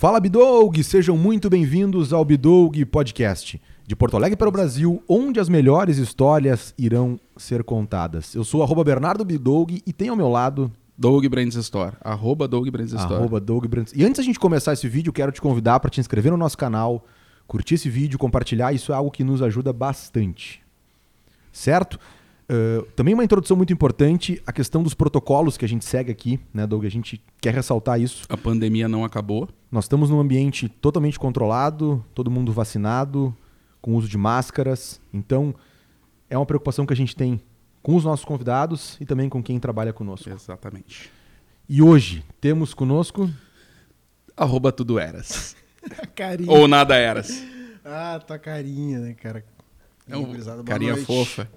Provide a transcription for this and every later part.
Fala Bidoug, sejam muito bem-vindos ao Bidoug Podcast, de Porto Alegre para o Brasil, onde as melhores histórias irão ser contadas. Eu sou arroba Bernardo Bidoug e tenho ao meu lado Doug Brands Store. Arroba Doug Brands Store. arroba Doug Brands. E antes da gente começar esse vídeo, quero te convidar para te inscrever no nosso canal, curtir esse vídeo, compartilhar, isso é algo que nos ajuda bastante. Certo? Uh, também uma introdução muito importante, a questão dos protocolos que a gente segue aqui, né, Doug? A gente quer ressaltar isso. A pandemia não acabou. Nós estamos num ambiente totalmente controlado, todo mundo vacinado, com uso de máscaras. Então, é uma preocupação que a gente tem com os nossos convidados e também com quem trabalha conosco. Exatamente. E hoje temos conosco. Arroba tudo eras. carinha. Ou nada eras. Ah, tua carinha, né, cara? É um carinha noite. fofa.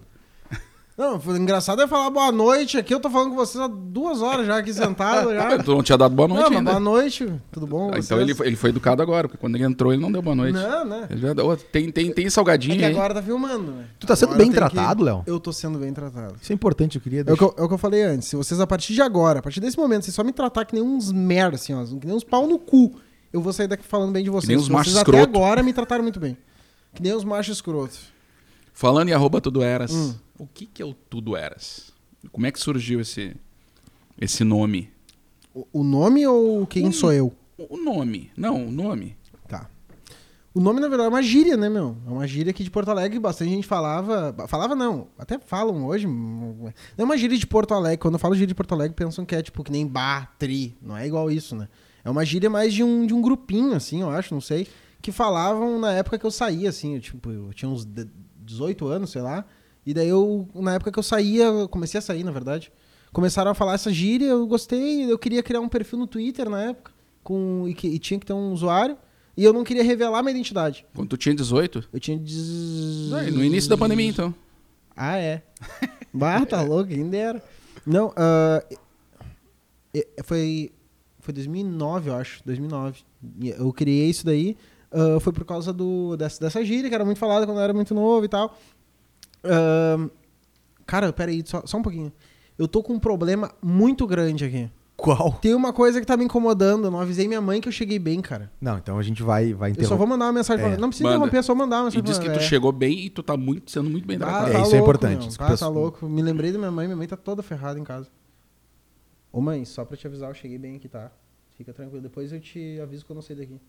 Não, foi engraçado é falar boa noite aqui. Eu tô falando com vocês há duas horas já aqui sentado. Já. Tu não tinha dado boa noite não, mas ainda. boa noite. Tudo bom? Ah, vocês? Então ele foi, ele foi educado agora, porque quando ele entrou ele não deu boa noite. Não, né? Já deu- tem, tem, tem É salgadinho que aí. agora tá filmando, né? Tu tá sendo Agora bem tem que- tratado, Léo? Eu tô sendo bem tratado. Isso é importante, eu queria É o, que deixar. eu, é o que eu falei antes. Se vocês, a partir de agora, a partir desse momento, vocês só me tratar que nem uns merda, assim, ó, que nem uns pau no cu, eu vou sair daqui falando bem de vocês. nem uns Vocês machos até escroto. agora me trataram muito bem. Que nem os machos escrotos. Falando em arroba tudo eras. Hum. O que que é o tudo eras? Como é que surgiu esse, esse nome? O, o nome ou quem O- sou eu? O nome. Não, o nome. Tá. O nome, na verdade, é uma gíria, né, meu? É uma gíria aqui de Porto Alegre, bastante gente falava. Falava não, até falam hoje. Não é uma gíria de Porto Alegre. Quando eu falo gíria de Porto Alegre, pensam que é tipo que nem bar, tri. Não é igual isso, né? É uma gíria mais de um, de um grupinho, assim, eu acho, não sei. Que falavam na época que eu saía, assim. Eu, tipo, eu tinha uns de- 18 anos, sei lá. E daí eu, na época que eu saía, comecei a sair, na verdade. Começaram a falar essa gíria, eu gostei, eu queria criar um perfil no Twitter na época. Com, e, que- e tinha que ter um usuário. E eu não queria revelar minha identidade. Quando tu tinha 18? Eu tinha. Dez... Não, no início da pandemia, então. Ah, é. bah, tá louco, quem dera. Não, e- foi, foi 2009, eu acho. 2009. E Eu criei isso daí. ah, foi por causa do, dessa, dessa gíria, que era muito falada quando eu era muito novo e tal. Cara, peraí, só, só um pouquinho. Eu tô com um problema muito grande aqui. Qual? Tem uma coisa que tá me incomodando. Eu não avisei minha mãe que eu cheguei bem, cara. Não, então a gente vai, vai Eu só interromper. vou mandar uma mensagem pra É. ela. Não precisa Manda. interromper, é só mandar uma E mensagem diz pra que ela. tu É. chegou bem e tu tá muito, sendo muito bem Ah, tratado. É, tá isso é louco, importante. meu. Isso que Ah, tá pessoal- louco. Me lembrei da minha mãe, minha mãe tá toda ferrada em casa. Ô mãe, só pra te avisar, eu cheguei bem aqui, tá? Fica tranquilo, depois eu te aviso quando eu sair daqui.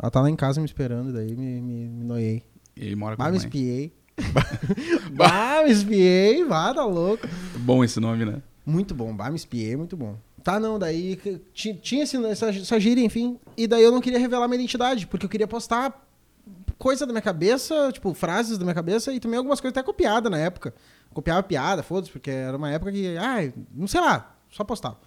Ela tá lá em casa me esperando, daí me, me, me noiei. Ele mora com a me mãe. espiei. bah, me espiei, bah, tá louco. Bom esse nome, né? Muito bom, bah, me espiei, muito bom. Tá, não, daí tinha esse- essa, essa gíria, enfim. E daí eu não queria revelar minha identidade, porque eu queria postar coisa da minha cabeça, tipo, frases da minha cabeça e também algumas coisas até copiadas na época. Copiava piada, foda-se, porque era uma época que, ai, não sei lá, só postava.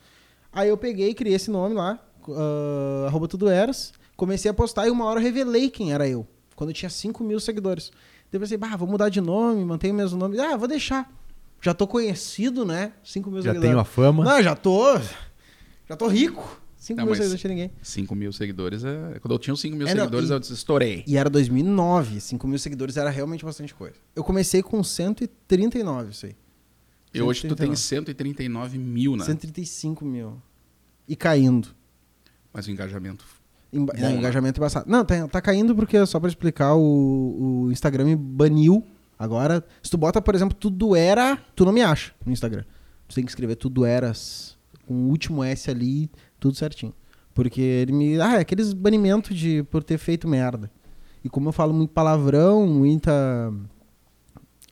Aí eu peguei, criei esse nome lá, ah, arroba tudo eras, comecei a postar e uma hora eu revelei quem era eu, quando eu tinha 5 mil seguidores. Eu pensei, bah, vou mudar de nome, mantenho o mesmo nome. Ah, vou deixar. Já tô conhecido, né? 5 mil Já seguidores. tenho a fama. Não, já tô. Já tô rico. 5 Não, mil seguidores tinha ninguém. 5 mil seguidores é. Quando eu tinha os 5 mil É, não, seguidores, e- eu estourei. E era 2009. 5 mil seguidores era realmente bastante coisa. Eu comecei com 139, isso aí. E hoje tu tem 139. 139 mil, né? 135 mil. E caindo. Mas o engajamento. Em, Bom, é, né? engajamento embaçado. Não, tá, tá caindo porque, só pra explicar, o, o Instagram me baniu. Agora, se tu bota, por exemplo, tudo era, tu não me acha no Instagram. Tu tem que escrever tudo eras, com o último S ali, tudo certinho. Porque ele me. Ah, é aqueles banimentos de por ter feito merda. E como eu falo muito palavrão, muita.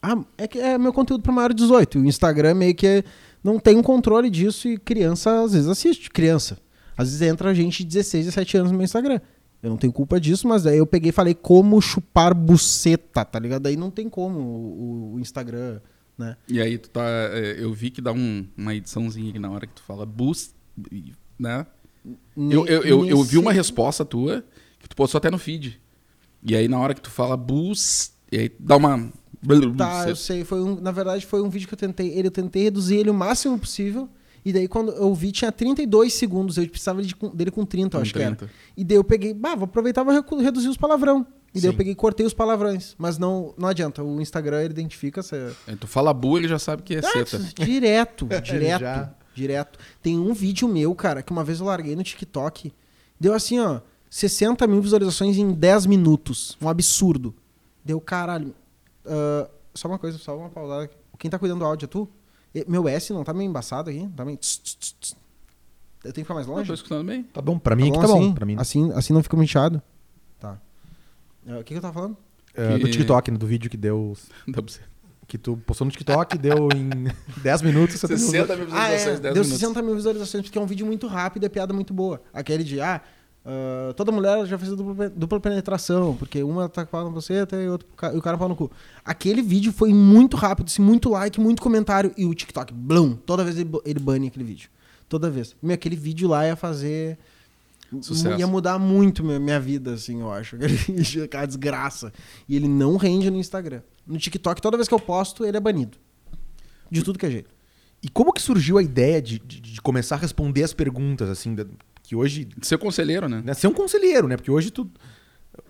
Ah, é que é meu conteúdo para maior de 18. O Instagram meio que não tem um controle disso e criança às vezes assiste. Criança. Às vezes entra gente de 16, 17 anos no meu Instagram. Eu não tenho culpa disso, mas daí eu peguei e falei como chupar buceta, tá ligado? Daí não tem como o, o Instagram, né? E aí tu tá. é, Eu vi que dá um- uma ediçãozinha aqui na hora que tu fala boost, né? Eu, eu, eu, eu vi uma resposta tua que tu postou até no feed. E aí na hora que tu fala boost, e aí dá uma. Tá, eu sei. Foi um, na verdade, foi um vídeo que eu tentei. Ele, eu tentei reduzir ele o máximo possível. E daí, quando eu vi, tinha 32 segundos. Eu precisava de- dele com 30, eu Com acho que era. 30. E daí eu peguei, bah, vou aproveitar e reduzir os palavrão. E daí eu Sim. peguei e cortei os palavrões. Mas não, não adianta, o Instagram ele identifica essa. Aí tu fala bu, ele já sabe que é seta. direto, direto, direto. Tem um vídeo meu, cara, que uma vez eu larguei no TikTok Deu assim, ó, 60 mil visualizações em 10 minutos. Um absurdo. Deu caralho. Ah, só uma coisa, só uma pausada. Quem tá cuidando do áudio é tu? Meu S não tá meio embaçado aqui? Tá meio... tss, tss, tss, tss. Eu tenho que ficar mais longe? tô escutando bem. Tá bom, pra mim aqui tá assim? bom. Pra mim. Assim, assim não fica muito inchado? Tá. Ah, O que, que eu tava falando? É, do TikTok, né, do vídeo que deu. Dá pra você. Que tu postou no TikTok, deu em 10 minutos. você tem 60 mil Ah, é. visualizações, 10 Deu minutos. 60 mil visualizações, porque é um vídeo muito rápido e a piada muito boa. Aquele de, ah, ah, toda mulher já fez dupla, dupla penetração, porque uma tá com a você e outro, e o cara pau no cu. Aquele vídeo foi muito rápido, assim, muito like, muito comentário, e o TikTok, blum, toda vez ele, ele bane aquele vídeo. Toda vez. Meu, aquele vídeo lá ia fazer... Sucesso. Ia mudar muito minha, minha vida, assim, eu acho. Aquela desgraça. E ele não rende no Instagram. No TikTok, toda vez que eu posto, ele é banido. De tudo que é jeito. E como que surgiu a ideia de, de, de começar a responder as perguntas, assim, da- que hoje. Ser conselheiro, né? Né, ser um conselheiro, né? Porque hoje tu.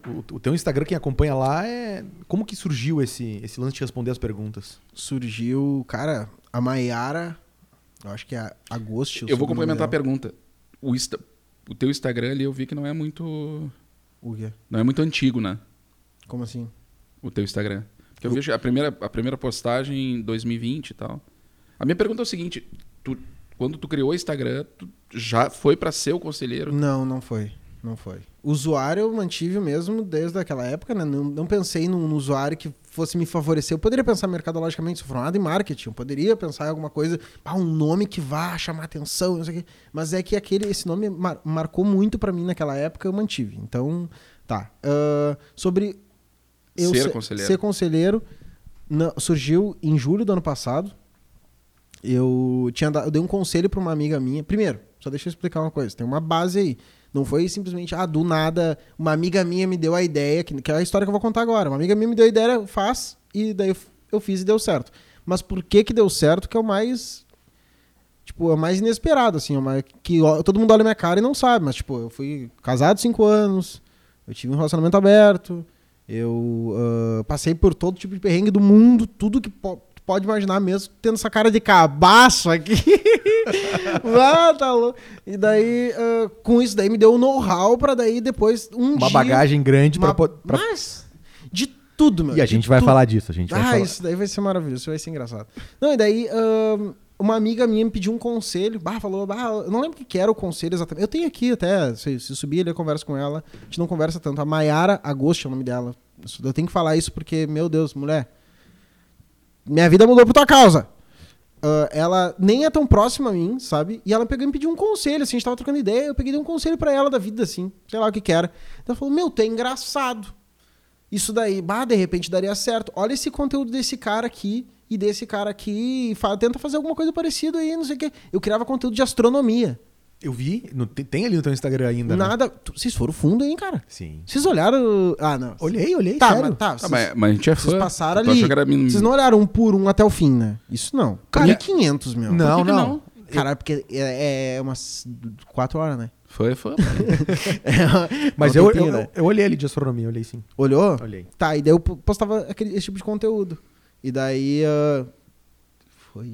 O, o teu Instagram, quem acompanha lá, é. Como que surgiu esse, esse lance de responder as perguntas? surgiu, cara, a Maiara, eu acho que é agosto. Eu vou complementar a pergunta. O, Insta- o teu Instagram ali eu vi que não é muito. O quê? Não é muito antigo, né? Como assim? O teu Instagram. Porque eu vejo a primeira, a primeira postagem em 2020 e tal. A minha pergunta é o seguinte: tu, quando tu criou o Instagram, tu já foi pra ser o conselheiro? Não, não foi. Não foi. Usuário eu mantive mesmo desde aquela época, né? Não, não pensei num, num usuário que fosse me favorecer. Eu poderia pensar mercadologicamente, sou formado em marketing, eu poderia pensar em alguma coisa, ah, um nome que vá chamar atenção, não sei o quê. Mas é que aquele, esse nome mar- marcou muito pra mim naquela época, eu mantive. Então, tá. Ah, sobre eu Ser ser, conselheiro. ser conselheiro, surgiu em julho do ano passado. Eu tinha eu dei um conselho pra uma amiga minha. Primeiro, só deixa eu explicar uma coisa. Tem uma base aí. Não foi simplesmente, ah, do nada, uma amiga minha me deu a ideia, que, que é a história que eu vou contar agora. Uma amiga minha me deu a ideia, faz, e daí eu, eu fiz e deu certo. Mas por que que deu certo que é o mais... Tipo, é o mais inesperado, assim. É que ó, todo mundo olha minha cara e não sabe. Mas, tipo, eu fui casado cinco anos, eu tive um relacionamento aberto, eu ah, passei por todo tipo de perrengue do mundo, tudo que pode imaginar mesmo, tendo essa cara de cabaço aqui. ah, tá louco. E daí, ah, com isso daí me deu um know-how pra daí depois, um Uma dia... bagagem grande uma- pra, Mas, de tudo, meu. E a gente vai tudo. falar disso, a gente vai Ah, falar. isso daí vai ser maravilhoso, isso vai ser engraçado. Não, e daí, ahn, uma amiga minha me pediu um conselho. Bah, falou, bah, eu não lembro o que era o conselho exatamente. Eu tenho aqui até, se, se subir ali, eu converso com ela. A gente não conversa tanto. A Maiara Agosto é o nome dela. Eu tenho que falar isso porque, meu Deus, mulher. Minha vida mudou por tua causa. Ah, ela nem é tão próxima a mim, sabe? E ela pegou e me pediu um conselho, assim, a gente tava trocando ideia, eu peguei dei um conselho pra ela da vida, assim, sei lá o que que era. Ela falou, meu, tu é engraçado. Isso daí, bah, de repente daria certo. Olha esse conteúdo desse cara aqui e desse cara aqui e tenta fazer alguma coisa parecida aí, não sei o quê. Eu criava conteúdo de astronomia. Eu vi, no- tem, tem ali no teu Instagram ainda, né? Nada. Tu- Vocês foram fundo, hein, cara? Sim. Vocês olharam. Ah, não. Olhei, olhei, Tá, sério. mas tá. Tá, vocês- mas, mas a gente é Vocês fã. passaram Tu ali. Vocês não olharam um por um até o fim, né? Isso não. Cara, Minha- 500, meu. Não, que que não. não? Cara, porque é, é umas 4 horas, né? É fã. Mas É um eu, tempinho, eu, né? eu olhei ali de astronomia, olhei sim. Olhou? Olhei. Tá, e daí eu po- postava aquele, esse tipo de conteúdo. E daí. ah, foi.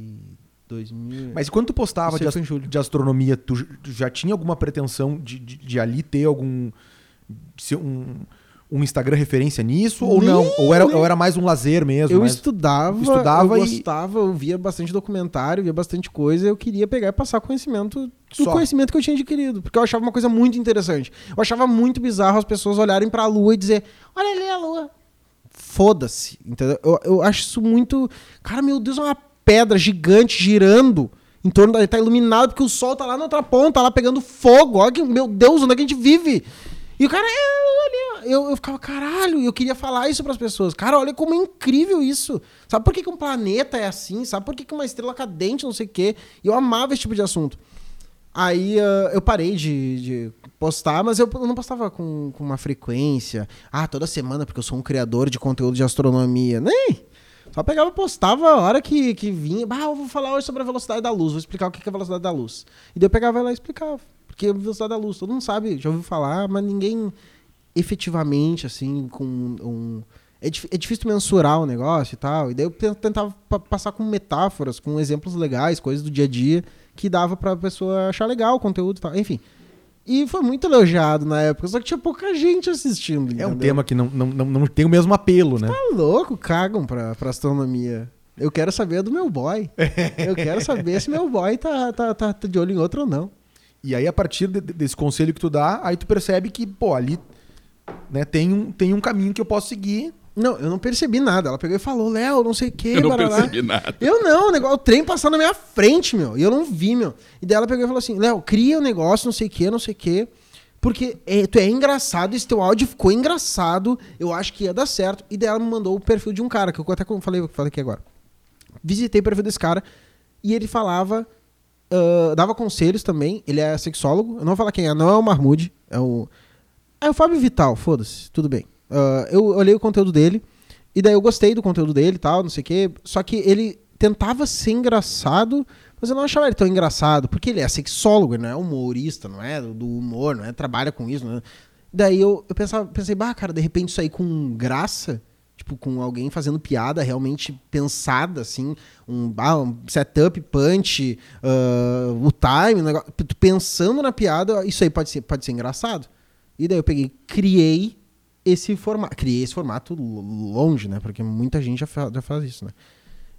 2000. Mas quando tu postava de, de astronomia, tu, tu já tinha alguma pretensão de, de, de ali ter algum. ser um, um Instagram referência nisso? ou Nem, não? Ou era, nem. ou era mais um lazer mesmo? eu mais- estudava, estudava eu e- gostava, eu via bastante documentário, via bastante coisa, eu queria pegar e passar conhecimento do Só. conhecimento que eu tinha adquirido, porque eu achava uma coisa muito interessante. Eu achava muito bizarro as pessoas olharem pra lua e dizer: "Olha ali a lua". Foda-se, entendeu? Eu, eu acho isso muito, cara, meu Deus, é uma pedra gigante girando em torno da tá iluminado porque o sol tá lá na outra ponta, tá lá pegando fogo. Olha que, meu Deus, onde é que a gente vive? E o cara, é, ali, ó. eu, eu ficava, caralho, eu queria falar isso pras pessoas. Cara, olha como é incrível isso. Sabe por que, que um planeta é assim? Sabe por que, que uma estrela cadente, não sei o quê? E eu amava esse tipo de assunto. Aí ah, eu parei de, de postar, mas eu não postava com, com uma frequência. Ah, toda semana, porque eu sou um criador de conteúdo de astronomia. Nem! Só pegava e postava a hora que, que vinha. Ah, eu vou falar hoje sobre a velocidade da luz, vou explicar o que é a velocidade da luz. E daí eu pegava ela e explicava. Porque a velocidade da luz, todo mundo sabe, já ouviu falar, mas ninguém efetivamente, assim, com um. É, é difícil mensurar o negócio e tal. E daí eu ten- tentava pa- passar com metáforas, com exemplos legais, coisas do dia a dia, que dava pra pessoa achar legal o conteúdo e tal. Enfim. E foi muito elogiado na época, só que tinha pouca gente assistindo. É um entendeu? tema que não, não, não, não tem o mesmo apelo, né? Tá louco, cagam pra, pra astronomia. Eu quero saber do meu boy. Eu quero saber se meu boy tá, tá, tá, tá de olho em outro ou não. E aí, a partir de- desse conselho que tu dá, aí tu percebe que, pô, ali né, tem, um, tem um caminho que eu posso seguir. Não, eu não percebi nada. Ela pegou e falou, Léo, não sei o que, Eu não barará. percebi nada. Eu não, o, negócio, o trem passando na minha frente, meu. E eu não vi, meu. E daí ela pegou e falou assim: Léo, cria um negócio, não sei o que, não sei o que. Porque é, tu é engraçado, esse teu áudio ficou engraçado. Eu acho que ia dar certo. E daí ela me mandou o perfil de um cara, que eu até falei, falei aqui agora. Visitei o perfil desse cara e ele falava. ah, dava conselhos também. Ele é sexólogo. Eu não vou falar quem é, não é o Marmude. É o. É o Fábio Vital, foda-se, tudo bem. Ah, eu olhei o conteúdo dele. E daí eu gostei do conteúdo dele e tal, não sei o quê. Só que ele tentava ser engraçado, mas eu não achava ele tão engraçado. Porque ele é sexólogo, não é humorista, não é do humor, não é trabalha com isso. É. Daí eu, eu pensava, pensei, bah, cara, de repente isso aí com graça, tipo, com alguém fazendo piada realmente pensada, assim, um, um setup, punch, ah, o time, negócio, pensando na piada, isso aí pode ser, pode ser engraçado. E daí eu peguei, criei esse formato. Criei esse formato lo- longe, né? Porque muita gente já, fa- já faz isso, né?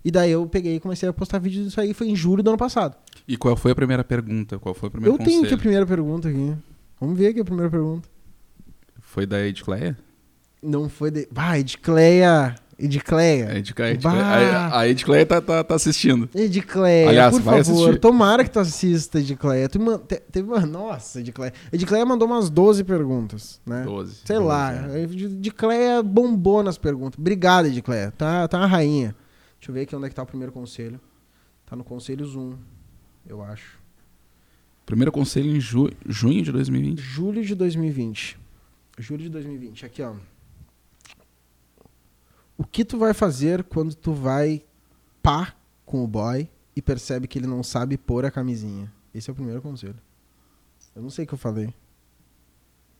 E daí eu peguei e comecei a postar vídeo disso aí, foi em julho do ano passado. E qual foi a primeira pergunta? Qual foi o primeiro eu tenho conselho? aqui a primeira pergunta aqui. Vamos ver aqui a primeira pergunta. Foi da Edcleia? Não foi de. Ah, Edcleia. Edcleia. A Edcleia, Bah. a, a Edcleia tá, tá, tá assistindo. Edcleia, Aliás, por vai favor, assistir. tomara que tu assista, Edcleia. Tu man... te- uma... Nossa, Edcleia. Edcleia mandou umas 12 perguntas, né? 12. Sei lá, Edcleia bombou nas perguntas. Obrigado, Edcleia. Tá, tá uma rainha. Deixa eu ver aqui onde é que tá o primeiro conselho. Tá no conselho Zoom, eu acho. Primeiro conselho em ju- junho de 2020. Julho de 2020. Julho de 2020. Aqui, ó. O que tu vai fazer quando tu vai pá com o boy e percebe que ele não sabe pôr a camisinha? Esse é o primeiro conselho. Eu não sei o que eu falei.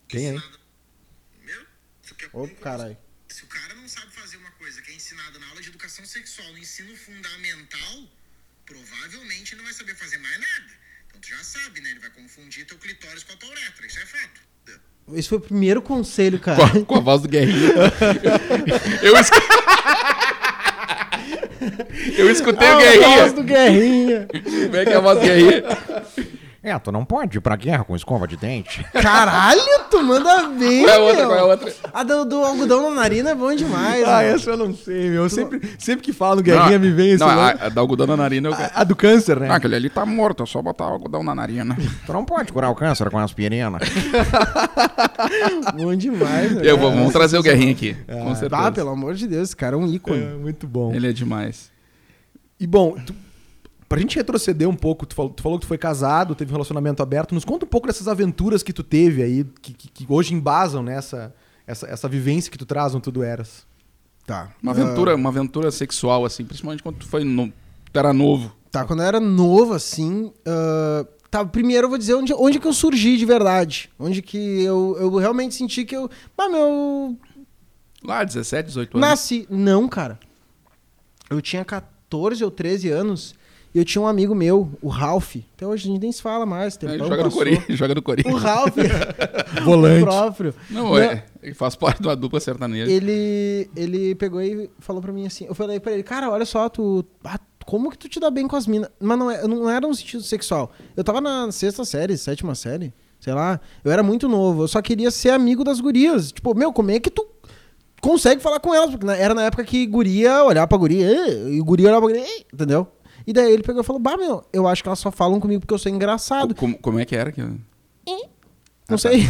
Tem aí. Meu, é Ô, caralho. Se o cara não sabe fazer uma coisa que é ensinada na aula de educação sexual, no ensino fundamental, provavelmente não vai saber fazer mais nada. Então tu já sabe, né? Ele vai confundir teu clitóris com a tua uretra. Isso é fato. Esse foi o primeiro conselho, Com cara. a, com a voz do Guerrinho. eu, escu... eu escutei Ah, o a voz Guerrinha. do Guerrinha. Como é que é a voz do Guerrinha? É, tu não pode ir pra guerra com escova de dente. Caralho, tu manda bem, Qual é a outra? meu. Qual é a outra? A do, do algodão na narina é bom demais. Ah, meu. essa eu não sei, meu. Eu sempre, sempre que falo Guerrinha me vem esse Não, nome. a, a da algodão na narina eu... a, a do câncer, né? Ah, aquele ali tá morto, é só botar algodão na narina. Tu não pode curar o câncer com aspirina. Bom demais, né? Eu vou, vamos trazer o Guerrinha aqui, com certeza. Ah, pelo amor de Deus, esse cara é um ícone. É, muito bom. Ele é demais. E bom, tu, pra gente retroceder um pouco, tu falou, tu falou que tu foi casado, teve um relacionamento aberto. Nos conta um pouco dessas aventuras que tu teve aí, que, que- que hoje embasam nessa essa, essa vivência que tu traz no Tudo Eras. Tá. Uma aventura, uma aventura sexual, assim, principalmente quando tu foi no... tu era novo. Tá, quando eu era novo, assim. ah, tá, primeiro eu vou dizer onde, onde que eu surgi de verdade. Onde que eu, eu realmente senti que eu. Ah, meu. Lá, 17, 18 anos. Nasci. Não, cara. Eu tinha 14 ou 13 anos e eu tinha um amigo meu, o Ralph. Até hoje a gente nem se fala mais. É, Ele Tempão joga no passou. Corinthians, joga no Corinthians. O Ralph. Volante. o próprio. Não, é, ele faz parte de uma dupla sertaneja. Ele, ele pegou e falou pra mim assim. Eu falei pra ele, cara, olha só, tu. ah, como que tu te dá bem com as minas? Mas não, é, não era um sentido sexual. Eu tava na sexta série, sétima série, sei lá. Eu era muito novo. Eu só queria ser amigo das gurias. Tipo, meu, como é que tu consegue falar com elas? Porque era na época que guria olhava pra guria, e guria olhava pra guria, entendeu? E daí ele pegou e falou, bah, meu, eu acho que elas só falam comigo porque eu sou engraçado. Como, como é que era? Que... Não sei.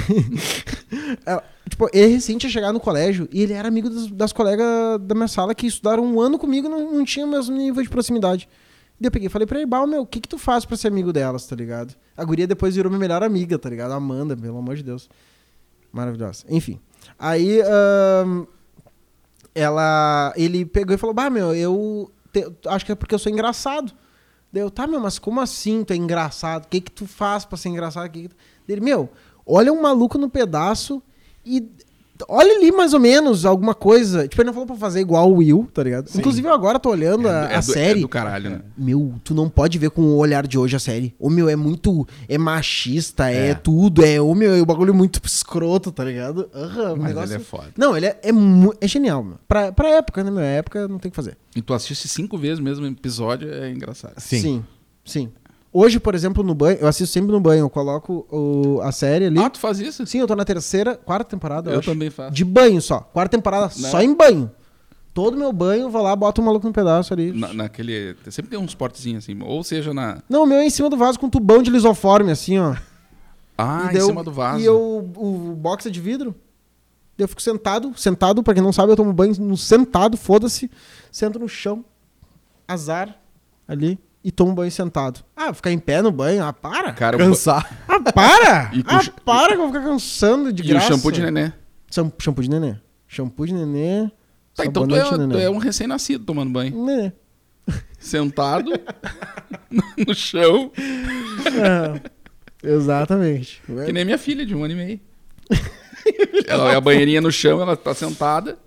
Ela- tipo, ele recente tinha chegado no colégio e ele era amigo das, das colegas da minha sala que estudaram um ano comigo e não, não tinha o mesmo nível de proximidade. E eu peguei e falei pra ele, Bal, meu, o que que tu faz pra ser amigo delas, tá ligado? A guria depois virou minha melhor amiga, tá ligado? A Amanda, pelo amor de Deus. Maravilhosa. Enfim. Aí, ela, ele pegou e falou, bah, meu, eu te- acho que é porque eu sou engraçado. Daí eu, tá, meu, mas como assim tu é engraçado? O que que tu faz pra ser engraçado? Que que tu... Ele, meu, olha um maluco no pedaço e olha ali mais ou menos alguma coisa. Tipo, ele não falou pra fazer igual o Will, tá ligado? Inclusive eu agora tô olhando a, é a do, série. É do caralho, né? Meu, tu não pode ver com o olhar de hoje a série. O meu é muito. É machista, é, É. tudo. É o meu, é o bagulho muito escroto, tá ligado? O Mas negócio- ele é foda. Não, ele é, é, é genial, meu. Pra, pra época, né, meu? época não tem o que fazer. E tu assiste cinco vezes o mesmo episódio, é engraçado. Sim. Sim. sim. Hoje, por exemplo, no banho, eu assisto sempre no banho. Eu coloco o- a série ali. Ah, tu faz isso? Sim, eu tô na terceira, quarta temporada. Eu, Eu também faço. De banho só. Quarta temporada Né? só em banho. Todo meu banho, vou lá, boto o maluco no pedaço ali. Na- naquele. Sempre tem uns portezinhos assim. Ou seja, na. Não, o meu é em cima do vaso com tubão de lisoforme, assim, ó. Ah, E em eu- cima do vaso. E eu, o box é de vidro. Eu fico sentado, sentado, pra quem não sabe, eu tomo banho no sentado, foda-se. Sento no chão, azar, ali, e tomo banho sentado. Ah, ficar em pé no banho? Ah, para! Cara, o- Cansar. Ah, para! E com ah, ch- para que eu vou ficar cansando de e o graça. shampoo de nenê. Sham- Shampoo de nenê. Shampoo de nenê. Tá, então tu é, sabonete tu nenê. é um recém-nascido tomando banho. Nenê. Sentado no chão. É, exatamente. Que nem minha filha de um ano e meio. ela é a banheirinha no chão, ela tá sentada.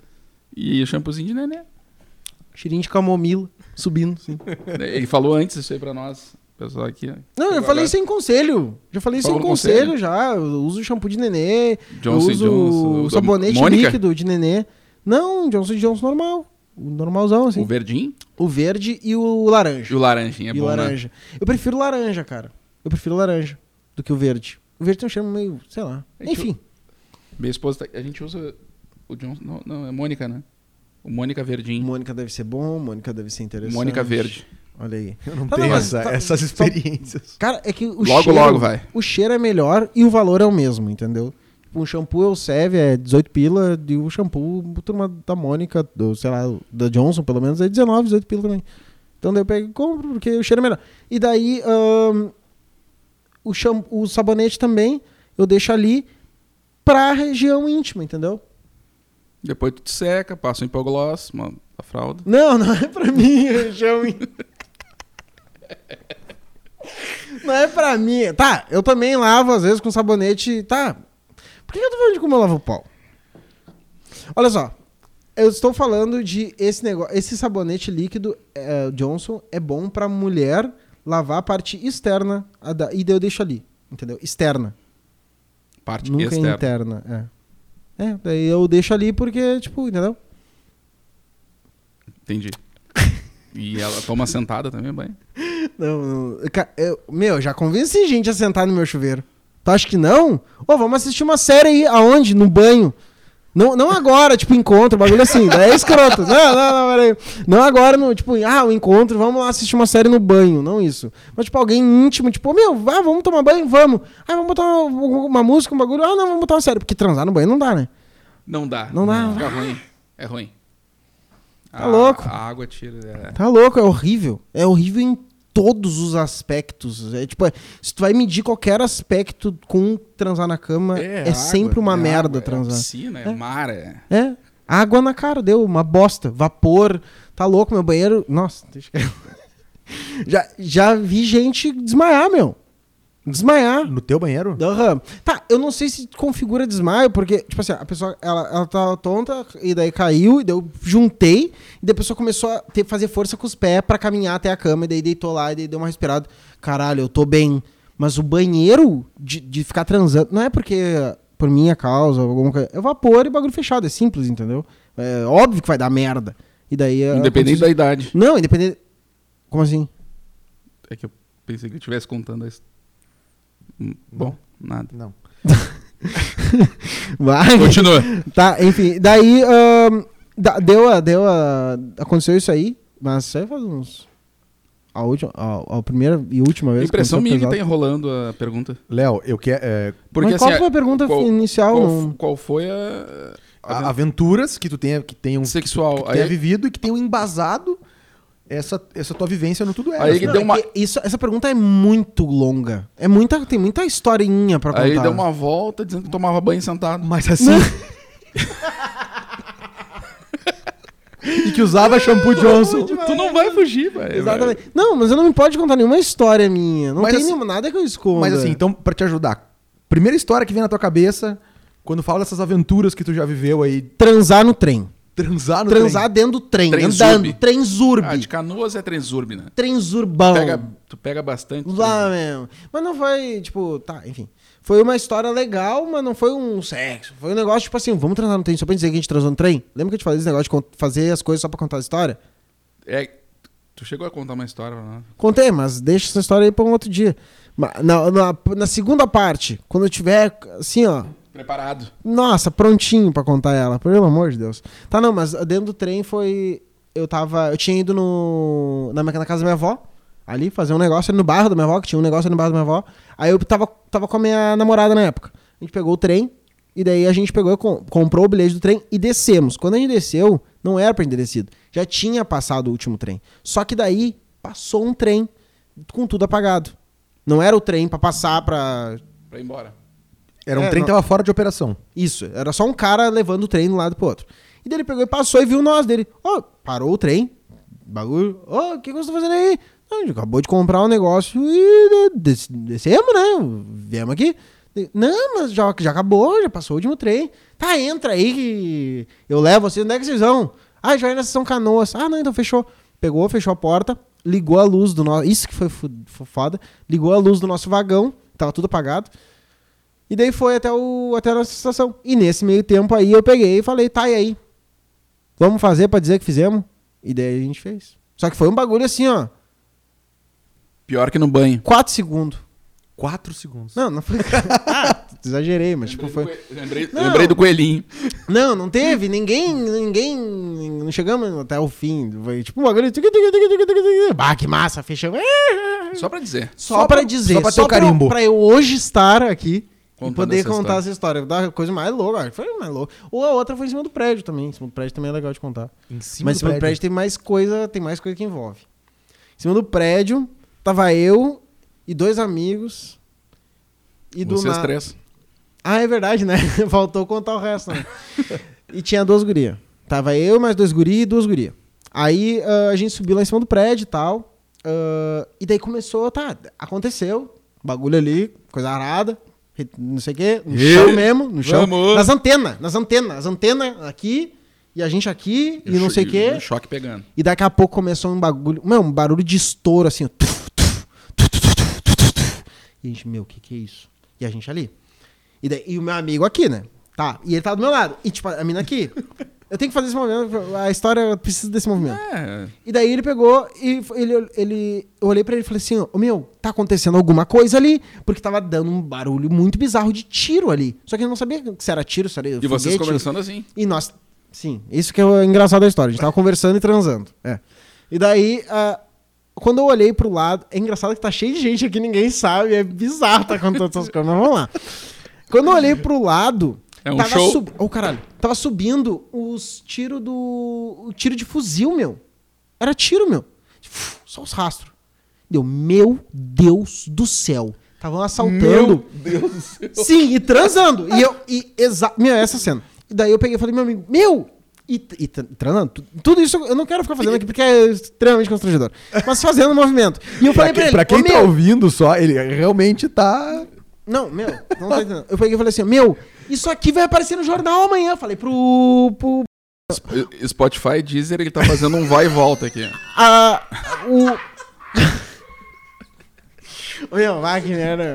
E o shampoozinho de nenê. Cheirinho de camomila subindo, sim. Ele falou antes isso aí pra nós. Pessoal aqui. ó. Não, eu falei sem conselho. Já falei Falou sem no conselho, conselho? já. Eu uso shampoo de nenê. Johnson eu uso Johnson, o sabonete Mônica? líquido de nenê. Não, Johnson Johnson normal. O normalzão, assim. O O, verdinho verde e o laranja. e o laranjinha. É e bom, o laranja. Eu prefiro laranja, cara. Eu prefiro laranja do que o verde. O verde tem um cheiro meio, sei lá. É que Enfim. Né? Minha esposa, tá- a gente usa o Johnson. Não, não, é Mônica, né? O Mônica Verdinho. Mônica deve ser bom, Mônica deve ser interessante. Mônica Verde. Olha aí. Eu não Tá, tenho não, mas essa- tá- essas só- experiências. Cara, é que o Logo, cheiro... logo vai. O cheiro é melhor e o valor é o mesmo, entendeu? Tipo, Um shampoo eu serve é 18 pila e o shampoo turma da Mônica, do, sei lá, da Johnson pelo menos, é 19, 18 pila também. Então daí eu pego e compro, porque o cheiro é melhor. E daí ahn, o, shampoo, o sabonete também eu deixo ali pra região íntima, entendeu? Depois tu te seca, passa um hipogloss, uma, a fralda. Não, não é pra mim, região. Não é pra mim. Tá, eu também lavo às vezes com sabonete. Tá. Por que eu tô falando de como eu lavo o pau? Olha só. Eu estou falando de esse negócio. Esse sabonete líquido é, Johnson é bom pra mulher lavar a parte externa a da- e daí eu deixo ali. Entendeu? Externa. Parte Nunca externa. interna. É. É, daí eu deixo ali porque, tipo, entendeu? Entendi. E ela toma sentada também, banho. Não, não. Ca- eu- meu, já convenci gente a sentar no meu chuveiro. Tu acha que não? Ô, vamos assistir uma série aí. Aonde? No banho. Não, não agora, tipo, encontro, bagulho assim. Daí é escroto. Não, não, não, peraí. Não agora, no, tipo, ah, o encontro, vamos lá assistir uma série no banho. Não isso. Mas, tipo, alguém íntimo, tipo, meu, ah, vamos tomar banho? Vamos. Ah, vamos botar uma, uma música, um bagulho. Ah, não, vamos botar uma série. Porque transar no banho não dá, né? Não dá. Não dá. Fica ruim. É ruim. Tá louco. A água tira. é. Tá louco, é horrível. É horrível em todos os aspectos. É tipo, é, se tu vai medir qualquer aspecto com transar na cama, é, água, sempre uma é merda água, transar. É piscina, é, mar, é. É. Água na cara, deu uma bosta. Vapor. Tá louco, meu banheiro. Nossa, deixa eu... já, já vi gente desmaiar, meu. Desmaiar. No teu banheiro? Aham. Tá, eu não sei se configura desmaio, porque, tipo assim, a pessoa, ela, ela tava tonta, e daí caiu, e daí eu juntei, e daí a pessoa começou a ter, fazer força com os pés pra caminhar até a cama, e daí deitou lá, e daí deu uma respirada. Caralho, eu tô bem. Mas o banheiro de, de ficar transando, não é porque por minha causa, alguma coisa, é vapor e bagulho fechado, é simples, entendeu? É óbvio que vai dar merda. E daí... é, Independente da idade. Não, independente... Como assim? É que eu pensei que eu estivesse contando isso. Hum, Bom, nada. Não. Vai. Continua. Tá, enfim, daí ahn, da- deu a, deu a, aconteceu isso aí, mas isso aí faz uns a última, a, a primeira e última A vez. impressão minha que tá enrolando a pergunta. Léo, eu quero. É, Porque mas qual assim, foi a pergunta qual- inicial? qual, Não- qual foi a, a a- aventuras que tu tenha, que tenham, sexual? que tu Aí- tenha vivido e que tenham embasado essa, essa tua vivência no tudo é. Aí que Não, deu é uma- isso, essa pergunta é muito longa. É muita, tem muita historinha pra contar. Aí deu uma volta dizendo que tomava banho sentado. Mas assim. e que usava shampoo Johnson. Tu não vai fugir, velho. Exatamente. Não, mas eu não me pode contar nenhuma história minha. Não Mas tem assim- nenhuma, nada que eu esconda. Mas assim, então, pra te ajudar. Primeira história que vem na tua cabeça Quando fala dessas aventuras que tu já viveu aí, Transar no trem. Transar no Transar dentro do trem, Trenzurbe. andando. Trenzurbe. Ah, de canoas é Trenzurbe, né? Trenzurbão. Pega, tu pega bastante. Lá mesmo. Mas não foi, tipo, tá, enfim. Foi uma história legal, mas não foi um sexo. Foi um negócio, tipo assim, vamos transar no trem só pra dizer que a gente transou no trem? Lembra que eu te falei esse negócio de fazer as coisas só pra contar a história? É, tu chegou a contar uma história pra nós. Contei, mas deixa essa história aí pra um outro dia. Na, na, na segunda parte, quando eu tiver, assim, ó, Preparado. Nossa, prontinho pra contar ela, pelo amor de Deus. Tá, não, mas dentro do trem foi. Eu tava. Eu tinha ido no. Na, minha- na casa da minha avó, ali, fazer um negócio ali no bairro da minha avó, que tinha um negócio ali no bairro da minha avó. Aí eu tava, tava com a minha namorada na época. A gente pegou o trem, e daí a gente pegou, e com- comprou o bilhete do trem e descemos. Quando a gente desceu, não era pra gente ter descido. Já tinha passado o último trem. Só que daí passou um trem com tudo apagado. Não era o trem pra passar pra Pra ir embora. Era um É, trem não- que tava fora de operação. isso, era só um cara levando o trem de um lado pro outro. E daí ele pegou e passou e viu nós dele. Ó, parou o trem. Bagulho. Ó, o que, que você tá fazendo aí? Não, acabou de comprar um negócio e des- descemos, né? Viemos aqui. Não, mas já, já acabou, já passou o último trem. Tá, entra aí que eu levo vocês. Onde é que vocês vão? Ah, já vai na São Canoas. Ah, não, então fechou. Pegou, fechou a porta, ligou a luz do nosso. Isso que foi foda. Ligou a luz do nosso vagão, tava tudo apagado. E daí foi até, o, até a nossa estação. E nesse meio tempo aí eu peguei e falei, tá, e aí? Vamos fazer pra dizer que fizemos? E daí a gente fez. Só que foi um bagulho assim, ó. Pior que no banho. 4 segundos. Quatro segundos. Não, não foi. ah, exagerei, mas tipo foi. Lembrei, Não. lembrei do coelhinho. Não, não teve. Ninguém. Ninguém. Não chegamos até o fim. Foi tipo um bagulho. Bah, que massa, fechamos. Só pra dizer. Só, Só pra, pra- dizer, só pra ter o pra- carimbo. Pra eu hoje estar aqui e poder essa contar história. essa história. Da coisa mais louca. Foi mais louca. Ou a outra foi em cima do prédio também. Em cima do prédio também é legal de contar. Em cima Mas em cima do prédio tem mais coisa, tem mais coisa que envolve. Em cima do prédio, tava eu e dois amigos. E do Vocês na- três. Ah, é verdade, né? Faltou contar o resto, né? e tinha duas gurias. Tava eu, mais dois guri e duas gurias. Aí ah, a gente subiu lá em cima do prédio e tal. ah, e daí começou, tá, aconteceu. Bagulho ali, coisa arada. Não sei o quê, no E- chão mesmo, no chão. Vamos. Nas antenas, nas antenas. As antenas aqui, e a gente aqui, e não sei o quê. Choque pegando. E daqui a pouco começou um bagulho. Meu, um barulho de estouro assim. tuf, tuf, tuf. E a gente, meu, o que, que é isso? E a gente ali. E, daí- e o meu amigo aqui, né? Tá. E ele tá do meu lado. E tipo, a mina aqui. Eu tenho que fazer esse movimento. A história precisa desse movimento. É. E daí ele pegou e ele, ele, eu olhei pra ele e falei assim: Ô meu, tá acontecendo alguma coisa ali, porque tava dando um barulho muito bizarro de tiro ali. Só que eu não sabia se era tiro, se era. E vocês foguete. conversando assim. E nós. Sim, isso que é o engraçado da história. A gente tava conversando e transando. É. E daí, ah, quando eu olhei pro lado. É engraçado que tá cheio de gente aqui, ninguém sabe. É bizarro tá contando essas coisas, mas vamos lá. Quando eu olhei pro lado. É um tava show. Sub... Oh, caralho. Tava subindo os tiros do. O tiro de fuzil, meu. Era tiro, meu. Só os rastros. Deu, meu Deus do céu. Estavam assaltando. Deus do céu. Sim, e transando. E eu. E exa... Meu, essa cena. E daí eu peguei e falei, meu amigo, meu! E, e tra- transando. tu- Tudo isso eu não quero ficar fazendo aqui porque é extremamente constrangedor. Mas fazendo o movimento. E eu falei pra, quem, ele, pra quem "Ô, tá meu, ouvindo só, ele realmente tá. Não, meu, não tá entendendo. Eu peguei e falei assim, meu, isso aqui vai aparecer no jornal amanhã. Eu Falei pro. pro Sp- Spotify Deezer, ele tá fazendo um vai e volta aqui. a, o. Ô, meu, Wagner. né?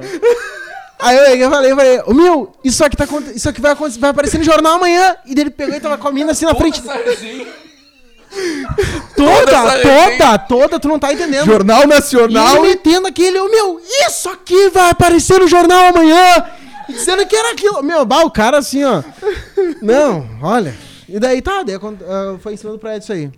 Aí eu peguei e falei, eu falei, ô meu, isso aqui, tá, isso aqui vai, acontecer- vai aparecer no jornal amanhã. E daí ele pegou e tava com a mina assim na frente. Toda, essa toda, toda, tu não tá entendendo. Jornal E ele Nacional. metendo aquele, ô meu, isso aqui vai aparecer no jornal amanhã. Dizendo que era aquilo. Meu, bah, o cara assim, ó. Não, olha. E daí tá, daí ah, foi em cima do prédio isso aí.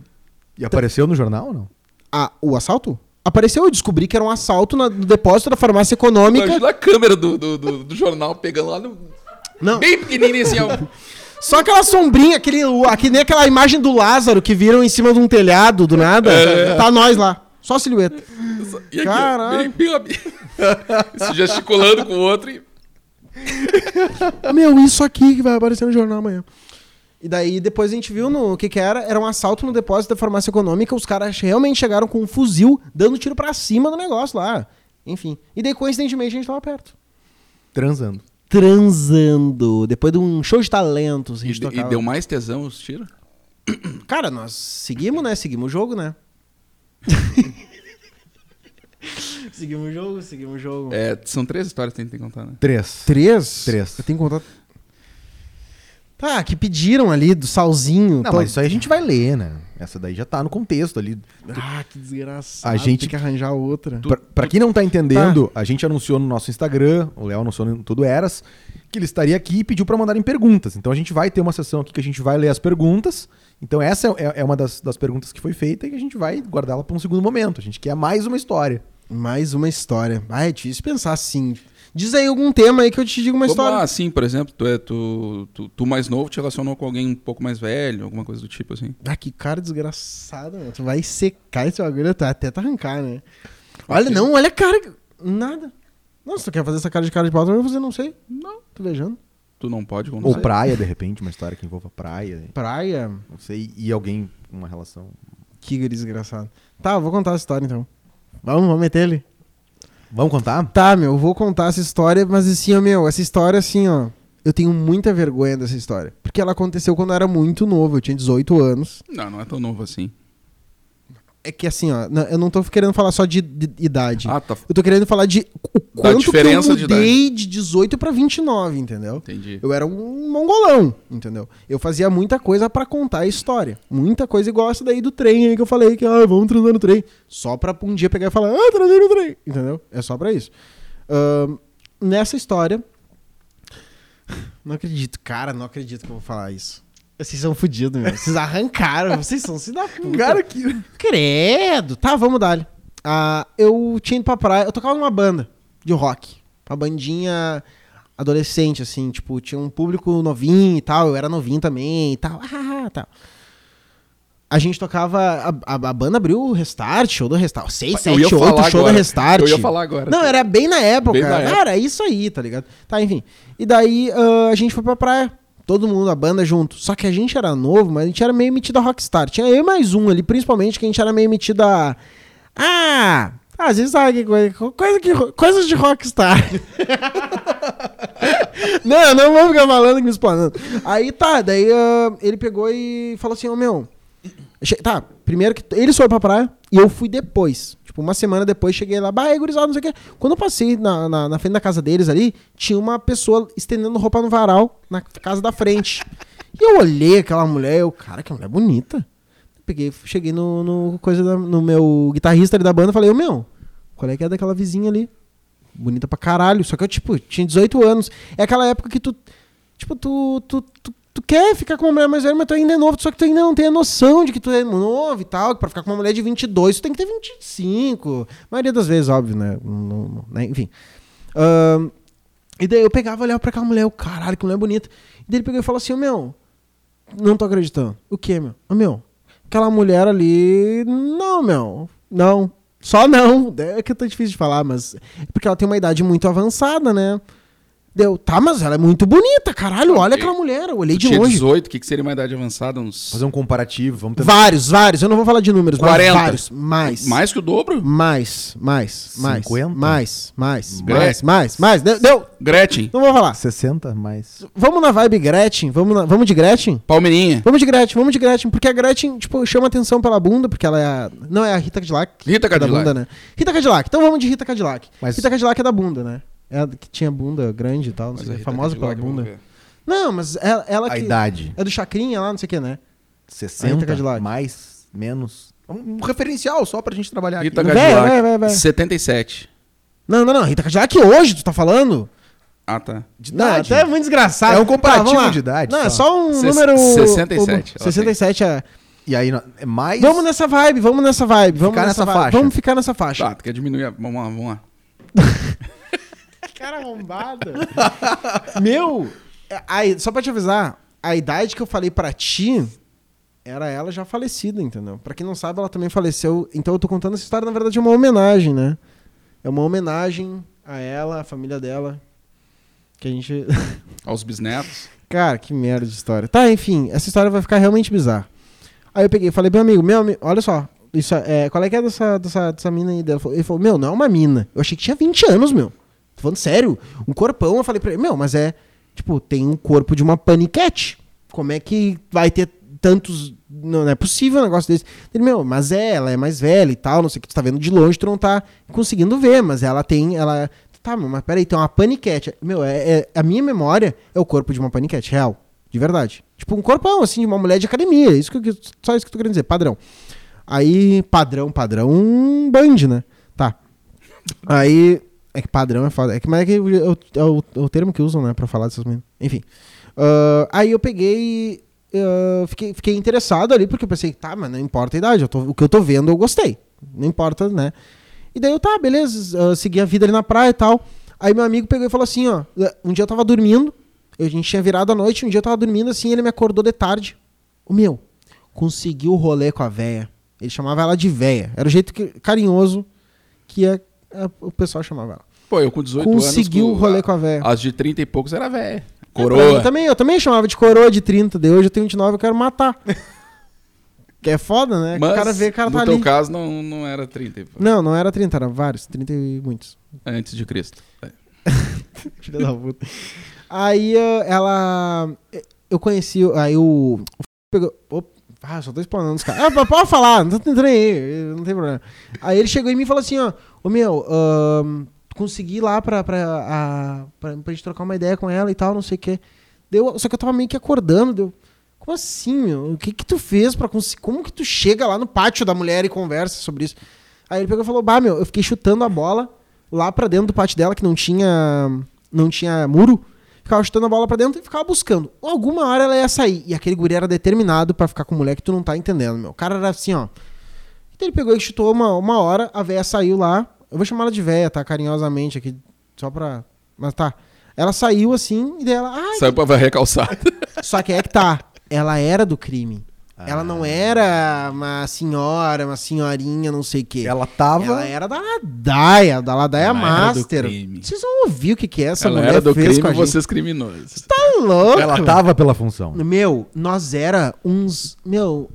E apareceu no jornal ou não? Ah, o assalto? Apareceu, eu descobri que era um assalto na- no depósito da farmácia econômica. Imagina a câmera do, do, do, do jornal pegando lá no. Não. Bem pequenininho assim, ó. Só aquela sombrinha, aquele, aqui nem aquela imagem do Lázaro que viram em cima de um telhado do nada. Tá nós lá. Só a silhueta. Caralho. bem, bem, Se gesticulando com o outro e. Meu, isso aqui que vai aparecer no jornal amanhã. E daí depois a gente viu no o que que era, era um assalto no depósito da farmácia econômica, os caras realmente chegaram com um fuzil dando tiro pra cima do negócio lá. Enfim. E daí coincidentemente a gente tava perto. Transando. transando. Depois de um show de talentos, a E, de- e tocava. deu mais tesão os tiros? Cara, nós seguimos, né? Seguimos o jogo, né? seguimos o jogo, seguimos o jogo. É, são três histórias que tem que contar, né? Três. Três? Três. Eu tenho que contar. Tá, que pediram ali do salzinho. Não, Tô- mas isso aí a gente vai ler, né? Essa daí já tá no contexto ali. Ah, que desgraçado. A gente- Tem que arranjar outra. Pra, pra quem não tá entendendo, a gente anunciou no nosso Instagram, o Léo anunciou no Tudo Eras, que ele estaria aqui e pediu pra mandarem perguntas. Então a gente vai ter uma sessão aqui que a gente vai ler as perguntas. Então essa é, é uma das, das perguntas que foi feita e a gente vai guardá-la pra um segundo momento. A gente quer mais uma história. Mais uma história. Ah, é difícil pensar assim. Diz aí algum tema aí que eu te digo uma Vamos história. lá, assim, por exemplo, tu, é, tu, tu, tu mais novo te relacionou com alguém um pouco mais velho, alguma coisa do tipo assim. Ah, que cara desgraçado, meu. Tu vai secar esse bagulho tu vai até te arrancar, né? Olha, não, olha a cara. Nada. Não, se tu quer fazer essa cara de cara de pau, eu vou fazer, não sei. Não. Tô viajando. Tu não pode, vamos Ou praia, de repente, uma história que envolva praia. Praia. Não sei. E alguém com uma relação. Que desgraçado. Tá, eu vou contar a história então. Vamos, vamos meter ele. Vamos contar? Tá, meu, eu vou contar essa história, mas assim, ó, meu, essa história, assim, ó. Eu tenho muita vergonha dessa história. Porque ela aconteceu quando eu era muito novo, eu tinha 18 anos. Não, não é tão novo assim. É que assim, ó, n- eu não tô querendo falar só de, de idade. Ah, tá. Eu tô querendo falar de o quanto que eu diferença de mudei de, 18 pra 29, entendeu? Entendi. Eu era um mongolão, entendeu? Eu fazia muita coisa pra contar a história. Muita coisa igual essa daí do trem aí que eu falei que, ah, vamos transar no trem. Só pra um dia pegar e falar, ah, transei no trem, entendeu? É só pra isso. Ahn, nessa história... Não acredito, cara, não acredito que eu vou falar isso. Vocês são fodidos, meu. Vocês arrancaram, vocês são se da puta. Que. Credo! Tá, vamos dar. Ah, eu tinha ido pra praia, eu tocava numa banda de rock. Uma bandinha adolescente, assim, tipo, tinha um público novinho e tal, eu era novinho também e tal. Ah, tal. A gente tocava. A, a- a banda abriu o Restart, show do Restart. 6, Eu 7, ia 8 falar show agora. do Restart. Eu ia falar agora. Não, era bem na época. Bem na época. Cara, é isso aí, tá ligado? Tá, enfim. E daí ah, a gente foi pra praia. Todo mundo, a banda junto. Só que a gente era novo, mas a gente era meio metido a rockstar. Tinha eu e mais um ali, principalmente, que a gente era meio metido a. Ah! Às vezes sabe coisa, coisa que, coisas de rockstar. não, não vou ficar falando que me explanando. Aí tá, daí ah, ele pegou e falou assim: Ô meu. che- Tá, primeiro que ele foi pra praia e eu fui depois. Tipo, uma semana depois cheguei lá, bah, é gurizada, não sei o quê. Quando eu passei na, na, na frente da casa deles ali, tinha uma pessoa estendendo roupa no varal na casa da frente. E eu olhei aquela mulher, eu, cara, que mulher bonita. Peguei, cheguei no, no coisa da- no meu guitarrista ali da banda falei, ô meu, qual é que é daquela vizinha ali? Bonita pra caralho. Só que eu, tipo, tinha 18 anos. É aquela época que tu. Tipo, tu, tu, tu, tu quer ficar com uma mulher mais velha, mas tu ainda é novo, só que tu ainda não tem a noção de que tu é novo e tal. Que pra ficar com uma mulher de 22, tu tem que ter 25. A maioria das vezes, óbvio, né? Não- não- né? Enfim. Ahn, e daí eu pegava olhava pra aquela mulher, caralho, que mulher bonita. E daí ele pegou e falou assim: Ô meu, não tô acreditando. O que, meu? Ô meu, aquela mulher ali. Não, meu. Não. Só não. É que tá difícil de falar, mas. É porque ela tem uma idade muito avançada, né? Deu, tá, mas ela é muito bonita, caralho. Olha aquela mulher. Eu olhei Tu de tinha longe. 18, o que, que seria uma idade avançada? Uns. Fazer um comparativo, vamos tentar. Vários, vários. Eu não vou falar de números, 40. mas vários. Mais. Mais que o dobro? Mais, mais, mais. 50? Mais, mais, mais, mais, mais. Deu, deu. Gretchen. Não vou falar. 60 mais. Vamos na vibe Gretchen? Vamos, na- vamos de Gretchen? Palmeirinha. Vamos de Gretchen, vamos de Gretchen. Porque a Gretchen, tipo, chama atenção pela bunda, porque ela é a... Não, é a Rita Cadillac. Rita que é da Cadillac. bunda, né? Rita Cadillac. Então vamos de Rita Cadillac. Mas- Rita Cadillac é da bunda, né? É a que tinha bunda grande e tal, não Mas sei, famosa pela bunda. ver. Não, mas ela, ela A que... idade. É do Chacrinha lá, não sei o que, né? 60 Cadillac. mais, menos. Um referencial só pra gente trabalhar Rita aqui. Cadillac. vai, vai, vai. 77. Não, não, não. Rita Cadillac hoje, tu tá falando? Ah, tá. De Não, idade. até é muito desgraçado. É um comparativo lá. de idade, Não, é só. um Ses- número... 67, ok. 67 é... E aí, é mais. Vamos nessa vibe, vamos nessa vibe. Vamos Ficar nessa vibe. faixa. Vamos ficar nessa faixa. Tá, tu quer diminuir? a- Vamos lá, vamos lá. Cara arrombada. Meu, é, aí, só pra te avisar, a idade que eu falei pra ti era ela já falecida, entendeu? Pra quem não sabe, ela também faleceu. Então eu tô contando essa história, na verdade, é uma homenagem, né? É uma homenagem a ela, a família dela. Que a gente. Aos bisnetos. Cara, que merda de história. Tá, enfim, essa história vai ficar realmente bizarra. Aí eu peguei e falei, meu amigo, meu amigo, olha só. Isso, é, qual é que é dessa, dessa, dessa mina aí dela? Ele falou, meu, não é uma mina. Eu achei que tinha 20 anos, meu. Tô falando sério. Um corpão, eu falei pra ele, meu, mas é. Tipo, tem um corpo de uma paniquete. Como é que vai ter tantos. Não, é possível um negócio desse. Ele, meu, mas é, ela é mais velha e tal, não sei o que, tu tá vendo de longe, tu não tá conseguindo ver, mas ela tem. Ela. Tá, mas peraí, tem uma paniquete. Meu, é, é- a minha memória é o corpo de uma paniquete, real. De verdade. Tipo, um corpão, assim, de uma mulher de academia. Isso que, só isso que eu tô querendo dizer, padrão. Aí, padrão, padrão, band, né? Tá. Aí. É que padrão é foda. É que, mas é, que o- é é o- termo que usam, né, pra falar dessas meninas. Enfim. Ah, aí eu peguei. ah, fiquei, fiquei interessado ali, porque eu pensei, tá, mas não importa a idade. eu tô- o que eu tô vendo, eu gostei. Não importa, né? E daí eu, tá, beleza, ah, segui a vida ali na praia e tal. Aí meu amigo pegou e falou assim, ó. Um dia eu tava dormindo, a gente tinha virado a noite, um dia eu tava dormindo assim, ele me acordou de tarde. O meu, conseguiu o rolê com a véia. Ele chamava ela de véia. Era o jeito que- carinhoso que a- a- o pessoal chamava ela. Pô, eu com 18 Conseguiu anos. o rolê com a véia. As de 30 e poucos era. Pra mim Coroa. também, eu também chamava de coroa de 30. De hoje eu tenho 29, eu quero matar. que é foda, né? Mas o cara vê, o cara no tá teu ali. caso não, não era 30 e poucos. Não, não era 30, era vários. 30 e muitos. Antes de Cristo. É. Filha da puta. Aí eh, ela. Eu conheci. Aí o. o pegou. Opa, ah, só tô explanando os caras. Ah, pode falar, não tô tentando aí, não tem problema. Aí ele chegou em mim e falou assim: ó, ô meu, ahn, consegui lá pra, pra, a, pra, pra gente trocar uma ideia com ela e tal, não sei o quê. Deu, só que eu tava meio que acordando, deu. Como assim, meu? O que que tu fez pra conseguir. Como que tu chega lá no pátio da mulher e conversa sobre isso? Aí ele pegou e falou: Bah, meu, eu fiquei chutando a bola lá pra dentro do pátio dela, que não tinha. Não tinha muro. Ficava chutando a bola pra dentro e ficava buscando. Alguma hora ela ia sair. E aquele guri era determinado pra ficar com mulher que tu não tá entendendo, meu. O cara era assim, ó. Então ele pegou e chutou uma, uma hora, a véia saiu lá. Eu vou chamar ela de véia, tá? Carinhosamente aqui. Só pra. Mas tá. Ela saiu assim e daí ela. Ai, Saiu pra varrer calçada. só que é que tá. Ela era do crime. Ela não era uma senhora, uma senhorinha, não sei o quê. Ela tava. Ela era da Ladaia, da Ladaia Ela era do Master. crime. Vocês vão ouvir o que, que é essa Ela mulher era do fez crime com a e gente. vocês criminosos. Tá louco? Ela tava pela função. Meu, nós era uns. Meu.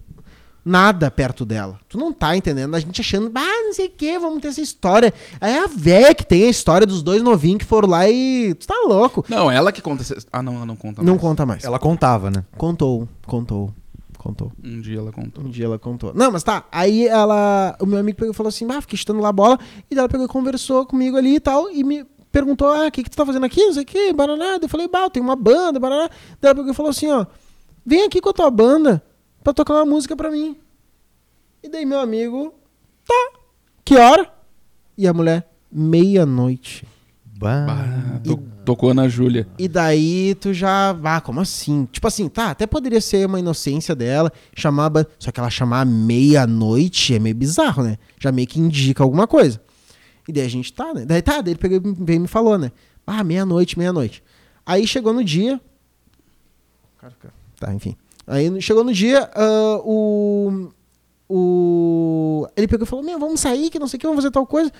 Nada perto dela. Tu não tá entendendo? A gente achando, ah, não sei o que, vamos ter essa história. Aí é a véia que tem a história dos dois novinhos que foram lá e. Tu tá louco. Não, ela que conta. Ah, não, ela não conta Não mais. conta mais. Ela contava, né? Contou, contou, contou. Um dia ela contou. Um dia ela contou. Não, mas tá. Aí ela. O meu amigo pegou e falou assim: ah, fiquei chutando lá a bola. E daí ela pegou e conversou comigo ali e tal. E me perguntou: ah, o que, que tu tá fazendo aqui? Não sei o que, baraná. Eu falei: bah, tenho uma banda, baraná. Daí ela pegou e falou assim: ó, vem aqui com a tua banda pra tocar uma música pra mim. E daí meu amigo, tá. Que hora? E a mulher, meia-noite. Bah. Ah, to- tocou na Júlia. E daí tu já. Ah, como assim? Tipo assim, tá, até poderia ser uma inocência dela, chamar. a ban- Só que ela chamar meia-noite é meio bizarro, né? Já meio que indica alguma coisa. E daí a gente tá, né? Daí tá, daí ele pegou, veio e me falou, né? Ah, meia-noite, meia-noite. Aí chegou no dia. Tá, enfim. Aí chegou no dia, ah, o. O. Ele pegou e falou: Meu, vamos sair, que não sei o que, vamos fazer tal coisa.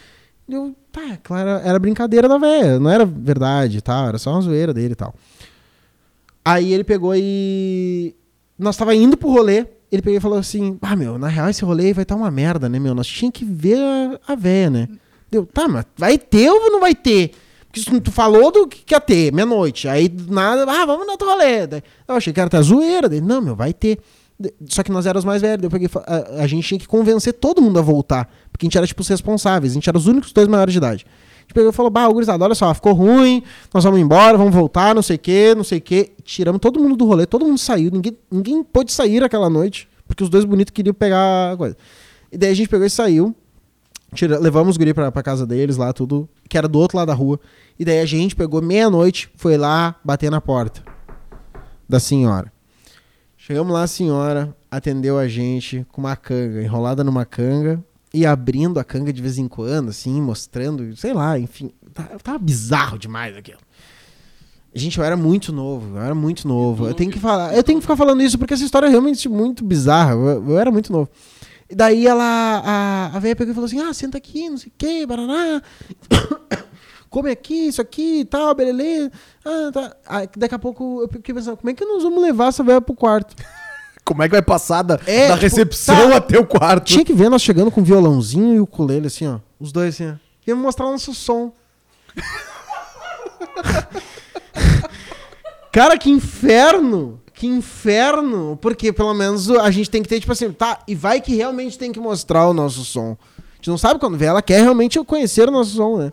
Eu, tá, claro, era brincadeira da véia, não era verdade, tá? Era só uma zoeira dele e tal. Aí ele pegou e. Nós tava indo pro rolê. Ele pegou e falou assim: Ah, meu, na real esse rolê vai estar uma merda, né, meu? Nós tinha que ver a, a véia, né? Deu, tá, mas vai ter ou não vai ter? Porque tu falou do que ia ter, meia-noite. Aí nada, ah, vamos no outro rolê. Eu achei que era até zoeira. Dele, não, meu, vai ter. Só que nós éramos mais velhos. Eu peguei, a, a gente tinha que convencer todo mundo a voltar. Porque a gente era, tipo, os responsáveis. A gente era os únicos dois maiores de idade. A gente pegou e falou: Bah, gurizada, olha só, ficou ruim, nós vamos embora, vamos voltar, não sei o quê, não sei o quê. Tiramos todo mundo do rolê, todo mundo saiu, ninguém, ninguém pôde sair aquela noite, porque os dois bonitos queriam pegar a coisa. E daí a gente pegou e saiu. Tira, levamos os guri pra, pra casa deles lá, tudo, que era do outro lado da rua. E daí a gente pegou meia-noite, foi lá bater na porta da senhora. Chegamos lá, a senhora atendeu a gente com uma canga, enrolada numa canga e abrindo a canga de vez em quando, assim, mostrando, sei lá, enfim. Tá- Tava bizarro demais aquilo. Gente, eu era muito novo, eu era muito novo. Eu tenho que falar, eu tenho que ficar falando isso porque essa história é realmente muito bizarra. Eu, eu era muito novo. E daí ela, a, a velha pegou e falou assim: ah, senta aqui, não sei o que, baraná. Come aqui, isso aqui e tal, beleza. Ah, tá. Aí, daqui a pouco eu fiquei pensando: como é que nós vamos levar essa velha pro quarto? Como é que vai passar da, É, da tipo, recepção tá. até o quarto? Tinha que ver nós chegando com violãozinho e o ukulele, assim, ó. Os dois, assim, ó. Ia mostrar nosso som. Cara, que inferno! Que inferno! Porque pelo menos a gente tem que ter, tipo assim, tá, e vai que realmente tem que mostrar o nosso som. A gente não sabe quando vê, ela quer realmente conhecer o nosso som, né?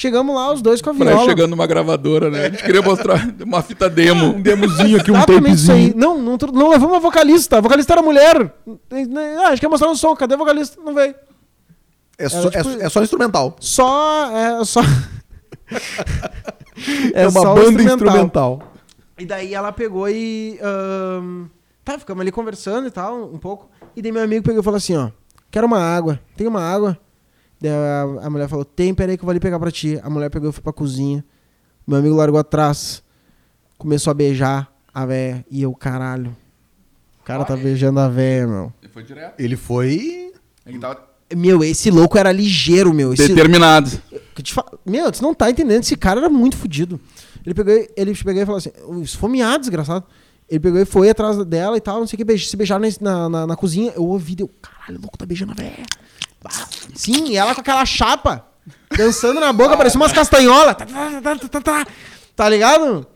Chegamos lá, os dois com a Pra viola. chegando numa gravadora, né? A gente queria mostrar uma fita demo. Um demozinho aqui, um aí. tapezinho. Não, não, não levamos a vocalista. A vocalista era mulher. Ah, a gente quer mostrar um som. Cadê a vocalista? Não veio. É só, tipo- é, é só instrumental. Só. É só. É, uma só banda instrumental. E daí ela pegou e. tá, ficamos ali conversando e tal, um pouco. E daí meu amigo pegou e falou assim: ó, quero uma água. Tem uma água? Daí a, a mulher falou: tem, peraí que eu vou ali pegar pra ti. A mulher pegou e foi pra cozinha. Meu amigo largou atrás. Começou a beijar a véia. E eu, caralho. O cara tá beijando a véia, meu. Foi direto. Ele foi. Ele tava Meu, esse louco era ligeiro, meu. Esse, determinado. Meu, você não tá entendendo. Esse cara era muito fodido. Ele pegou, e- ele pegou e falou assim: esfomeado, desgraçado. Ele pegou e foi atrás dela e tal, não sei o que, beij- se beijaram na, na, na cozinha. Eu ouvi, deu, caralho, o louco tá beijando a véia. Sim, e ela com aquela chapa, dançando na boca, parecia umas castanholas. Tá, tá, tá, tá, tá, tá. Tá ligado?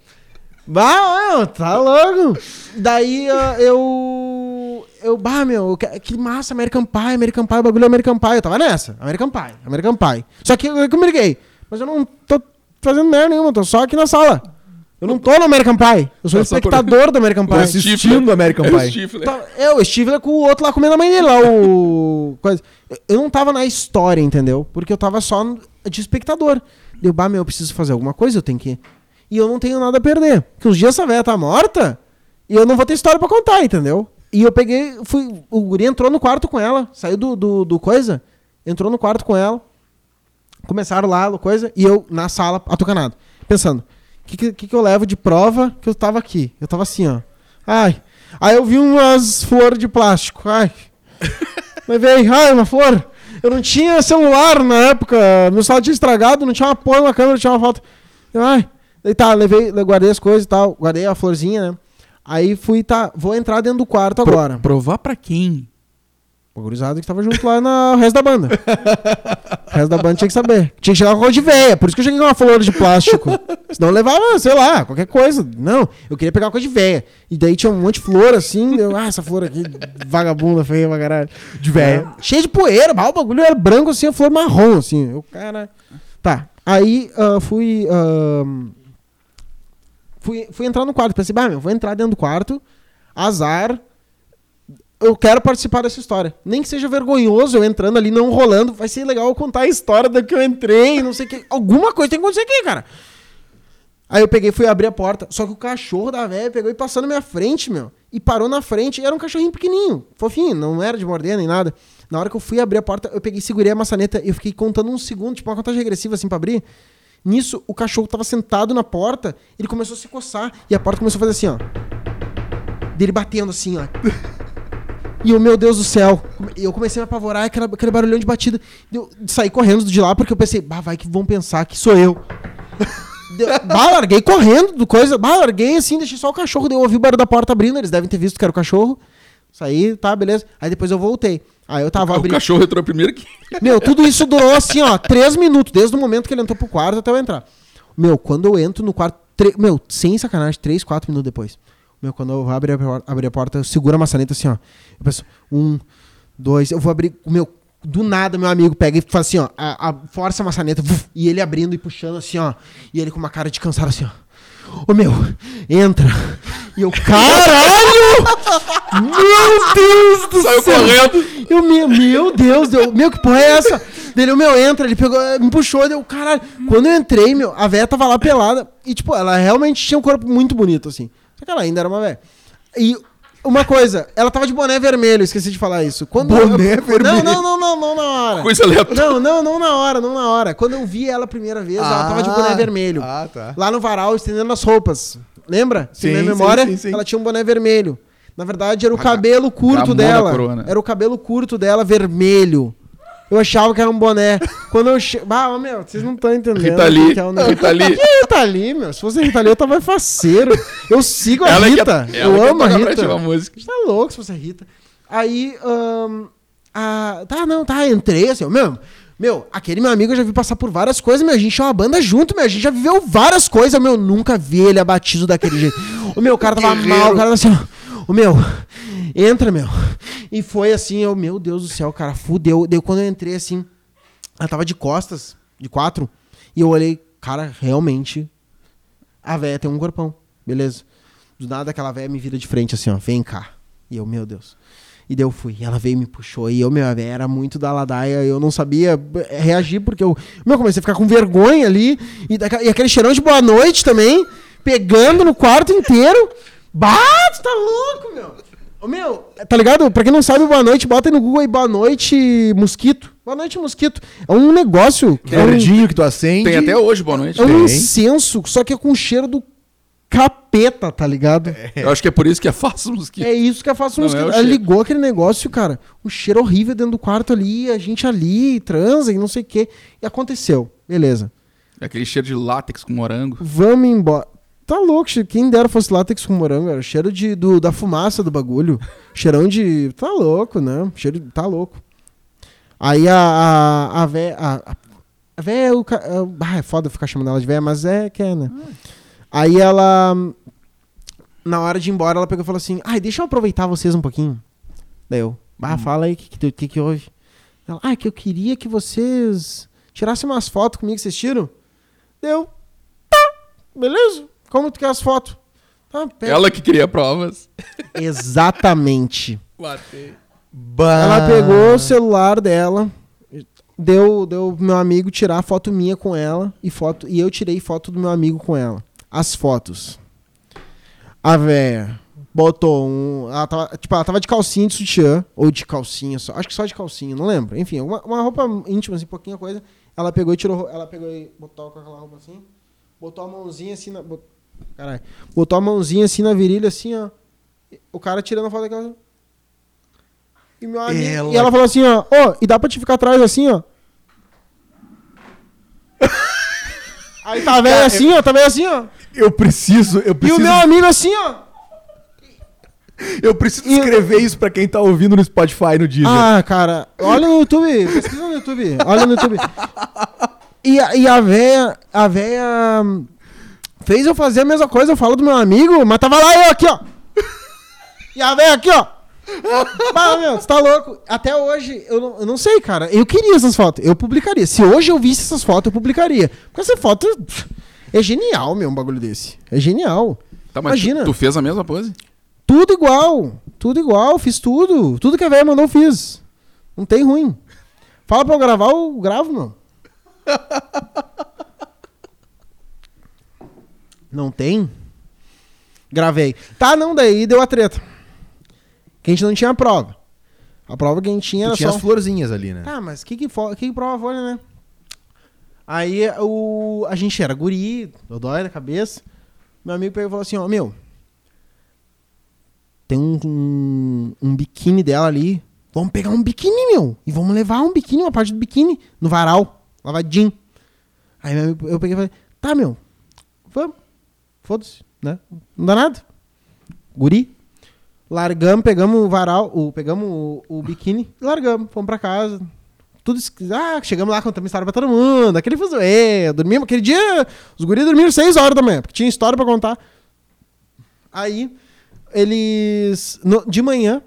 Bah, meu, tá louco. Daí ah, eu. Eu, bah, meu, que massa, American Pie, American Pie, o bagulho é American Pie. Eu tava nessa, American Pie, American Pie. Só que eu, eu me liguei. Mas eu não tô fazendo merda nenhuma, tô só aqui na sala. Eu não tô no American Pie. Eu sou Tá só por- espectador do American Tô Pie. assistindo American É o Pie. Stifler. Tá- É, o Steve com o outro lá comendo a mãe dele lá, o. coisa. Eu- não tava na história, entendeu? Porque eu tava só de espectador. Deu, bah, meu, eu preciso fazer alguma coisa, eu tenho que. E eu não tenho nada a perder. Porque uns dias essa velha tá morta e eu não vou ter história pra contar, entendeu? E eu peguei, fui. O guri entrou no quarto com ela, saiu do, do, do coisa, entrou no quarto com ela. Começaram lá, coisa, e eu na sala, atucanado, pensando, o que, que, que eu levo de prova que eu tava aqui? Eu tava assim, ó. Ai. Aí eu vi umas flores de plástico. Ai. Levei, ai, uma flor. Eu não tinha celular na época. Meu celular tinha estragado, não tinha uma porra na câmera, não tinha uma foto. Eu, ai. Daí tá, levei, guardei as coisas e tal, guardei a florzinha, né? Aí fui, tá, vou entrar dentro do quarto agora. Provar pra quem? O gurizado que tava junto lá no resto da banda. O resto da banda tinha que saber. Tinha que chegar com a cor de veia. Por isso que eu cheguei com uma flor de plástico. Senão eu levava, sei lá, qualquer coisa. Não, eu queria pegar uma coisa de veia. E daí tinha um monte de flor assim. Eu, ah, essa flor aqui, vagabunda, feia pra caralho. De véia. É, cheio de poeira. bah, o bagulho era branco assim, a flor marrom assim. Eu, cara. Tá. Aí ah, fui. ah, fui. Fui entrar no quarto. Pensei, bah, meu, vou entrar dentro do quarto. Azar eu quero participar dessa história. Nem que seja vergonhoso eu entrando ali, não rolando. Vai ser legal eu contar a história da que eu entrei, não sei o que. Alguma coisa tem que acontecer aqui, cara. Aí eu peguei e fui abrir a porta. Só que o cachorro da velha pegou e passou na minha frente, meu. E parou na frente. Era um cachorrinho pequenininho, fofinho, não era de morder nem nada. Na hora que eu fui abrir a porta, eu peguei, segurei a maçaneta e eu fiquei contando um segundo, tipo uma contagem regressiva assim pra abrir. Nisso, o cachorro tava sentado na porta, ele começou a se coçar e a porta começou a fazer assim, ó. Dele batendo assim, ó. E eu, meu Deus do céu, eu comecei a me apavorar, aquela, aquele barulhão de batida. Eu saí correndo de lá porque eu pensei, bah, vai que vão pensar que sou eu. Deu, bah, larguei correndo do coisa, bah, larguei assim, deixei só o cachorro, daí eu ouvi o barulho da porta abrindo, eles devem ter visto que era o cachorro. Saí, tá, beleza. Aí depois eu voltei. Aí eu tava O abrindo. cachorro entrou primeiro que. Meu, tudo isso durou assim, ó, três minutos, desde o momento que ele entrou pro quarto até eu entrar. Meu, quando eu entro no quarto, tre- meu, sem sacanagem, três, quatro minutos depois. Meu, quando eu abrir a, abrir a porta, eu seguro a maçaneta assim, ó. Eu penso, um, dois, eu vou abrir, meu, do nada meu amigo pega e faz assim, ó, a, a- força a maçaneta, vuf, e ele abrindo e puxando assim, ó. E ele com uma cara de cansado assim, ó. Ô meu, entra. E eu, caralho! Meu Deus do Saiu céu! correndo. Eu, meu, meu Deus, deu, meu, que porra é essa? Dele, o meu, entra, ele pegou, me puxou, deu, caralho. Quando eu entrei, meu, a véia tava lá pelada. E, tipo, ela realmente tinha um corpo muito bonito, assim. Só que ela ainda era uma véia. E uma coisa, ela tava de boné vermelho, esqueci de falar isso. Quando Boné eu- vermelho? Não, não, não, não, não na hora. Coisa aleatória. Não, não, não na hora, não na hora. Quando eu vi ela a primeira vez, ela tava de boné Ah, vermelho. ah, tá. Lá no varal, estendendo as roupas. Lembra? Se Sim, minha memória, sim, sim. ela tinha um boné vermelho. Na verdade, era o cabelo curto dela. Corona. Era o cabelo curto dela vermelho. Eu achava que era um boné. Quando eu che... Ah, meu, vocês não estão entendendo. Rita Lee. que é o negócio. Rita Lee. Que Rita Lee, meu? Se fosse Rita Lee, eu tava faceiro. Eu sigo a Ela Rita. eu que amo a pra Rita. uma música. Você tá louco se fosse a Rita. Aí, ahn, a- tá, não, tá, entrei assim, ó, meu, Meu, aquele meu amigo eu já vi passar por várias coisas, meu. A gente é uma banda junto, meu. A gente já viveu várias coisas, meu. Nunca vi ele abatido daquele jeito. O meu, cara tava mal, o cara tava assim. O meu, entra, meu. E foi assim, eu, meu Deus do céu, cara, fudeu. Deu quando eu entrei assim, ela tava de costas, de quatro. E eu olhei, cara, realmente, a véia tem um corpão. Beleza. Do nada aquela véia me vira de frente assim, ó, vem cá. E eu, meu Deus. E daí eu fui. Ela veio e me puxou. E eu, meu, era muito da ladaia. Eu não sabia eh, reagir, porque eu, meu, comecei a ficar com vergonha ali. E, e aquele cheirão de boa noite também, pegando no quarto inteiro. Bah, tu tá louco, meu. Ô, meu, tá ligado? Pra quem não sabe, boa noite, bota aí no Google aí, boa noite, mosquito. Boa noite, mosquito. É um negócio. Que é um- verdinho que tu acende. Tem até hoje, boa noite. é um Tem. incenso, só que é com cheiro do capeta, tá ligado? Eu acho que é por isso que é fácil os mosquitos. É isso que Não, uns é o Ela cheiro. ligou aquele negócio, cara. Um cheiro horrível dentro do quarto ali, a gente ali, transa e não sei o quê. E aconteceu. Beleza. É aquele cheiro de látex com morango. Vamos embora. Tá louco, quem dera fosse látex com morango, era cheiro de, do, da fumaça do bagulho. Cheirão de. Tá louco, né? Cheiro de. Tá louco. Aí a. A, a véia. A, a- véia é o. é o- Ah, é foda ficar chamando ela de véia, mas é que é, né? Aí ela. Na hora de ir embora, ela pegou e falou assim: Ai, deixa eu aproveitar vocês um pouquinho. Daí eu. Ah, fala aí o que, que, que houve. Ela, ah, que eu queria que vocês tirassem umas fotos comigo, vocês tiram? Deu. Tá, beleza. Como tu quer as fotos? Tá. Ela que queria provas. Exatamente. Batei. Bah. Ela pegou o celular dela, deu, deu pro meu amigo tirar foto minha com ela e foto e eu tirei foto do meu amigo com ela. As fotos. A véia botou um, ela tava, tipo, ela tava de calcinha de sutiã ou de calcinha só, acho que só de calcinha, não lembro. Enfim, uma, uma roupa íntima assim, pouquinha coisa. Ela pegou e tirou, ela pegou e botou com aquela roupa assim, botou a mãozinha assim na, bot, caralho, botou a mãozinha assim na virilha assim, ó. O cara tirando a foto daquela e, meu amigo, Ela- e ela falou assim, ó, ô, e dá pra te ficar atrás assim, ó. Aí tá velho Cara, assim, ó, tá velho assim, ó. Eu preciso, eu E o preciso, meu amigo assim, ó. eu preciso escrever isso pra quem tá ouvindo no Spotify no Deezer. Ah, cara, olha no YouTube, pesquisa no YouTube, olha no YouTube. E, a- e a véia, a véia fez eu fazer a mesma coisa, eu falo do meu amigo, mas tava lá eu aqui, ó. E a véia aqui, ó. Bah, meu, você tá louco. Até hoje, eu não, eu não sei, cara. Eu queria essas fotos, eu publicaria. Se hoje eu visse essas fotos, eu publicaria. Porque essa foto é genial, meu, um bagulho desse. É genial. Tá, mas Imagina. Tu, tu fez a mesma pose? Tudo igual. Tudo igual. Fiz tudo. Tudo que a velha mandou, eu fiz. Não tem ruim. Fala pra eu gravar, eu gravo, meu. Não tem? Gravei. Tá, não, daí deu a treta. Que a gente não tinha prova. A prova que a gente tinha Tu era tinha só... as florzinhas ali, né? Tá, mas que que, fo- que prova a folha, né? Aí o, a gente era guri, dói da cabeça. Meu amigo pegou e falou assim, ó, meu, tem um, um, um biquíni dela ali. Vamos pegar um biquíni, meu. E vamos levar um biquíni, uma parte do biquíni, no varal, lavadinho. Aí meu amigo- eu peguei e falei, tá, meu. Foda-se, né? Não dá nada. Guri. Largamos, pegamos o varal, o, pegamos o, o biquíni e largamos. Fomos pra casa. Tudo Ah, chegamos lá, contamos história pra todo mundo. Aquele fuzuê. Dormimos. Aquele dia, os guris dormiram 6 horas da manhã, porque tinha história pra contar. Aí, eles. no- de manhã,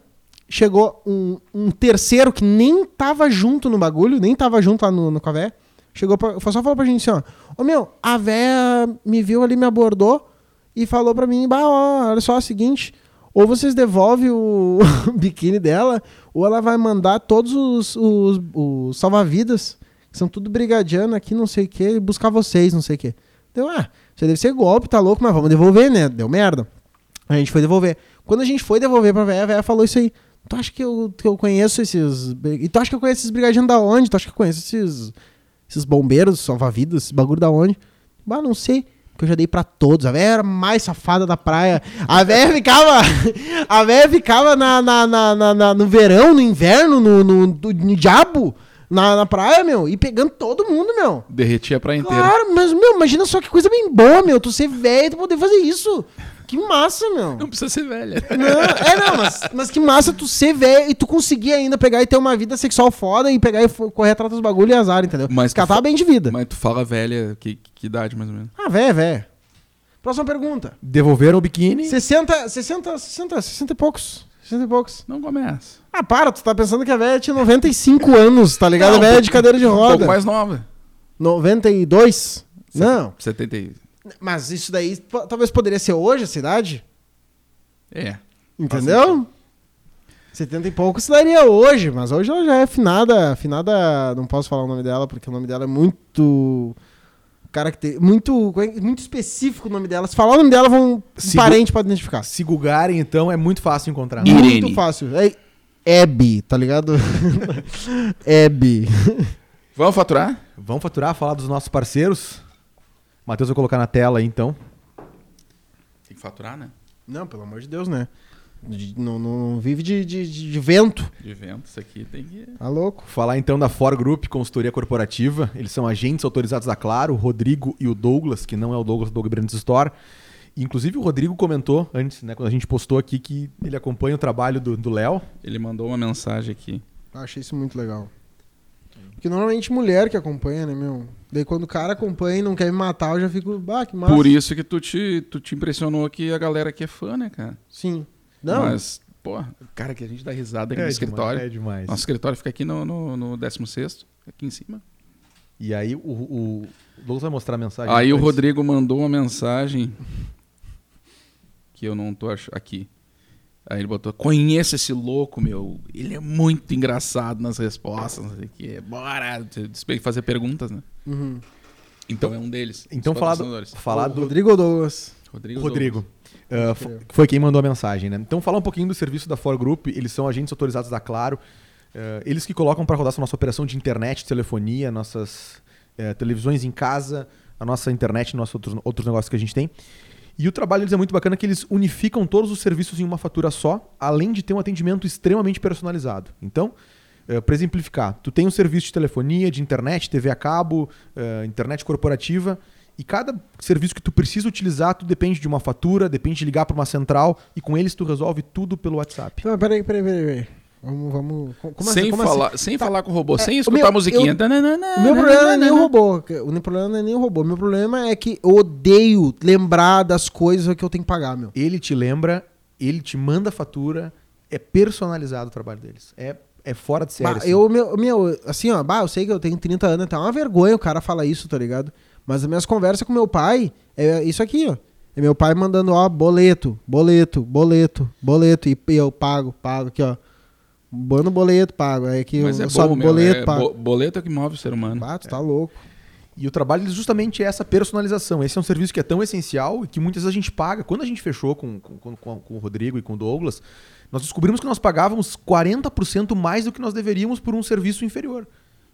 chegou um, um terceiro que nem tava junto no bagulho, nem tava junto lá no, no véia. Chegou pra, só falou pra gente assim, ó. Ô meu, a véia me viu ali, me abordou e falou pra mim, bah, ó, olha só, é o seguinte. Ou vocês devolvem o biquíni dela, ou ela vai mandar todos os, os, os salva-vidas, que são tudo brigadiano aqui, não sei o que, buscar vocês, não sei o que. Deu, ah, aí deve ser golpe, tá louco, mas vamos devolver, né? Deu merda. A gente foi devolver. Quando a gente foi devolver pra véia, a véia falou isso aí. Tu acha que eu, que eu conheço esses. E tu acha que eu conheço esses brigadianos da onde? Tu acha que eu conheço esses. Esses bombeiros, salva-vidas, esse bagulho da onde? Bah, não sei. Porque eu já dei pra todos. A véia era a mais safada da praia. A véia ficava. A véia ficava na, na, na, na- no verão, no inverno, no, no, no, no diabo, na, na praia, meu. E pegando todo mundo, meu. Derretia pra inteira. Claro, mas, meu, imagina só que coisa bem boa, meu. Tu ser velho tu poder fazer isso. Que massa, meu. Não precisa ser velha. Não, é, não, mas, mas que massa tu ser velho e tu conseguir ainda pegar e ter uma vida sexual foda e pegar e correr atrás dos bagulho e azar, entendeu? Mas Catar fa- bem de vida. Mas tu fala velha, que, que idade mais ou menos? Ah, velho, velho. Próxima pergunta. Devolveram o biquíni. 60, 60, 60, 60 e poucos. 60 e poucos. Não começa. Ah, para, tu tá pensando que a velha tinha 95 anos, tá ligado? Não, a velha de cadeira de Um pouco roda. mais nova. 92? Não. 70 e... Mas isso daí talvez poderia ser hoje a cidade. É. Entendeu? 70 e pouco se daria hoje, mas hoje ela já é finada. Finada, não posso falar o nome dela, porque o nome dela é muito. Caracter... Muito, muito específico o nome dela. Se falar o nome dela, vão, um Se parente pode identificar. Se googarem, então, é muito fácil encontrar. E- Muito Irene. fácil. É Abby, tá ligado? Abby. Vamos faturar? Vamos faturar, falar dos nossos parceiros. Matheus vai colocar na tela aí, então. Tem que faturar, né? Não, pelo amor de Deus, né? De- não, não vive de, de, de- de vento. De vento, isso aqui tem que... Tá louco? Falar então da For Group, consultoria corporativa. Eles são agentes autorizados da Claro, o Rodrigo e o Douglas, que não é o Douglas do Brands Store. Inclusive o Rodrigo comentou antes, né, quando a gente postou aqui, que ele acompanha o trabalho do do Léo. Ele mandou uma mensagem aqui. Eu achei isso muito legal. Porque normalmente mulher que acompanha, né, meu? Daí quando o cara acompanha e não quer me matar, eu já fico, bah, que massa. Por isso que tu te, tu te impressionou que a galera aqui é fã, né, cara? Sim. Não, Mas, pô, cara, que a gente dá risada aqui no escritório. é demais. Nosso escritório fica aqui no, no, no 16º, aqui em cima. E aí o, o, o Douglas vai mostrar a mensagem. Aí o depois. Rodrigo mandou uma mensagem que eu não tô achando aqui. Aí ele botou: Conheço esse louco, meu. Ele é muito engraçado nas respostas, não sei o quê. Bora! Fazer perguntas, né? Uhum. Então é um deles. Então os falar do, falar Rodrigo ou Douglas? Rodrigo. Rodrigo. Douglas. Uh, foi quem mandou a mensagem, né? Então, falar um pouquinho do serviço da For Group. Eles são agentes autorizados da Claro. Uh, eles que colocam para rodar essa nossa operação de internet, telefonia, nossas eh, televisões em casa, a nossa internet, nossos outros, outros negócios que a gente tem. E o trabalho deles é muito bacana que eles unificam todos os serviços em uma fatura só, além de ter um atendimento extremamente personalizado. Então, para exemplificar, tu tem um serviço de telefonia, de internet, TV a cabo, eh, internet corporativa, e cada serviço que tu precisa utilizar, tu depende de uma fatura, depende de ligar para uma central, e com eles tu resolve tudo pelo WhatsApp. Não, peraí, peraí, peraí. peraí. Vamos, vamos. co- Como sem assim? Como falar, assim? sem Tá. falar com o robô, É, sem escutar meu- a musiquinha. eu- Tananana, O meu problema não é nem o nananana. robô. O meu problema não é nem o robô. O meu problema é que eu odeio lembrar das coisas que eu tenho que pagar, meu. Ele te lembra, ele te manda a fatura, é personalizado o trabalho deles. É, é fora de série. Bah, assim. eu, meu, meu, assim, ó, bah, eu sei que eu tenho 30 anos, tá uma vergonha o cara falar isso, tá ligado? Mas as minhas conversas com meu pai é isso aqui, ó. É meu pai mandando, ó, boleto, boleto, boleto, boleto, e, e eu pago, pago aqui, ó. Manda boleto, pago. Aí aqui Mas é sobe bom, meu, boleto, é, pago. bo- boleto é o que move o ser humano. Bah, tu tá louco. E o trabalho deles justamente é essa personalização. Esse é um serviço que é tão essencial e que muitas vezes a gente paga. Quando a gente fechou com, com, com, com o Rodrigo e com o Douglas, nós descobrimos que nós pagávamos 40% mais do que nós deveríamos por um serviço inferior.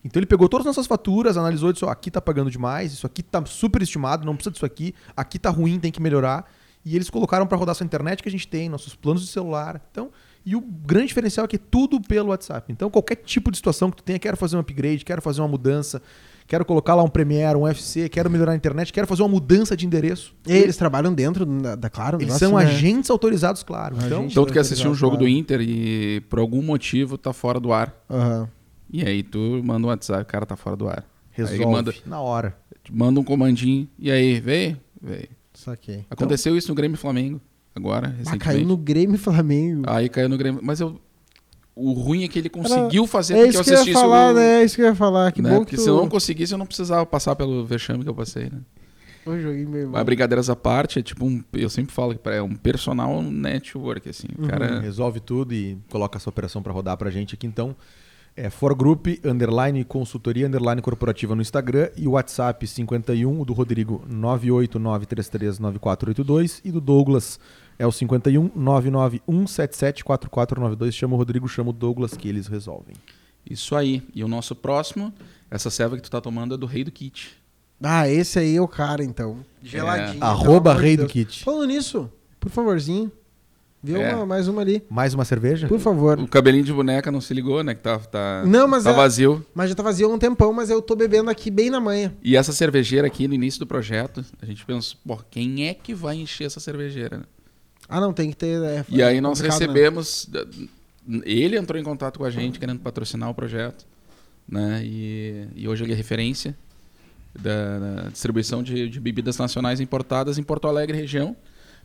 Então ele pegou todas as nossas faturas, analisou e disse: ó, aqui tá pagando demais, isso aqui tá super estimado, não precisa disso aqui, aqui tá ruim, tem que melhorar. E eles colocaram para rodar essa internet que a gente tem, nossos planos de celular. Então, e o grande diferencial é que é tudo pelo WhatsApp. Então, qualquer tipo de situação que tu tenha, quero fazer um upgrade, quero fazer uma mudança, quero colocar lá um Premiere, um UFC, quero melhorar a internet, quero fazer uma mudança de endereço. E eles trabalham dentro da, da Claro? Eles negócio são né? agentes autorizados, claro. Então, Agente. Então tu quer assistir um jogo do claro. Inter e por algum motivo tá fora do ar. Aham. E aí tu manda um WhatsApp, o cara tá fora do ar. resolve manda, na hora. manda um comandinho. E aí, veio? Veio. Saquei. Aconteceu isso no Grêmio e Flamengo. Agora, Ah, recentemente. caiu no Grêmio e Flamengo. Aí caiu no Grêmio. Mas eu. O ruim é que ele conseguiu fazer é que isso eu que eu ia assistisse falar, o. né? É isso que eu ia falar. Que né? bom Porque que tu... se eu não conseguisse, eu não precisava passar pelo vexame que eu passei, né? Eu joguei mal. Mas brincadeiras à parte, é tipo um. Eu sempre falo que é um personal network, assim. O cara. Resolve tudo e coloca essa operação para rodar pra gente aqui. Então, é For Group, underline consultoria, underline corporativa no Instagram e o WhatsApp 51, o do Rodrigo 989339482 e do Douglas é o 51 991774492. Chama o Rodrigo, chama o Douglas que eles resolvem. Isso aí. E o nosso próximo, essa serva que tu tá tomando é do Rei do Kit. Ah, esse aí é o cara, então. Geladinho. pelo Arroba amor de Rei do Deus. Kit. Falando nisso, por favorzinho, vê É. uma, mais uma ali. Mais uma cerveja? Por favor. O cabelinho de boneca não se ligou, né? Que tá, tá, Não, mas tá é- vazio. Mas já tá vazio há um tempão, mas eu tô bebendo aqui bem na manhã. E essa cervejeira aqui no início do projeto, a gente pensou, pô, quem é que vai encher essa cervejeira? Ah, não, tem que ter. é, E é aí nós complicado, né? recebemos. Ele entrou em contato com a gente querendo patrocinar o projeto. Né? E, e hoje ele é referência da, da distribuição de, de bebidas nacionais importadas em Porto Alegre região.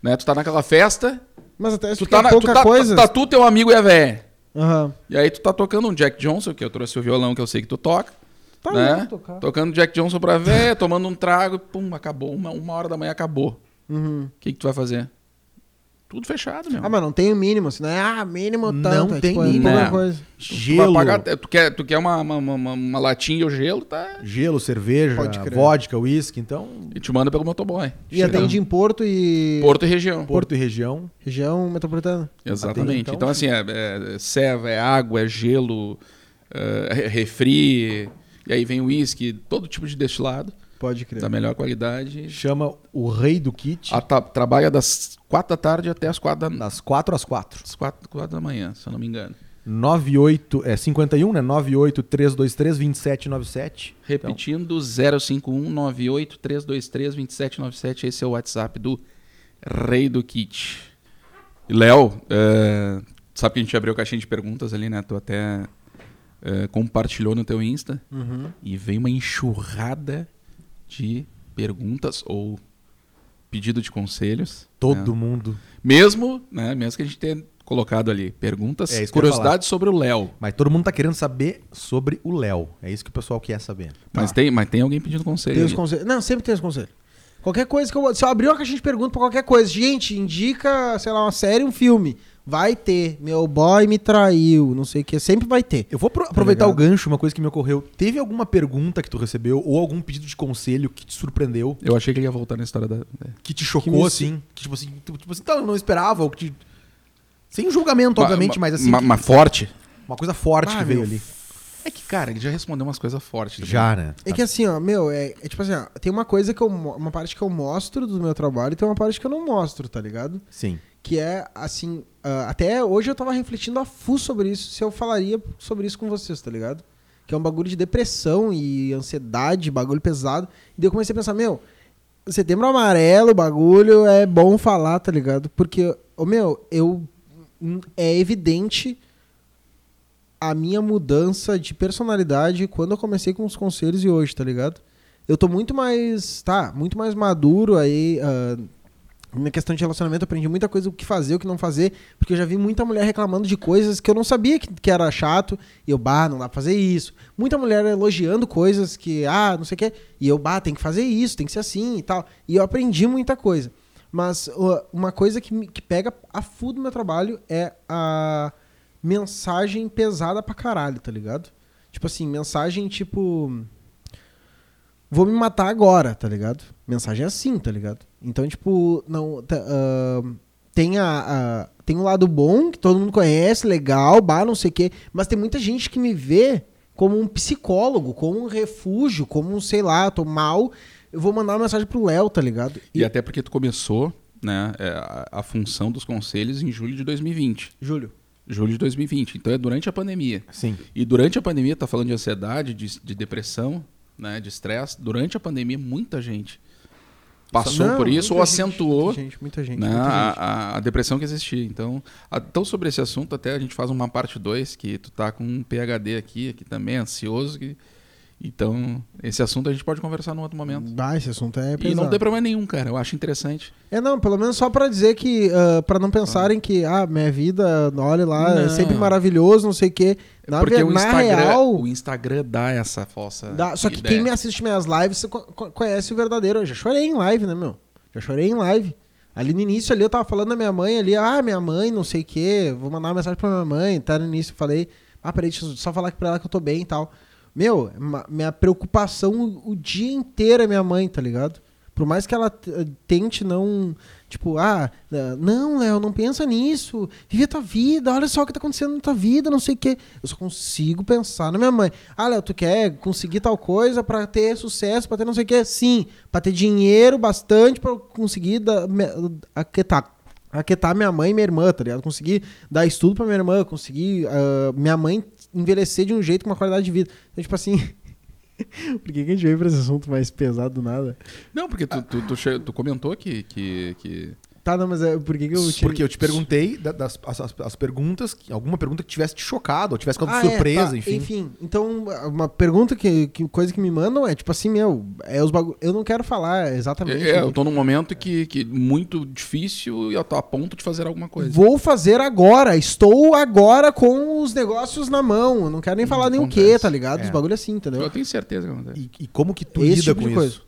Né? Tu tá naquela festa, Mas até tu tá, é na, pouca tu tá, coisa. tá tu, teu amigo e a véia. Aham. E aí tu tá tocando um Jack Johnson, que eu trouxe o violão que eu sei que tu toca. Tá né? Tocando Jack Johnson pra véia, tomando um trago pum, acabou. Uma, uma hora da manhã acabou. Uhum. O que, que tu vai fazer? Tudo fechado, meu. Ah, mas não tem o mínimo, assim, não é ah, mínimo Não tanto. é, tem tipo, é mínimo. Não. coisa. Tu Gelo, pagar- tu quer, tu quer uma, uma, uma, uma- latinha e o gelo, tá? gelo, cerveja, vodka, uísque, então E te manda pelo motoboy. E Chega atende em Porto e Porto e região. Porto e região. região metropolitana. Exatamente. Atende, então, então, assim, é, é ceva, é água, é gelo, é refri, e aí vem uísque, todo tipo de destilado, Pode crer. da melhor qualidade. Chama o Rei do Kit, A trabalha das 4 da tarde até as 4 da, das 4 às 4. das 4, 4 da manhã, se eu não me engano. 98, é 51, né? 98 323 2797. Repetindo, 051 98 323 2797. Esse é o WhatsApp do Rei do Kit. Léo, é, sabe que a gente abriu a caixinha de perguntas ali, né? Tu até é, compartilhou no teu Insta. Uhum. E veio uma enxurrada de perguntas ou pedido de conselhos. Todo né? mundo. Mesmo, né? Mesmo que a gente tenha colocado ali perguntas, É curiosidades sobre o Léo. Mas todo mundo tá querendo saber sobre o Léo. É isso que o pessoal quer saber. Mas, tem, mas tem alguém pedindo conselho. Tem os conselhos. Não, sempre tem os conselhos. Qualquer coisa que eu. Se eu abrir uma caixinha de perguntas pra qualquer coisa, gente, indica, sei lá, uma série, um filme. Vai ter. Meu boy me traiu, não sei o que. Sempre vai ter. Eu vou apro- aproveitar o ligado? gancho, uma coisa que me ocorreu. Teve alguma pergunta que tu recebeu ou algum pedido de conselho que te surpreendeu, Eu achei que ele ia voltar na história da. é. que te chocou, Que me- assim? Que tipo assim, tu, tipo assim, tá, eu não esperava, ou que te... Sem julgamento, obviamente, mas assim, ma- que- ma- forte. uma coisa forte Ah, que veio meu, ali. É que, cara, ele já respondeu umas coisas fortes. também. Já, né? É que assim, ó, meu, é, é tipo assim, ó, tem uma coisa que eu. Uma parte que eu mostro do meu trabalho e tem uma parte que eu não mostro, tá ligado? Sim. Que é assim. ah, até hoje eu tava refletindo a full sobre isso, se eu falaria sobre isso com vocês, tá ligado? Que é um bagulho de depressão e ansiedade, bagulho pesado. E daí eu comecei a pensar, meu, setembro amarelo, bagulho é bom falar, tá ligado? Porque, ô meu, eu. É evidente a minha mudança de personalidade quando eu comecei com os conselhos e hoje, tá ligado? Eu tô muito mais, tá, muito mais maduro aí, ah, na questão de relacionamento, aprendi muita coisa, o que fazer, o que não fazer, porque eu já vi muita mulher reclamando de coisas que eu não sabia que, que era chato, e eu, bah, não dá pra fazer isso. Muita mulher elogiando coisas que, ah, não sei o quê, e eu, bah, tem que fazer isso, tem que ser assim e tal. E eu aprendi muita coisa. Mas uma coisa que, que pega a full do meu trabalho é a mensagem pesada pra caralho, tá ligado? Tipo assim, mensagem tipo. Vou me matar agora, tá ligado? Mensagem assim, tá ligado? Então, tipo, não. tá, ah, tem a, a- Tem um lado bom, que todo mundo conhece, legal, bah, não sei o quê. Mas tem muita gente que me vê como um psicólogo, como um refúgio, como um, sei lá, tô mal. Eu vou mandar uma mensagem pro Léo, tá ligado? E até porque tu começou né, é, a, a função dos conselhos em julho de 2020. Júlio. Julho de 2020. Então é durante a pandemia. Sim. E durante a pandemia, tá falando de ansiedade, de, de depressão, né, de estresse. Durante a pandemia, muita gente passou Não, por isso ou gente, acentuou gente, muita gente. né, muita gente. a, a- a depressão que existia. Então, a- então, sobre esse assunto, até a gente faz uma parte 2, que tu tá com um PHD aqui, aqui também, ansioso. que- então, esse assunto a gente pode conversar num outro momento. Ah, esse assunto é e pesado. não tem problema nenhum, cara. Eu acho interessante. É, não, pelo menos só pra dizer que, ah, pra não pensarem que, ah, minha vida, olha lá, é Não. sempre maravilhoso, não sei o quê. Na, Porque o Instagram, real, o Instagram dá essa falsa. dá- só que ideia. quem me assiste minhas lives co- co- conhece o verdadeiro. Eu já chorei em live, né, meu? Já chorei em live. Ali no início ali eu tava falando da minha mãe ali, ah, minha mãe, não sei o quê, vou mandar uma mensagem pra minha mãe, tá no início, eu falei, ah, peraí, deixa eu só falar aqui pra ela que eu tô bem e tal. Meu, minha preocupação o, dia inteiro é minha mãe, tá ligado? Por mais que ela tente não, tipo, ah, eh, não, Léo, não pensa nisso, vive a tua vida, olha só o que tá acontecendo na tua vida, não sei o quê. Eu só consigo pensar na minha mãe. Ah, Léo, tu quer conseguir tal coisa pra ter sucesso, pra ter não sei o quê? Sim, pra ter dinheiro bastante eu conseguir da, me, aquietar, aquietar minha mãe e minha irmã, tá ligado? Conseguir dar estudo pra minha irmã, conseguir ah, minha mãe envelhecer de um jeito com uma qualidade de vida. Então, tipo assim... Por que, que a gente veio pra esse assunto mais pesado do nada? Não, porque tu, tu, tu che- tu comentou que, que, que Tá, não, mas é, por que, que eu tirei- Porque eu te perguntei da- das as, as- as perguntas, alguma pergunta que tivesse te chocado, ou tivesse ficado Ah, é, surpresa, tá, enfim. então, uma pergunta que, que. coisa que me mandam é tipo assim, meu, é os bagulho. Eu não quero falar exatamente. É, né? eu tô num momento que, que muito difícil e eu tô a ponto de fazer alguma coisa. Vou fazer agora. Estou agora com os negócios na mão. Eu não quero nem falar nem o que, tá ligado? Os É. bagulho assim, entendeu? Eu tenho certeza que acontece. E, e como que tu Esse lida tipo com isso? coisa.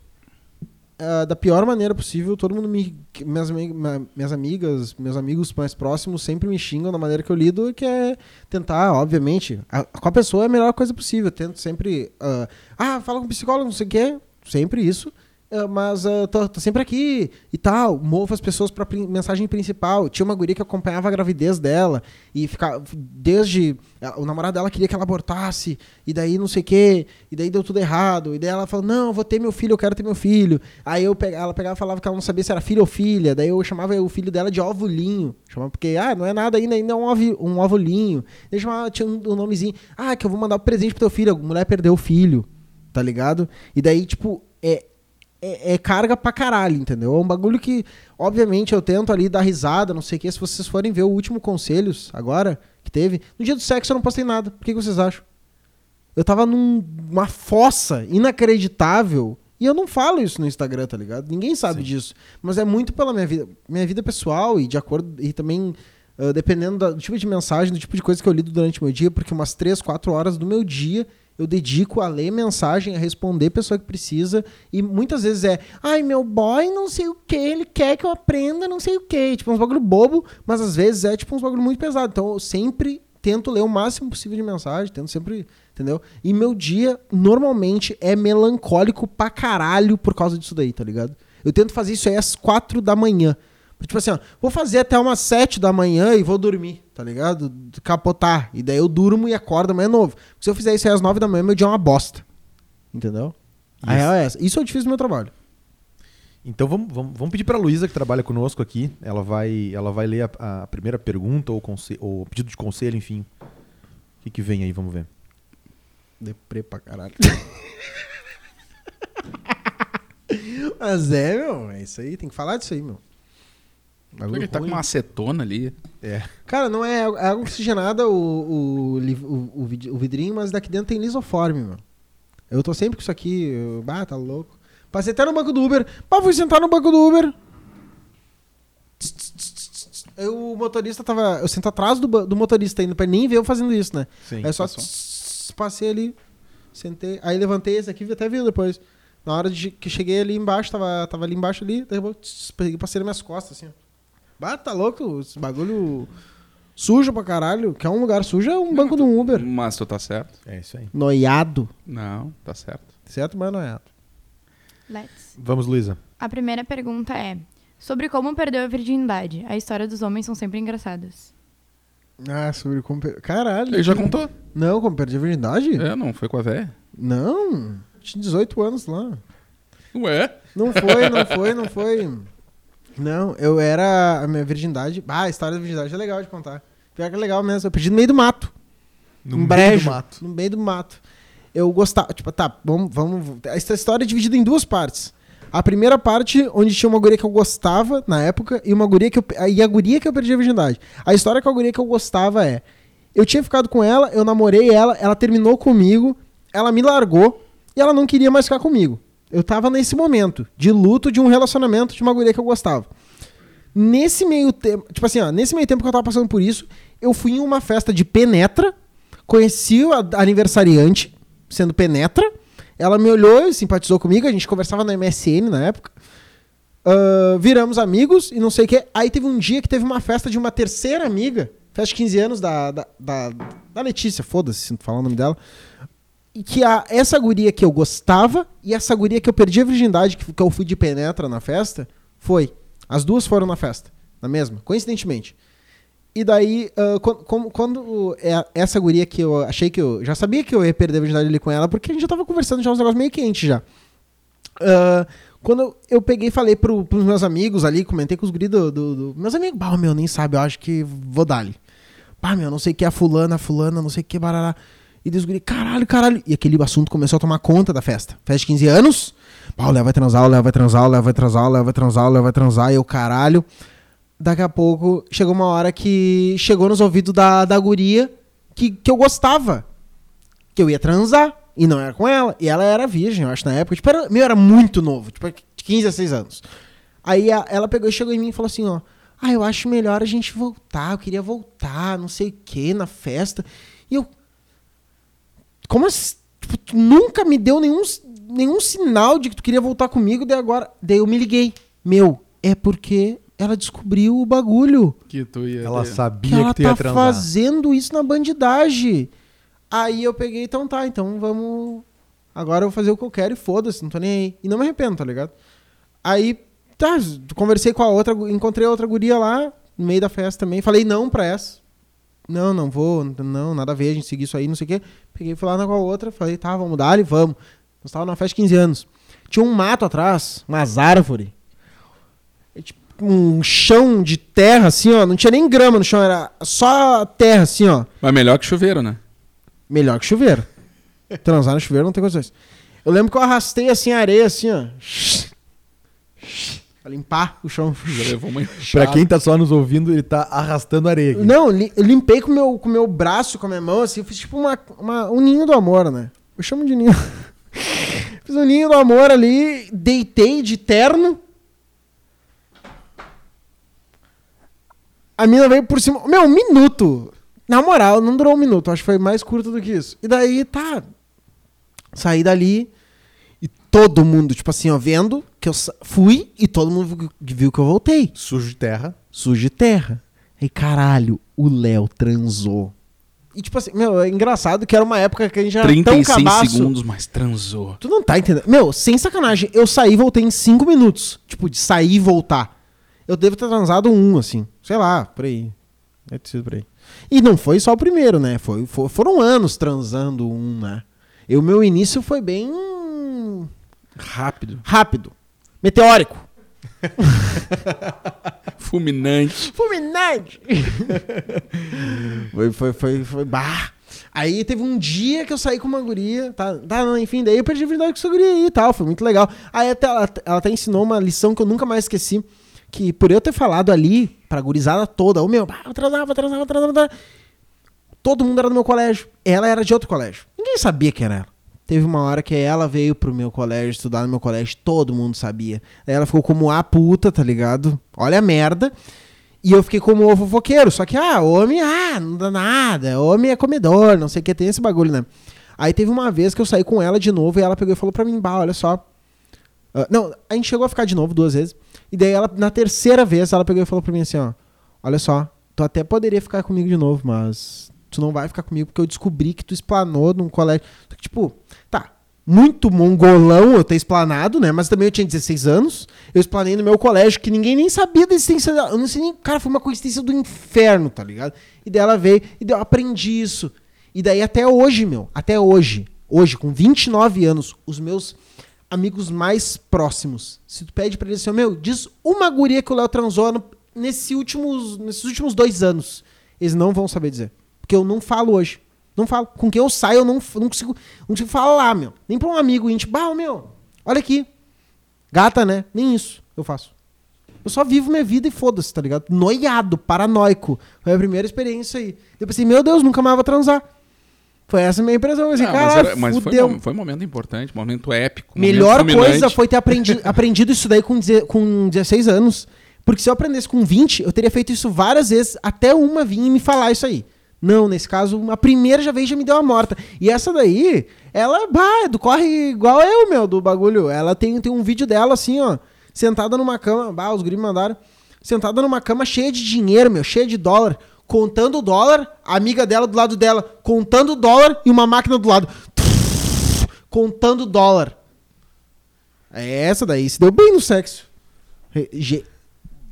Ah, da pior maneira possível, todo mundo me. Minhas, minhas amigas, meus amigos mais próximos sempre me xingam da maneira que eu lido, que é tentar, obviamente. a- com a pessoa é a melhor coisa possível. Eu tento sempre. ah, ah, fala com psicólogo, não sei o quê. Sempre isso. Ah, mas ah, tô, tô sempre aqui e tal. Movo as pessoas pra prin- mensagem principal. Tinha uma guria que acompanhava a gravidez dela e ficava. Desde. O namorado dela queria que ela abortasse, e daí não sei o quê, e daí deu tudo errado. E daí ela falou: Não, vou ter meu filho, eu quero ter meu filho. Aí eu pega- ela pegava e falava que ela não sabia se era filho ou filha. Daí eu chamava o filho dela de ovulinho. Chamava porque, ah, não é nada ainda, ainda é um, ovi, um ovulinho. Daí chamava, tinha um, um nomezinho. Ah, que eu vou mandar um presente pro teu filho. A mulher perdeu o filho, tá ligado? E daí, tipo, é, é, é carga pra caralho, entendeu? É um bagulho que, obviamente, eu tento ali dar risada, não sei o que. Se vocês forem ver o último Conselhos, agora, que teve, no dia do sexo eu não postei nada. Por que, que vocês acham? Eu tava numa fossa inacreditável. E eu não falo isso no Instagram, tá ligado? Ninguém sabe disso. Mas é muito pela minha vida, minha vida pessoal e de acordo. E também ah, dependendo do tipo de mensagem, do tipo de coisa que eu lido durante o meu dia, porque umas 3, 4 horas do meu dia eu dedico a ler mensagem, a responder pessoa que precisa. E muitas vezes é, ai, meu boy não sei o que, ele quer que eu aprenda não sei o que. Tipo, uns bagulho bobo, mas às vezes é tipo uns bagulho muito pesado. Então eu sempre tento ler o máximo possível de mensagem, tento sempre, entendeu? E meu dia normalmente é melancólico pra caralho por causa disso daí, tá ligado? Eu tento fazer isso aí às quatro da manhã. Tipo assim, ó, vou fazer até umas sete da manhã e vou dormir, tá ligado? Capotar. E daí eu durmo e acordo amanhã novo. Se eu fizer isso aí às nove da manhã, meu dia é uma bosta. Entendeu? A Isso. real é essa. Isso é o difícil do meu trabalho. Então vamos, vamos, vamos pedir pra Luísa, que trabalha conosco aqui. Ela vai, ela vai ler a, a primeira pergunta ou, ou pedido de conselho, enfim. O que, que vem aí? Vamos ver. Deprê pra caralho. Mas é, meu, é isso aí. Tem que falar disso aí, meu. Bagulho Ele tá com uma acetona ali. É. Cara, não é, é água oxigenada o, o, o, o, vid- o vidrinho, mas daqui dentro tem lisoforme, meu. Eu tô sempre com isso aqui. Eu, bah, tá louco. Passei até no banco do Uber. Pá, fui sentar no banco do Uber. Eu, o motorista tava. Eu sento atrás do, do motorista ainda, pra ele nem ver eu fazendo isso, né? Sim. Aí eu só passou. passei ali, sentei. Aí levantei esse aqui, até viu depois. Na hora de que cheguei ali embaixo, tava, tava ali embaixo ali, daí eu tss, peguei, passei nas minhas costas, assim. ó. Bah, tá louco? Esse bagulho sujo pra caralho. Quer um lugar sujo é um banco do Uber. Mas tu tá certo? É isso aí. Noiado. Não, tá certo. Certo, mas noiado. Let's. Vamos, Luísa. A primeira pergunta é: Sobre como perdeu a virgindade. A história dos homens são sempre engraçadas. Ah, sobre como... per- Caralho. Ele já contou. Não, como perdi a virgindade? É, não foi com a véia. Não. Tinha 18 anos lá. Ué? Não foi, não foi, não foi. Não, eu era. A minha virgindade. Ah, a história da virgindade é legal de contar. Pior que é legal mesmo. Eu perdi no meio do mato. No um meio brejo. do mato. No meio do mato. Eu gostava. Tipo, tá, vamos. vamos essa história é dividida em duas partes. A primeira parte, onde tinha uma guria que eu gostava na época, e uma guria que eu. E a guria que eu perdi a virgindade. A história com a guria que eu gostava é. Eu tinha ficado com ela, eu namorei ela, ela terminou comigo, ela me largou e ela não queria mais ficar comigo. Eu tava nesse momento de luto de um relacionamento de uma guria que eu gostava. Nesse meio tempo, tipo assim, ó, nesse meio tempo que eu tava passando por isso, eu fui em uma festa de penetra, conheci a aniversariante, sendo penetra, ela me olhou e simpatizou comigo, a gente conversava na MSN na época. Ah, viramos amigos e não sei o que. Aí teve um dia que teve uma festa de uma terceira amiga, festa de 15 anos da, da, da, da Letícia, foda-se se não falar o nome dela. E que a, essa guria que eu gostava e essa guria que eu perdi a virgindade, que, que eu fui de penetra na festa, foi. As duas foram na festa, na mesma, coincidentemente. E daí, ah, quan- como- quando, é- essa guria que eu achei que eu. Já sabia que eu ia perder a virgindade ali com ela, porque a gente já tava conversando já uns negócios meio quentes já. Ah, quando eu, peguei e falei pro, pros meus amigos ali, comentei com os guris do, do, do- Meus amigos, bah, meu, nem sabe, eu acho que vou dar ali. Pá, meu, não sei o que, a fulana, a fulana, não sei o que, barará. E Deus guri, caralho, caralho. E aquele assunto começou a tomar conta da festa. Festa de 15 anos. Pá, o Léo vai transar, o Léo vai transar, o Léo vai transar, o Léo vai transar, o Léo vai transar. E eu, caralho. daqui a pouco chegou uma hora que chegou nos ouvidos da, da guria que, que eu gostava. Que eu ia transar. E não era com ela. E ela era virgem, eu acho, na época. Tipo, era, meu, era muito novo. Tipo, de 15 a 6 anos. Aí a- ela pegou e chegou em mim e falou assim, ó. Ah, eu acho melhor a gente voltar. Eu queria voltar, não sei o que, na festa. E eu. Como assim? Tipo, tu nunca me deu nenhum, nenhum sinal de que tu queria voltar comigo, daí agora. Daí eu me liguei. Meu, é porque ela descobriu o bagulho. Que tu ia. Ela ter. Que sabia que, ela tu ia tá transar. fazendo isso na bandidagem. Aí eu peguei, então tá, então vamos. Agora eu vou fazer o que eu quero e foda-se, não tô nem aí. E não me arrependo, tá ligado? Aí, tá, conversei com a outra, encontrei a outra guria lá, no meio da festa também. Falei não pra essa. Não, não vou, não, nada a ver, a gente seguir isso aí, não sei o quê. Peguei, fui lá na outra, falei, tá, vamos dar ali, vamos. Nós tava numa festa de 15 anos. Tinha um mato atrás, umas árvores. Tipo um chão de terra, assim, ó. Não tinha nem grama no chão, era só terra, assim, ó. Mas melhor que chuveiro, né? Melhor que chuveiro. Transar no chuveiro não tem condições. Eu lembro que eu arrastei assim a areia, assim, ó. Pra limpar o chão. Já levou uma Pra quem tá só nos ouvindo, ele tá arrastando areia. aqui. Não, li- eu limpei com o meu, com o meu braço, com a minha mão, assim. Eu fiz tipo uma, uma- um ninho do amor, né? Eu chamo de ninho. fiz um ninho do amor ali, deitei de terno. A mina veio por cima. Meu, um minuto. Na moral, não durou um minuto. Acho que foi mais curto do que isso. E daí, tá. Saí dali. E todo mundo, tipo assim, ó, vendo que eu fui e todo mundo viu- que eu voltei Sujo de terra. sujo de terra. Aí, caralho, o Léo transou. E tipo assim, meu, é engraçado que era uma época que a gente já era tão 36 cabaço. segundos, mas transou. Tu não tá entendendo. Meu, sem sacanagem, eu saí e voltei em 5 minutos. Tipo, de sair e voltar. Eu devo ter transado um, assim. Sei lá, por aí. Ter sido por aí. E não foi só o primeiro, né? Foi, fo- foram anos transando um, né? E o meu início foi bem Rápido. rápido. Meteórico. Fulminante. Fulminante! foi, foi, foi, foi. Bah! Aí teve um dia que eu saí com uma guria, tá? tá não, enfim, daí eu perdi a verdade com essa guria aí e tal, foi muito legal. Aí até ela, ela até ensinou uma lição que eu nunca mais esqueci. Que por eu ter falado ali pra gurizada toda, ô meu, transava, transava, transava. Todo mundo era do meu colégio. Ela era de outro colégio. Ninguém sabia quem era ela. Teve uma hora que ela veio pro meu colégio, estudar no meu colégio, todo mundo sabia. Aí ela ficou como a puta, tá ligado? Olha a merda. E eu fiquei como o fofoqueiro. Só que, ah, homem, ah, não dá nada. Homem é comedor, não sei o que, tem esse bagulho, né? Aí teve uma vez que eu saí com ela de novo e ela pegou e falou pra mim, bah, olha só. Ah, não, a gente chegou a ficar de novo duas vezes. E daí ela, na terceira vez, ela pegou e falou pra mim assim, ó. Olha só, tu até poderia ficar comigo de novo, mas tu não vai ficar comigo porque eu descobri que tu explanou num colégio. Tipo, tá, muito mongolão eu ter explanado, né? Mas também eu tinha 16 anos. Eu explanei no meu colégio que ninguém nem sabia da existência dela. Eu não sei nem. Cara, foi uma coincidência do inferno, tá ligado? E daí ela veio e eu aprendi isso. E daí até hoje, meu, até hoje, hoje, com 29 anos, os meus amigos mais próximos, se tu pede pra eles assim, meu, diz uma guria que o Léo transou no- nesse últimos, nesses últimos dois anos, eles não vão saber dizer. Porque eu não falo hoje. Não falo. Com quem eu saio, eu não, não, consigo, não consigo falar, meu. Nem pra um amigo íntimo. Bah, meu, olha aqui. Gata, né? Nem isso eu faço. Eu só vivo minha vida e foda-se, tá ligado? Noiado, paranoico. Foi a primeira experiência aí. Eu pensei, meu Deus, nunca mais vou transar. Foi essa a minha impressão. Eu pensei, Ah, mas era- mas foi, um- foi um momento importante, momento épico. Melhor coisa foi ter aprendi- aprendido isso daí com, com 16 anos. Porque se eu aprendesse com 20, eu teria feito isso várias vezes, até uma vir e me falar isso aí. Não, nesse caso, a primeira já veio e já me deu a morta. E essa daí, ela, bah, corre igual eu, meu, do bagulho. Ela tem, tem um vídeo dela assim, ó, sentada numa cama, bah, os guris me mandaram, sentada numa cama cheia de dinheiro, meu, cheia de dólar, contando o dólar, a amiga dela do lado dela, contando o dólar e uma máquina do lado. Contando o dólar. É essa daí, se deu bem no sexo.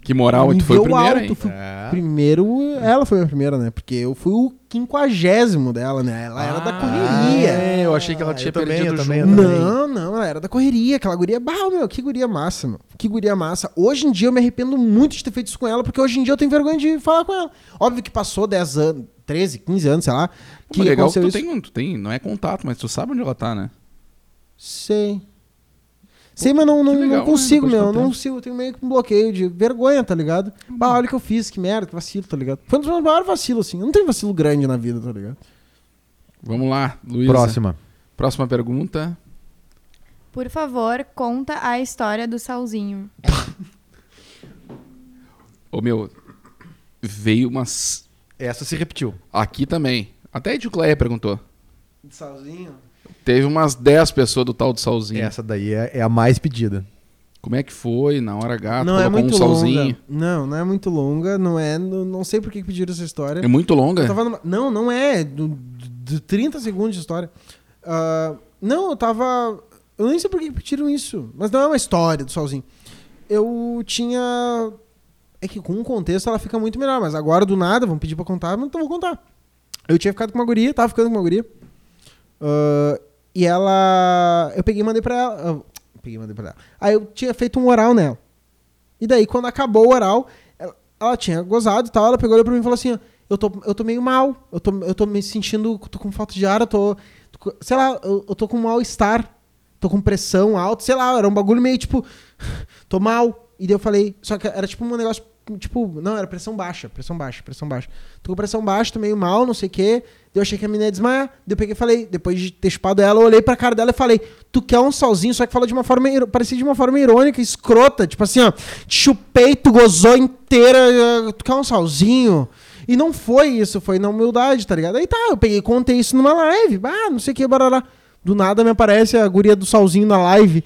Que moral, tu foi o primeiro, alto, fui- É. Primeiro, ela foi a primeira, né? Porque eu fui o quinquagésimo dela, né? Ela era da correria. É, eu achei que ela Ah, tinha eu perdido também, jogo. também. Não, não, ela era da correria, aquela guria. Bah, meu, que guria massa, meu. Que guria massa. Hoje em dia eu me arrependo muito de ter feito isso com ela, porque hoje em dia eu tenho vergonha de falar com ela. Óbvio que passou 10 anos, 13, 15 anos, sei lá. Que legal que tu isso. tem, tu tem, não é contato, mas tu sabe onde ela tá, né? Sei. Sim, mas não, não, legal, não consigo, né? Meu. Não tempo. consigo. Eu tenho meio que um bloqueio de vergonha, tá ligado? Bah, olha o que eu fiz, que merda, que vacilo, tá ligado? Foi um dos meus maiores vacilos, assim. Eu não tenho vacilo grande na vida, tá ligado? Vamos lá, Luísa. Próxima. Próxima pergunta. Por favor, conta a história do salzinho. Ô, meu, veio umas... Essa se repetiu. Aqui também. Até a Edicleia perguntou. Salzinho. Teve umas 10 pessoas do tal do salzinho. Essa daí é, é a mais pedida. Como é que foi na hora? Tu não é muito um salzinho? longa. Não, não é muito longa. Não é. Não, não sei por que pediram essa história. É muito longa? Eu tava numa- Não, não é. Do, de 30 segundos de história. Ah, não, eu tava. Eu nem sei por que pediram isso. Mas não é uma história do Solzinho. Eu tinha. É que com um contexto ela fica muito melhor. Mas agora do nada, vão pedir pra contar, mas então eu vou contar. Eu tinha ficado com uma guria, tava ficando com uma guria. Ah, e ela. Eu peguei e mandei pra ela. ah, peguei e mandei pra ela. Aí eu tinha feito um oral nela. E daí, quando acabou o oral, ela, ela tinha gozado e tal. Ela pegou olhou pra mim e falou assim: eu tô, eu tô meio mal. Eu tô, eu tô me sentindo. Tô com falta de ar. Eu tô. tô sei lá, eu, eu tô com mal-estar. Tô com pressão alta. Sei lá, era um bagulho meio tipo. tô mal. E daí eu falei. Só que era tipo um negócio. Tipo, não, era pressão baixa, pressão baixa, pressão baixa. Tô com pressão baixa, tô meio mal, não sei o quê. Eu achei que a menina ia desmaiar. Daí eu peguei e falei, depois de ter chupado ela, eu olhei pra cara dela e falei, tu quer um solzinho? Só que falou de uma forma, parecia de uma forma irônica, escrota. Tipo assim, ó, te chupei, tu gozou inteira, eh, tu quer um solzinho? E não foi isso, foi na humildade, tá ligado? Aí tá, eu peguei contei isso numa live. Ah, não sei o que, barará. Do nada me aparece a guria do solzinho na live.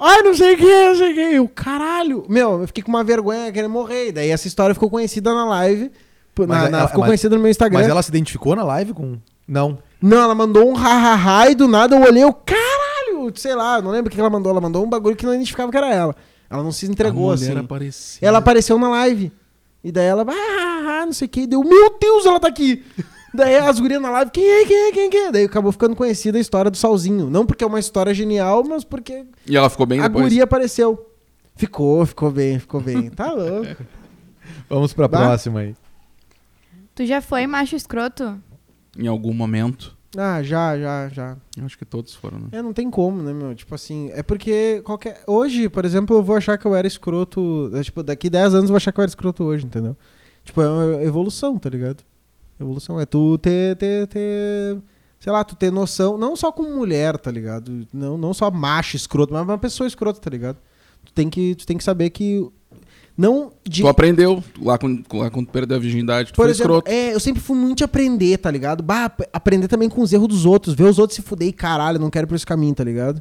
Ai, não sei o que, não sei o que. Eu, caralho. Meu, eu fiquei com uma vergonha querendo morrer. Daí essa história ficou conhecida na live. Mas na- na- ela- ficou mas- conhecida no meu Instagram. Mas ela se identificou na live com. Não. Não, ela mandou um hahaha e do nada eu olhei, eu, caralho, sei lá, não lembro o que ela mandou. Ela mandou um bagulho que não identificava que era ela. Ela não se entregou assim. apareceu. Ela apareceu na live. E daí ela, ah, não sei o que, deu, meu Deus, ela tá aqui. Daí as gurias na live, quem é, quem é, quem é, quem é? Daí acabou ficando conhecida a história do Salzinho. Não porque é uma história genial, mas porque E ela ficou bem a depois. guria apareceu. Ficou, ficou bem, ficou bem. Tá louco. Vamos pra Bah. próxima aí. Tu já foi macho escroto? Em algum momento. Ah, já, já, já. Eu acho que todos foram, né? É, não tem como, né, meu? Tipo assim, é porque qualquer. Hoje, por exemplo, eu vou achar que eu era escroto. é, Tipo, daqui 10 anos eu vou achar que eu era escroto hoje, entendeu? Tipo, é uma evolução, tá ligado? Evolução. É tu ter, ter, ter. Sei lá, tu ter noção, não só com mulher, tá ligado? Não, não só macho escroto, mas uma pessoa escrota, tá ligado? Tu tem que, tu tem que saber que. Não de. Tu aprendeu lá, com, lá quando tu perdeu a virgindade, tu Por foi exemplo, escroto. é, eu sempre fui muito de aprender, tá ligado? Bah, ap- aprender também com os erros dos outros, ver os outros se fuder e caralho, não quero ir por esse caminho, tá ligado?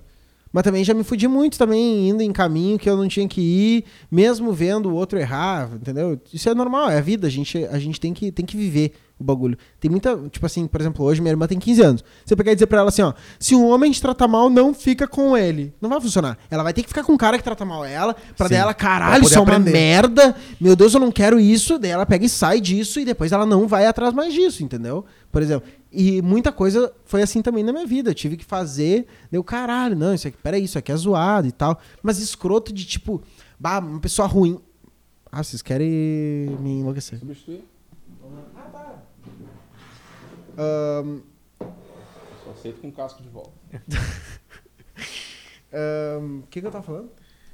Mas também já me fudi muito também, indo em caminho que eu não tinha que ir, mesmo vendo o outro errar, entendeu? Isso é normal, é a vida, a gente, a gente tem, que, tem que viver o bagulho. Tem muita, tipo assim, por exemplo, hoje minha irmã tem 15 anos. Você pegar e dizer pra ela assim, ó, se um homem te trata mal, não fica com ele. Não vai funcionar. Ela vai ter que ficar com um cara que trata mal ela, pra Sim, daí ela, caralho, isso é uma aprender. merda, meu Deus, eu não quero isso. Daí ela pega e sai disso e depois ela não vai atrás mais disso, entendeu? Por exemplo. E muita coisa foi assim também na minha vida. Eu tive que fazer, deu caralho, não, isso aqui, peraí, isso aqui é zoado e tal. Mas escroto de tipo, bah, uma pessoa ruim. Ah, vocês querem me enlouquecer. Ahn, Só aceito com casco de volta. O que, que eu tava falando?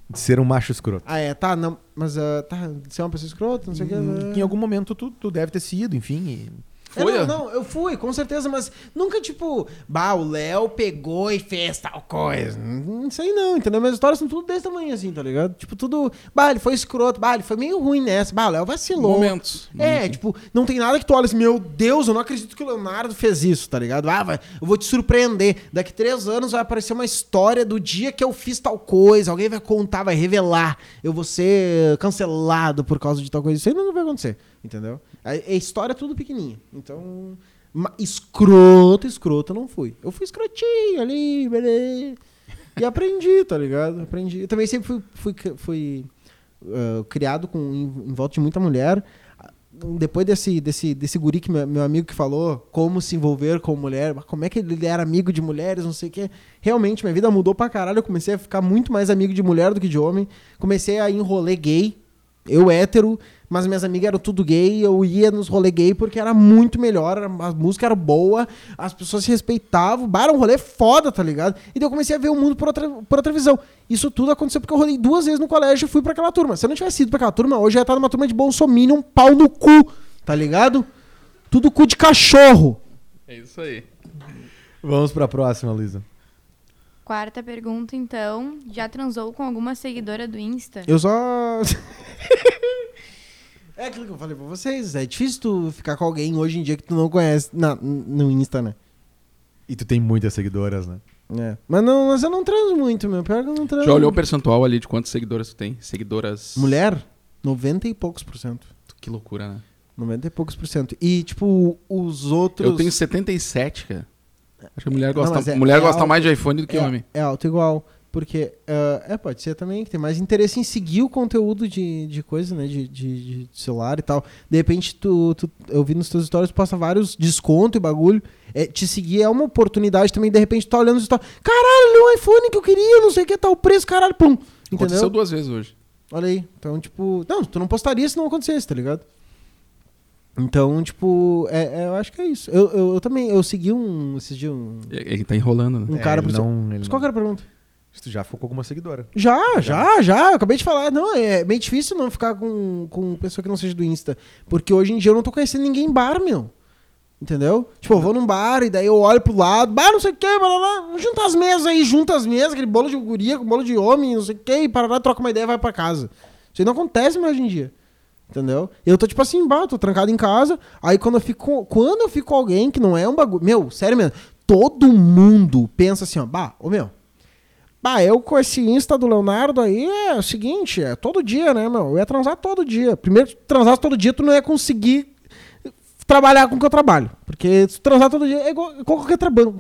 De ser um macho escroto. Ah, é, tá, não, mas ah, tá, de ser uma pessoa escrota, não sei o que. Hum, que em algum momento tu, tu deve ter sido, enfim. e- É, Foi? não, não, eu fui, com certeza, mas nunca tipo, bah, o Léo pegou e fez tal coisa. Não sei não, entendeu? Minhas histórias são tudo desse tamanho assim, tá ligado? Tipo, tudo, bah, ele foi escroto, bah, ele foi meio ruim nessa, bah, o Léo vacilou. Momentos. É, tipo, não tem nada que tu olha assim, meu Deus, eu não acredito que o Leonardo fez isso, tá ligado? Ah, vai, eu vou te surpreender. Daqui três anos vai aparecer uma história do dia que eu fiz tal coisa, alguém vai contar, vai revelar, eu vou ser cancelado por causa de tal coisa. Isso aí não vai acontecer, entendeu? A, a história é tudo pequenininha. Então, escroto, escroto não fui. Eu fui escrotinho ali, beleza. E aprendi, tá ligado? Aprendi. Eu também sempre fui, fui, fui ah, criado com, em, em volta de muita mulher. Depois desse, desse, desse guri que meu, meu amigo que falou como se envolver com mulher, como é que ele era amigo de mulheres, não sei o quê. Realmente, minha vida mudou pra caralho. Eu comecei a ficar muito mais amigo de mulher do que de homem. Comecei a rolê gay. Eu hétero, mas minhas amigas eram tudo gay, eu ia nos rolê gay porque era muito melhor, a música era boa, as pessoas se respeitavam, bah, era um rolê foda, tá ligado? E daí eu comecei a ver o mundo por outra, por outra visão. Isso tudo aconteceu porque eu rolei duas vezes no colégio e fui pra aquela turma. Se eu não tivesse ido pra aquela turma, hoje eu ia estar numa turma de Bolsominion, um pau no cu, tá ligado? Tudo cu de cachorro. É isso aí. Vamos pra próxima, Luísa. Quarta pergunta, então. Já transou com alguma seguidora do Insta? Eu só. é aquilo que eu falei pra vocês. É difícil tu ficar com alguém hoje em dia que tu não conhece na, no Insta, né? E tu tem muitas seguidoras, né? É. Mas, não, mas eu não transo muito, meu. Pior que eu não transo. Já olhou o percentual ali de quantas seguidoras tu tem? Seguidoras. Mulher? 90 e poucos por cento. Que loucura, né? 90 e poucos por cento. E, tipo, os outros. Eu tenho 77, cara. Acho que a mulher Não, gosta, mas é- mulher é gosta alto. mais de iPhone do que é, homem. É alto igual. Porque, ah, é, pode ser também que tem mais interesse em seguir o conteúdo de, de coisa, né? De, de, de celular e tal. De repente, tu, tu- eu vi nos teus stories, tu posta vários desconto e bagulho. É, te seguir é uma oportunidade também. De repente, tu tá olhando os stories. Caralho, olha o iPhone que eu queria, não sei o que, tá o preço, caralho, pum. Aconteceu Entendeu? duas vezes hoje. Olha aí. Então, tipo. Não, tu não postaria se não acontecesse, tá ligado? Então, tipo, é, é, eu acho que é isso. Eu, eu, eu também, eu segui um. Esses dias um, É, é que tá enrolando, né? um cara ele por não, ele Mas não- qual que era a pergunta? Se tu já focou com uma seguidora. Já, já, já. Eu acabei de falar. Não, é meio difícil não ficar com, com pessoa que não seja do Insta. Porque hoje em dia eu não tô conhecendo ninguém em bar, meu. Entendeu? Tipo, eu vou num bar e daí eu olho pro lado, bar, não sei o que, barará, junta as mesas aí, junta as mesas, aquele bolo de guria com bolo de homem, não sei o que, e parará, troca uma ideia e vai pra casa. Isso aí não acontece mais hoje em dia. Entendeu? Eu tô tipo assim, bah, tô trancado em casa. Aí quando eu fico. Quando eu fico com alguém que não é um bagulho. Meu, sério mesmo, todo mundo pensa assim, ó, bah, ô meu. Bah, eu com esse Insta do Leonardo aí é o seguinte, é todo dia, né, meu? Eu ia transar todo dia. Primeiro, tu transasse todo dia, tu não ia conseguir trabalhar com o que eu trabalho. Porque se tu transar todo dia, é igual, qualquer, trabalho,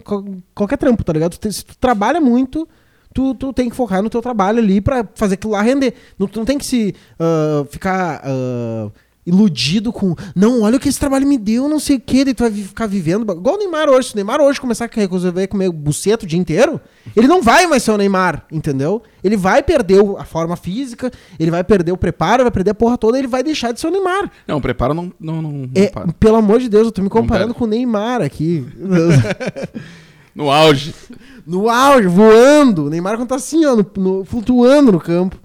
qualquer trampo, tá ligado? Se tu trabalha muito, tu, tu tem que focar no teu trabalho ali pra fazer aquilo lá render. Não, tu não tem que se ah, ficar ah, iludido com, não, olha o que esse trabalho me deu, não sei o que, daí tu vai ficar vivendo. Igual o Neymar hoje. Se o Neymar hoje começar a resolver comer buceta o dia inteiro, ele não vai mais ser o Neymar, entendeu? Ele vai perder o- a forma física, ele vai perder o preparo, vai perder a porra toda, ele vai deixar de ser o Neymar. Não, preparo não, não, não, não É, para. pelo amor de Deus, eu tô me comparando com o Neymar aqui. No auge. No auge, voando. O Neymar quando tá assim, ó, no- no- flutuando no campo.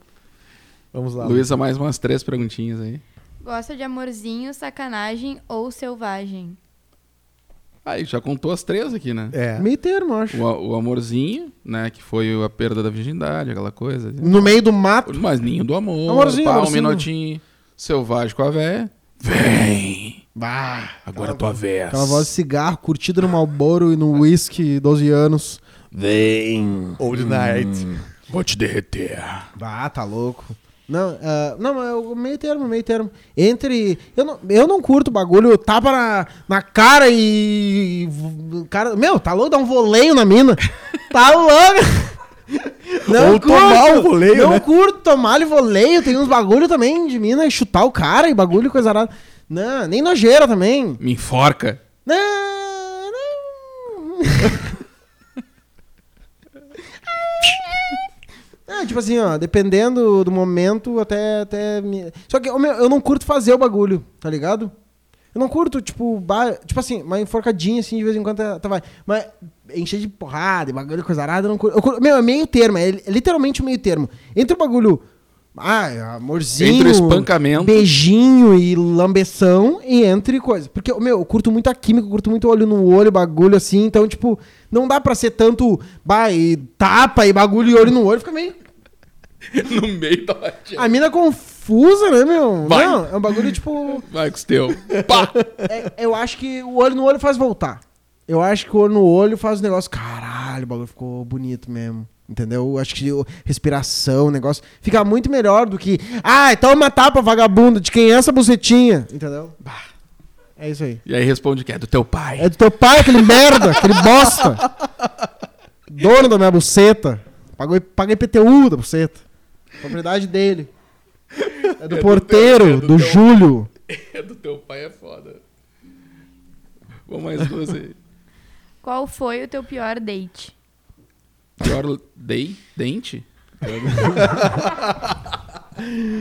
Vamos lá. Luísa, mais umas três perguntinhas aí. Gosta de amorzinho, sacanagem ou selvagem? Aí, já contou as três aqui, né? É. Meio termo, eu acho. O, o amorzinho, né? Que foi a perda da virgindade, aquela coisa. No meio do mato. Mas ninho do amor. Amorzinho, pá, um amorzinho. minutinho. Selvagem com a véia. Vem! Bah, Agora tua vez. aquela voz de cigarro, curtida no Malboro e no whisky, 12 anos. Vem! Old Night. Vou te derreter. Ah, tá louco. Não, ah, não, mas eu- meio termo, meio termo. Entre. Eu não, eu não curto bagulho, tapa na, na cara e. Cara, meu, tá louco? Dá um voleio na mina. tá louco? Não Ou tomar o voleio, Não né? curto tomar voleio. Tem uns bagulho também de mina e chutar o cara e bagulho, coisa arada. Não, nem nojeira também. Me enforca. Não, não. É, tipo assim, ó, dependendo do momento, até. até me... Só que meu, eu não curto fazer o bagulho, tá ligado? Eu não curto, tipo, tipo assim, uma enforcadinha assim de vez em quando tá, tá vai. Mas encher de porrada, bagulho, coisa arada, eu não curto. Eu curto- Meu, é meio termo, é li- literalmente meio termo. Entre o bagulho. Ah, amorzinho. Entre o espancamento. Beijinho e lambeção e entre coisa. Porque, meu, eu curto muito a química, eu curto muito olho no olho, bagulho assim. Então, tipo, não dá pra ser tanto. Bah, e tapa e bagulho e olho no olho, fica meio. no meio da latinha. A mina confusa, né, meu? Vai. Não, é um bagulho tipo. Vai com os teu. Pá! é- eu acho que o olho no olho faz voltar. Eu acho que o olho no olho faz o negócio. Caralho, o bagulho ficou bonito mesmo. Entendeu? Eu acho que respiração, o negócio. Fica muito melhor do que. Ah, então uma tapa vagabunda. De quem é essa bucetinha? Entendeu? Bah, É isso aí. E aí responde que é do teu pai. É do teu pai, aquele merda, aquele bosta. Dono da minha buceta. Pagou, paguei PTU da buceta. Propriedade dele. É do do porteiro, teu- é do do teu- Júlio. É do teu pai é foda. Vamos mais duas aí. Qual foi o teu pior date? Pior dei? Dente?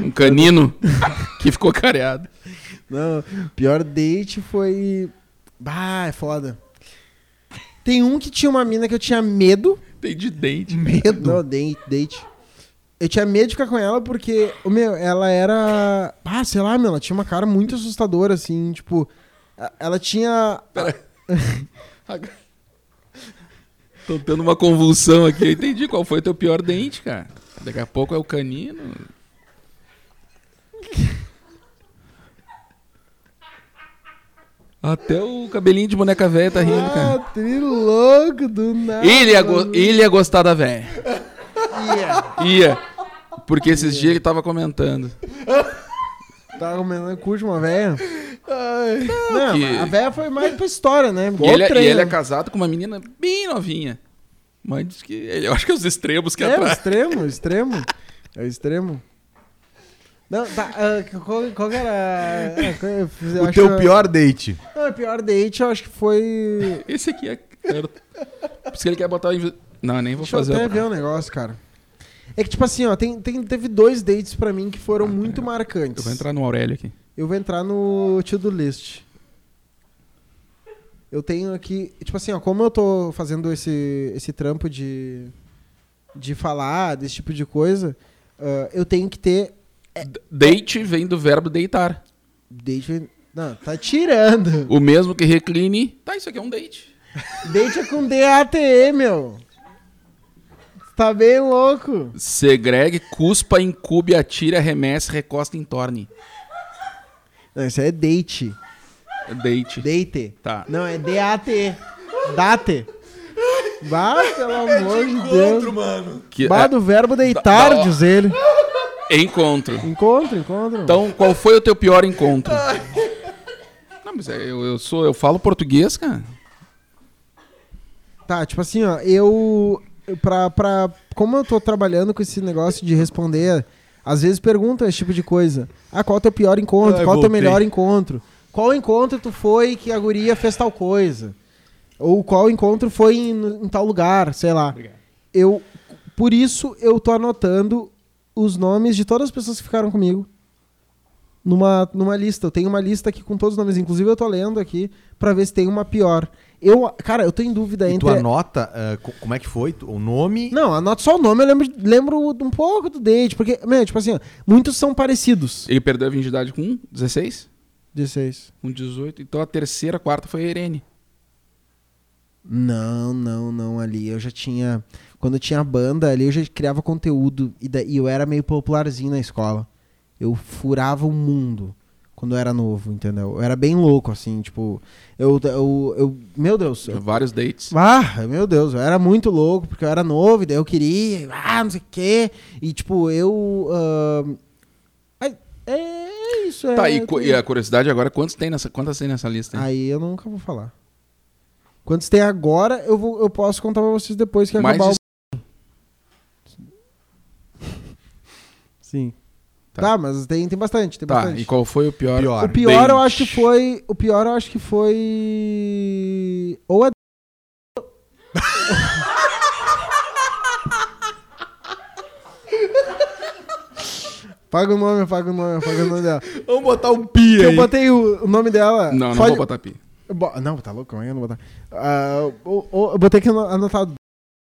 Um canino que ficou careado. Não, pior date foi. Bah, é foda. Tem um que tinha uma mina que eu tinha medo. Tem de date. Medo? Não, date, date. Eu tinha medo de ficar com ela porque, o meu, ela era. Ah, sei lá, meu, ela tinha uma cara muito assustadora, assim, tipo. a- Ela tinha. Tô tendo uma convulsão aqui. Eu entendi qual foi o teu pior dente, cara. Daqui a pouco é o canino. Até o cabelinho de boneca velha tá rindo, Ah, cara. tri louco do nada. Ele ia, go- ele ia gostar da velha. Ia. Ia. Porque esses dias ele tava comentando. Tava comendo cu de uma véia. Não, que- mas a véia foi mais pra história, né? E ele, o e ele é casado com uma menina bem novinha. Mas diz que. ele- Eu acho que é os extremos que É, o atrás. extremo, o extremo. É o extremo. Não, tá, ah, qual, qual que era... é, qual- eu fiz- eu O acho teu que- pior date. Não, o pior date eu acho que foi... Esse aqui é. Era... Por isso que ele quer botar. o invi- Não, nem vou Deixa eu fazer. até ver um negócio, cara. É que, tipo assim, ó, tem, tem- teve dois dates pra mim que foram muito Eu marcantes. vou entrar no Aurélio aqui. Eu vou entrar no to-do list. Eu tenho aqui, tipo assim, ó, como eu tô fazendo esse, esse trampo de, de falar desse tipo de coisa, ah, eu tenho que ter D- Date vem do verbo deitar. date. Não, tá tirando. O mesmo que recline. Tá, isso aqui é um date. Date é com D-A-T-E, meu. Tá bem louco. Segregue, cuspa, incube, atire, arremesse, recosta, entorne. Não, isso aí é date. É Date. Date. Tá. Não, é D-A-T. Date. Bah, pelo amor de Deus. mano. Que, Bah, é, do verbo deitar, da- diz ele. encontro. Encontro, encontro. Então, qual foi o teu pior encontro? Não, mas é, eu, eu sou, eu falo português, cara. Tá, tipo assim, ó, eu. Pra, pra, como eu tô trabalhando com esse negócio de responder, às vezes perguntam esse tipo de coisa. Ah, qual é o teu pior encontro? Qual é o teu melhor encontro? Qual encontro tu foi que a guria fez tal coisa? Ou qual encontro foi em, em tal lugar, sei lá. Eu, por isso, eu tô anotando os nomes de todas as pessoas que ficaram comigo numa, numa lista. Eu tenho uma lista aqui com todos os nomes. Inclusive, eu tô lendo aqui pra ver se tem uma pior. Eu, cara, eu tô em dúvida E entre. tu anota co- como é que foi, o nome. Não, anota só o nome, eu lembro, lembro um pouco do date, porque, meu, tipo assim, ó, muitos são parecidos. Ele perdeu a virgindade com 16? 16. Com 18. Então a terceira, a quarta foi a Irene. Não, não, não, ali eu já tinha. Quando eu tinha banda ali, eu já criava conteúdo e, daí eu era meio popularzinho na escola. Eu furava o mundo quando eu era novo, entendeu? Eu era bem louco, assim, tipo. Eu. eu, eu meu Deus. eu- Vários dates. Ah, meu Deus, eu era muito louco, porque eu era novo, e daí eu queria, ah, não sei o quê. E tipo, eu. ai, é isso, é. Tá, e, e a curiosidade agora, quantos tem nessa, quantas tem nessa lista? hein? Aí eu nunca vou falar. Quantos tem agora, eu, vou, eu posso contar pra vocês depois que Mais acabar de- o. Sim. Tá. Tá, mas tem, tem bastante, tem Tá, bastante. e qual foi o pior? Pior. O pior eu date? acho que foi. O pior eu acho que foi. Ou a. Paga o nome, paga o nome, paga o nome dela. Vamos botar um pi Eu botei o, o nome dela. Não, não Pode- vou botar pi. eu bo- Não, tá louco, é eu não vou botar? Ah, o- o- eu botei aqui ano- anotado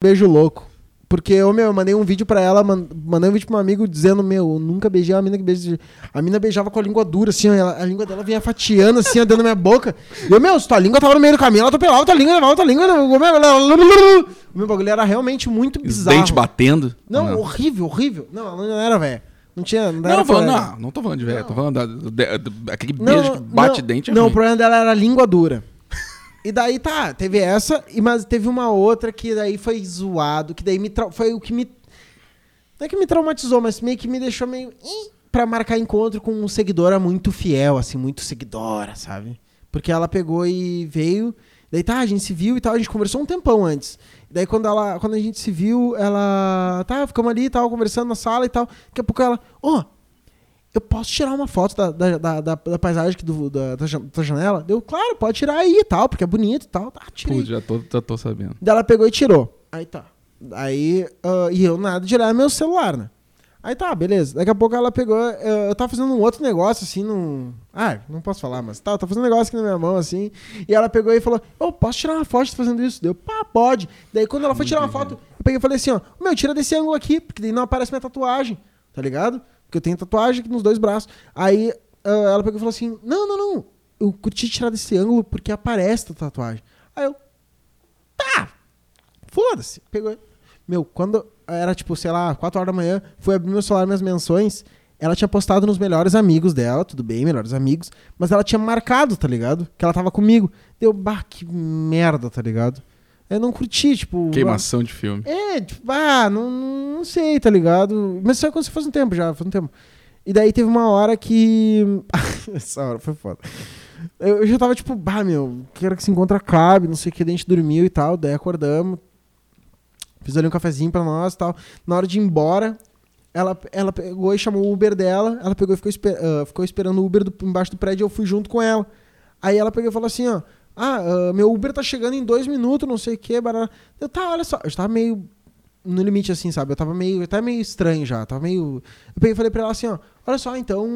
beijo louco. Porque, ô, meu, eu mandei um vídeo pra ela, man- mandei um vídeo pra um amigo dizendo, meu, eu nunca beijei uma mina que beija. A mina beijava com a língua dura, assim, ó, ela- a língua dela vinha fatiando, assim, ó, dentro da minha boca. E eu, meu, se tua língua tava no meio do caminho, ela atropelava tua língua, levava tua língua. O meu, o meu bagulho era realmente muito Os bizarro. dentes batendo? Não, horrível, horrível. Não, ela não era, velho. Não tinha. Não, Não, falando, não, não tô falando de velho, tô falando da, do- de- do- aquele Não, beijo que bate não, dente. é Não, ruim. o problema dela era a língua dura. E daí tá, teve essa, e mas teve uma outra que daí foi zoado, que daí me foi o que me não é que me traumatizou, mas meio que me deixou meio pra marcar encontro com uma seguidora muito fiel, assim, muito seguidora, sabe? Porque ela pegou e veio, daí tá, a gente se viu e tal, a gente conversou um tempão antes. Daí quando ela, quando a gente se viu, ela, tá, ficamos ali e tal, conversando na sala e tal. Daqui a pouco ela, ó, eu posso tirar uma foto da, da, da, da- da paisagem aqui do, da, da jan- da janela? Deu, claro, pode tirar aí e tal, porque é bonito e tal. Tá, tirei. Putz, já tô, já tô sabendo. Daí ela pegou e tirou. Aí tá. Aí, ah, e eu nada de olhar meu celular, né? Aí tá, beleza. Daqui a pouco ela pegou. Eu, eu tava fazendo um outro negócio, assim, num. Ah, não posso falar, mas tá, eu tava fazendo um negócio aqui na minha mão, assim. E ela pegou e falou: Ô, posso tirar uma foto de tu fazendo isso? Deu, pá, pode. Daí quando ela foi tirar uma foto, eu peguei e falei assim: ó, meu, tira desse ângulo aqui, porque daí não aparece minha tatuagem, tá ligado? Porque eu tenho tatuagem aqui nos dois braços. Aí ah, ela pegou e falou assim: não, não, não. Eu curti tirar desse ângulo porque aparece a tatuagem. Aí eu. Tá! Foda-se. Pegou. Meu, quando era tipo, sei lá, 4 horas da manhã, fui abrir meu celular, minhas menções. Ela tinha postado nos melhores amigos dela, tudo bem, melhores amigos. Mas ela tinha marcado, tá ligado? Que ela tava comigo. Deu, bah, que merda, tá ligado? Eu não curti, tipo. Queimação de filme. É, tipo, ah, não, não sei, tá ligado? Mas isso aconteceu faz um tempo já, faz um tempo. E daí teve uma hora que. Essa hora foi foda. Eu, eu já tava tipo, bah, meu, quero que se encontra acabe, não sei o que, daí a gente dormiu e tal, daí acordamos. Fiz ali um cafezinho pra nós e tal. Na hora de ir embora, ela, ela pegou e chamou o Uber dela. Ela pegou e ficou, esper- ah, ficou esperando o Uber do- embaixo do prédio e eu fui junto com ela. Aí ela pegou e falou assim, ó. Ah, ah, meu Uber tá chegando em dois minutos, não sei o que. Barará. Eu, tá, olha só. Eu tava meio no limite, assim, sabe? Eu tava meio, até meio estranho já. Tava meio... Eu peguei falei pra ela assim, ó. Olha só, então,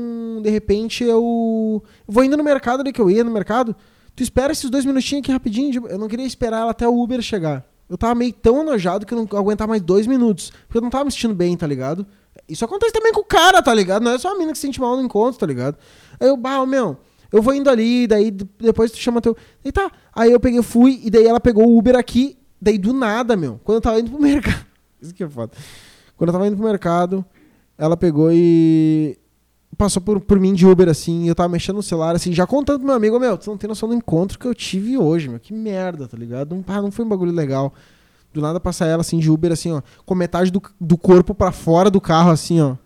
de repente eu... vou indo no mercado, ali que eu ia no mercado. Tu espera esses dois minutinhos aqui rapidinho. Eu não queria esperar ela até o Uber chegar. Eu tava meio tão enojado que eu não aguentava mais dois minutos. Porque eu não tava me sentindo bem, tá ligado? Isso acontece também com o cara, tá ligado? Não é só a mina que se sente mal no encontro, tá ligado? Aí eu, bah, meu, eu vou indo ali, daí depois tu chama teu. E tá. Aí eu peguei, fui, e daí ela pegou o Uber aqui, daí do nada, meu. Quando eu tava indo pro mercado. Isso que é foda. Quando eu tava indo pro mercado, ela pegou e. Passou por, por mim de Uber, assim, e eu tava mexendo no celular, assim, já contando pro meu amigo, meu, tu não tem noção do encontro que eu tive hoje, meu. Que merda, tá ligado? Não, ah, não foi um bagulho legal. Do nada passar ela, assim, de Uber, assim, ó, com metade do, do corpo pra fora do carro, assim, ó.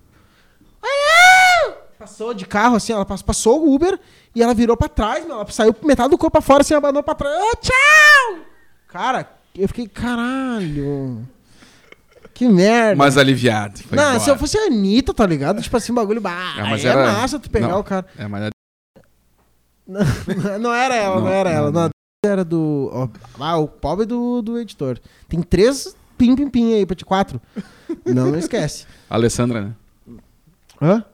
Passou de carro, assim, ela pass- passou o Uber e ela virou pra trás, meu. Ela saiu metade do corpo pra fora, assim, abandonou pra trás. Ô, tchau! Cara, eu fiquei, caralho. Que merda. Mas aliviado. não, embora. se eu fosse a Anitta, tá ligado? Tipo assim, bagulho. Bah, Ah, mas aí era- é massa tu pegar não. o cara. É, mas Não, não era ela, não, Não, era ela. não, era do. ó, ah, o pobre do, do editor. Tem três pim pim pim aí pra ti, quatro. Não, não esquece. Alessandra, né? Hã?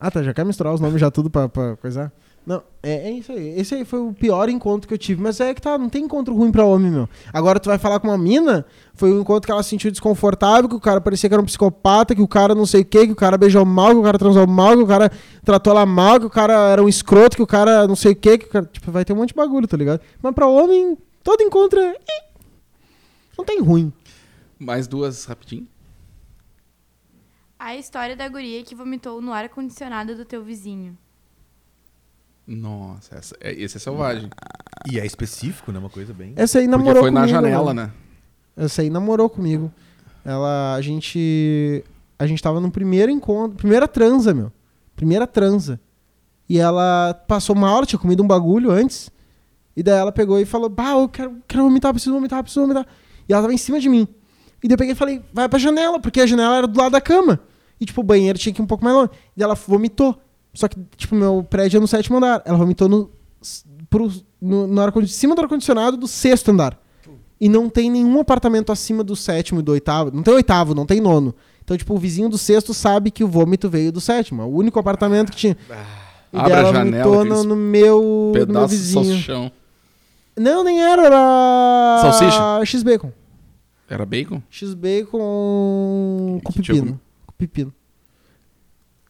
Ah, tá, já quer misturar os nomes já tudo pra, pra coisar? Não, é, é isso aí. Esse aí foi o pior encontro que eu tive. Mas é que tá, não tem encontro ruim pra homem, meu. Agora tu vai falar com uma mina, foi um encontro que ela se sentiu desconfortável, que o cara parecia que era um psicopata, que o cara não sei o quê, que o cara beijou mal, que o cara transou mal, que o cara tratou ela mal, que o cara era um escroto, que o cara não sei o quê, que o cara... Tipo, vai ter um monte de bagulho, tá ligado? Mas pra homem, todo encontro é... Não tem ruim. Mais duas rapidinho. A história da guria que vomitou no ar-condicionado do teu vizinho. Nossa, essa, é, esse é selvagem. E é específico, né? Uma coisa bem. Essa aí Porque namorou foi na comigo, janela, meu. né? Essa aí namorou comigo. Ela, a gente, a gente tava no primeiro encontro, primeira transa, meu. Primeira transa. E ela passou mal, ela tinha comido um bagulho antes. E daí ela pegou e falou: Bah, eu quero, quero vomitar, preciso vomitar, preciso vomitar. E ela tava em cima de mim. E daí eu peguei e falei: Vai pra janela, porque a janela era do lado da cama. E tipo, o banheiro tinha que ir um pouco mais longe. E ela vomitou. Só que, tipo, meu prédio é no sétimo andar. Ela vomitou no, pro, no, no ar, em cima do ar-condicionado do sexto andar. E não tem nenhum apartamento acima do sétimo e do oitavo. Não tem oitavo, não tem nono. Então, tipo, o vizinho do sexto sabe que o vômito veio do sétimo. É o único apartamento que tinha. E Abre daí a ela janela, no, no meu, no meu Pedaço de vizinho. salsichão. Não, nem era, era. Salsicha? X-Bacon. Era bacon? X-Bacon com pepino. Pepino.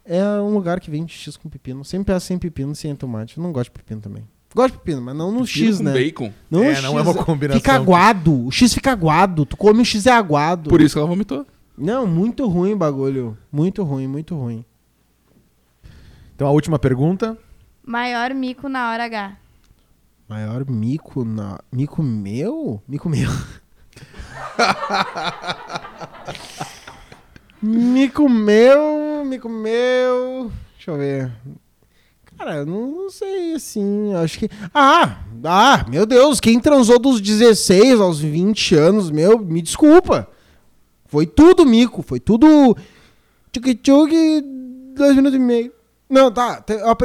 É um lugar que vende X com pepino. Sempre peço sem pepino, sem tomate. Eu não gosto de pepino também. Gosto de pepino, mas não no Pepino X, com né? bacon. Não, É, no não é uma combinação Fica aguado. O X fica aguado. Tu come o X é aguado. Por isso que ela vomitou. Não, muito ruim o bagulho. Muito ruim, muito ruim. Então a última pergunta. Maior mico na hora H. Maior mico na. Mico meu? Mico meu. mico meu, mico meu. Deixa eu ver. Cara, eu não, sei, assim, acho que... Ah, ah, meu Deus, quem transou dos 16 aos 20 anos, meu, me desculpa. Foi tudo mico, foi tudo... Tchuk-tchuk, dois minutos e meio. Não, tá,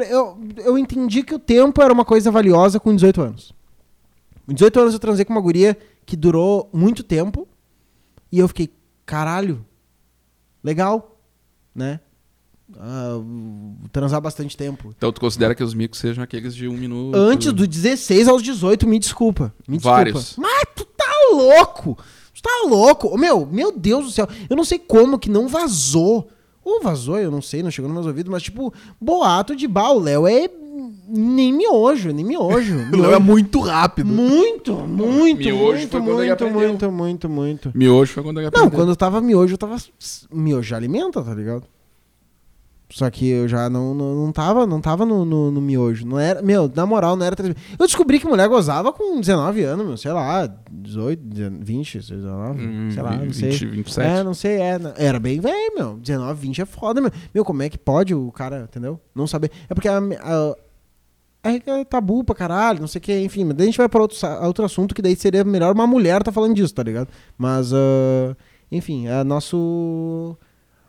eu, eu entendi que o tempo era uma coisa valiosa com 18 anos. Com 18 anos eu transei com uma guria que durou muito tempo e eu fiquei, caralho, legal. né? Ah, transar bastante tempo. Então tu considera que os micos sejam aqueles de um minuto? Antes do 16 aos 18, me desculpa. Me desculpa. Vários. Mas tu tá louco! Tu tá louco! Meu, meu Deus do céu. Eu não sei como que não vazou. Ou vazou, eu não sei, não chegou nos meus ouvidos, mas tipo, boato de bah, o Léo é nem miojo, nem miojo. Não é muito rápido. Muito, muito, Miojo muito, foi quando ele muito, aprendeu. muito, muito, muito. Miojo foi quando ele Não, aprendeu. quando eu tava miojo, eu tava. Miojo alimenta, tá ligado? Só que eu já não, não, não tava, não tava no, no, no miojo. Não era, meu, na moral, não era. Eu descobri que mulher gozava com 19 anos, meu, sei lá, 18, 20, 19, Hum, sei lá, não 20, sei. 27. É, não sei, é. Era bem velho, meu. 19, 20 é foda, meu. Meu, como é que pode o cara, entendeu? Não saber. É porque a. a é é tabu pra caralho, não sei o que, enfim, mas daí a gente vai pra outro, outro assunto que daí seria melhor uma mulher tá falando disso, tá ligado? Mas, ah, enfim, é nosso.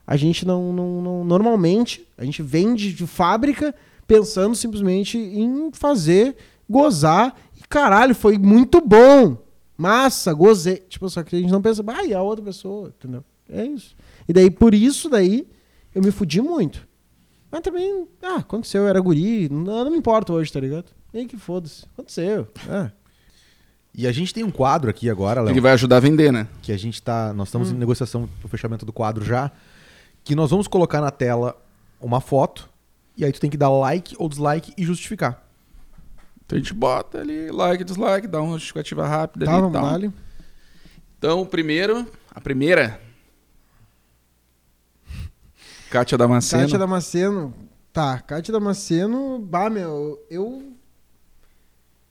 A gente não, não, não- Normalmente, a gente vende de fábrica pensando simplesmente em fazer, gozar. E caralho, foi muito bom. Massa, gozei. Tipo, só que a gente não pensa, ah, e a outra pessoa, entendeu? É isso. E daí, por isso, daí, eu me fudi muito. Mas também, ah, aconteceu, eu era guri, não, não me importa hoje, tá ligado? E aí que foda-se. Aconteceu. É. E a gente tem um quadro aqui agora, Léo. Ele vai ajudar a vender, né? que a gente tá. Nós estamos Hum. em negociação pro fechamento do quadro já. Que nós vamos colocar na tela uma foto. E aí tu tem que dar like ou dislike e justificar. Então a gente bota ali, like, dislike, dá uma justificativa rápida Tá, ali e vamos ali. Então, o primeiro, a primeira. Kátia Damasceno. Kátia Damasceno. Tá, Kátia Damasceno, bah, meu, eu.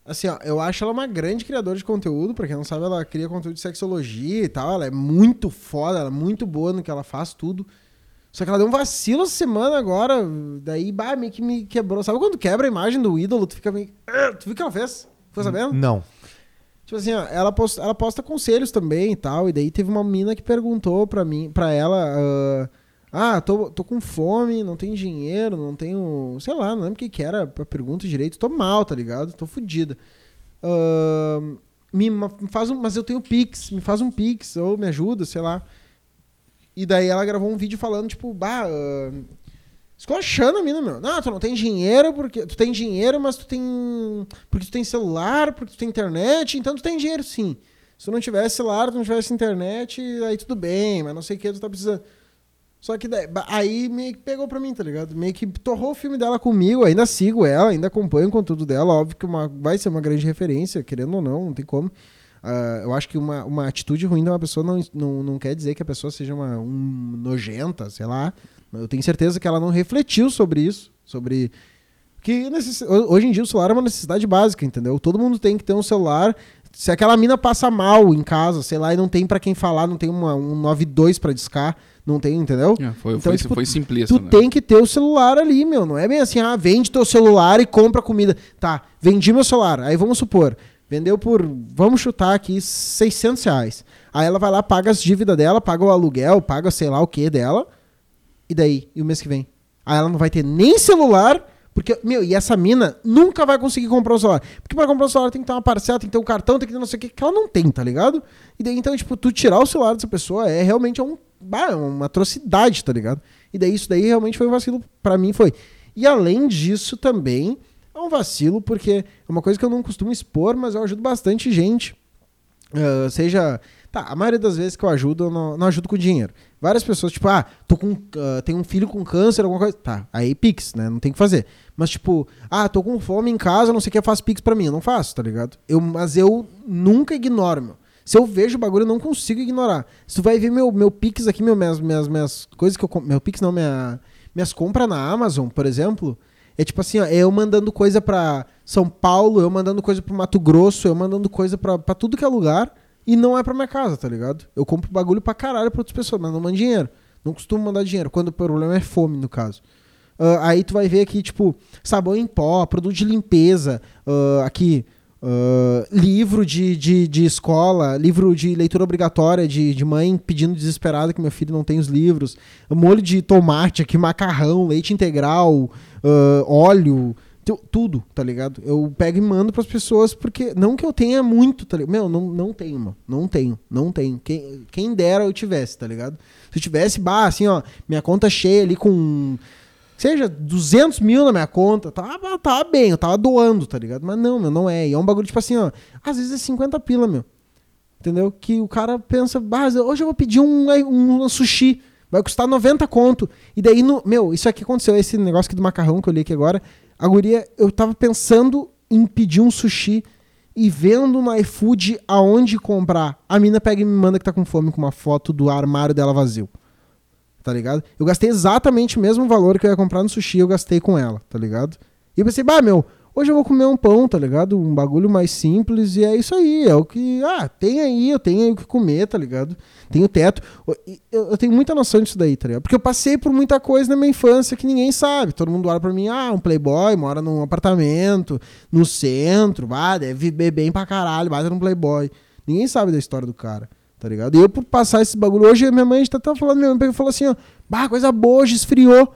Assim, ó, eu acho ela uma grande criadora de conteúdo. Pra quem não sabe, ela cria conteúdo de sexologia e tal. Ela é muito foda, ela é muito boa no que ela faz, tudo. Só que ela deu um vacilo essa semana agora. Daí, bah, meio que me quebrou. Sabe quando quebra a imagem do ídolo? Tu fica meio. "Ah", Tu viu o que ela fez? Ficou sabendo? Não. Tipo assim, ó, ela posta, ela posta conselhos também e tal. E daí teve uma mina que perguntou pra mim, para ela, ah, ah, tô, tô com fome, não tenho dinheiro, não tenho. Sei lá, não lembro o que, que era a pergunta direito. Tô mal, tá ligado? Tô fodida. Ah, me ma- faz um, mas eu tenho Pix, me faz um Pix, ou me ajuda, sei lá. E daí ela gravou um vídeo falando, tipo, bah. ah, Esculachando a mina, meu. Não, tu não tem dinheiro porque. Tu tem dinheiro, mas tu tem. Porque tu tem celular, porque tu tem internet, então tu tem dinheiro sim. Se tu não tivesse celular, tu não tivesse internet, aí tudo bem, mas não sei o que tu tá precisando. Só que daí, aí meio que pegou pra mim, tá ligado? Meio que torrou o filme dela comigo, ainda sigo ela, ainda acompanho o conteúdo dela, óbvio que uma, vai ser uma grande referência, querendo ou não, não tem como. Ah, eu acho que uma, uma atitude ruim de uma pessoa não, não, não quer dizer que a pessoa seja uma um nojenta, sei lá. Eu tenho certeza que ela não refletiu sobre isso, sobre que necess- ho- hoje em dia o celular é uma necessidade básica, entendeu? Todo mundo tem que ter um celular. Se aquela mina passa mal em casa, sei lá, e não tem pra quem falar, não tem uma, um 92 pra discar, não tem, entendeu? É, foi, Então, foi, tipo, foi simplista, Tu né? tem que ter o celular ali, meu. Não é bem assim, ah, vende teu celular e compra comida. Tá, vendi meu celular. Aí vamos supor, vendeu por, vamos chutar aqui, 600 reais. Aí ela vai lá, paga as dívidas dela, paga o aluguel, paga sei lá o que dela. E daí? E o mês que vem? Aí ela não vai ter nem celular, porque, meu, e essa mina nunca vai conseguir comprar um celular. Porque pra comprar um celular tem que ter uma parcela, tem que ter um cartão, tem que ter não sei o que, que ela não tem, tá ligado? E daí, então, tipo, tu tirar o celular dessa pessoa é realmente um, bah, é uma atrocidade, tá ligado? E daí, isso daí realmente foi um vacilo, pra mim foi. E além disso, também é um vacilo, porque é uma coisa que eu não costumo expor, mas eu ajudo bastante gente. Ah, seja. Tá, a maioria das vezes que eu ajudo, eu não, não ajudo com dinheiro. Várias pessoas, tipo, ah, tô com. ah, tem um filho com câncer, alguma coisa. Tá, aí Pix, né? Não tem o que fazer. Mas, tipo, ah, tô com fome em casa, não sei o que, faz Pix pra mim. Eu não faço, tá ligado? Eu, mas eu nunca ignoro, meu. Se eu vejo o bagulho, eu não consigo ignorar. Se tu vai ver meu, meu Pix aqui, meu, minhas, minhas, minhas coisas que eu. Meu Pix não, minha, minhas compras na Amazon, por exemplo. É tipo assim, ó, é eu mandando coisa pra São Paulo, eu mandando coisa pro Mato Grosso, eu mandando coisa pra tudo que é lugar. E não é pra minha casa, tá ligado? Eu compro bagulho pra caralho pra outras pessoas, mas não mando dinheiro. Não costumo mandar dinheiro, quando o problema é fome, no caso. Ah, aí tu vai ver aqui, tipo, sabão em pó, produto de limpeza, ah, aqui, ah, livro de, de, de escola, livro de leitura obrigatória de, de mãe pedindo desesperada que meu filho não tem os livros, molho de tomate aqui, macarrão, leite integral, ah, óleo, Tu- Tudo, tá ligado? Eu pego e mando pras pessoas, porque. Não que eu tenha muito, tá ligado? Meu, não, não tenho, mano. Não tenho, não tenho. Quem, quem dera eu tivesse, tá ligado? Se eu tivesse, bah, assim, ó, minha conta cheia ali com. Seja 200 mil na minha conta, tava, tava bem, eu tava doando, tá ligado? Mas não, meu, não é. E é um bagulho tipo assim, ó. Às vezes é 50 pila, meu. Entendeu? Que o cara pensa, bah, hoje eu vou pedir um, um sushi. Vai custar 90 conto. E daí, no, meu, isso aqui aconteceu, esse negócio aqui do macarrão que eu li aqui agora. A guria, eu tava pensando em pedir um sushi e vendo no iFood aonde comprar. A mina pega e me manda que tá com fome com uma foto do armário dela vazio. Tá ligado? Eu gastei exatamente o mesmo valor que eu ia comprar no sushi, eu gastei com ela, tá ligado? E eu pensei, bah, meu, hoje eu vou comer um pão, tá ligado? Um bagulho mais simples e é isso aí. É o que. Ah, tem aí, eu tenho aí o que comer, tá ligado? Tenho teto. Eu, eu tenho muita noção disso daí, tá ligado? Porque eu passei por muita coisa na minha infância que ninguém sabe. Todo mundo olha pra mim, ah, um playboy, mora num apartamento, no centro, vá, deve viver bem pra caralho, bate num playboy. Ninguém sabe da história do cara, tá ligado? E eu, por passar esse bagulho, hoje minha mãe tá, tá falando, minha mãe falou assim, ó, bah, coisa boa, hoje esfriou.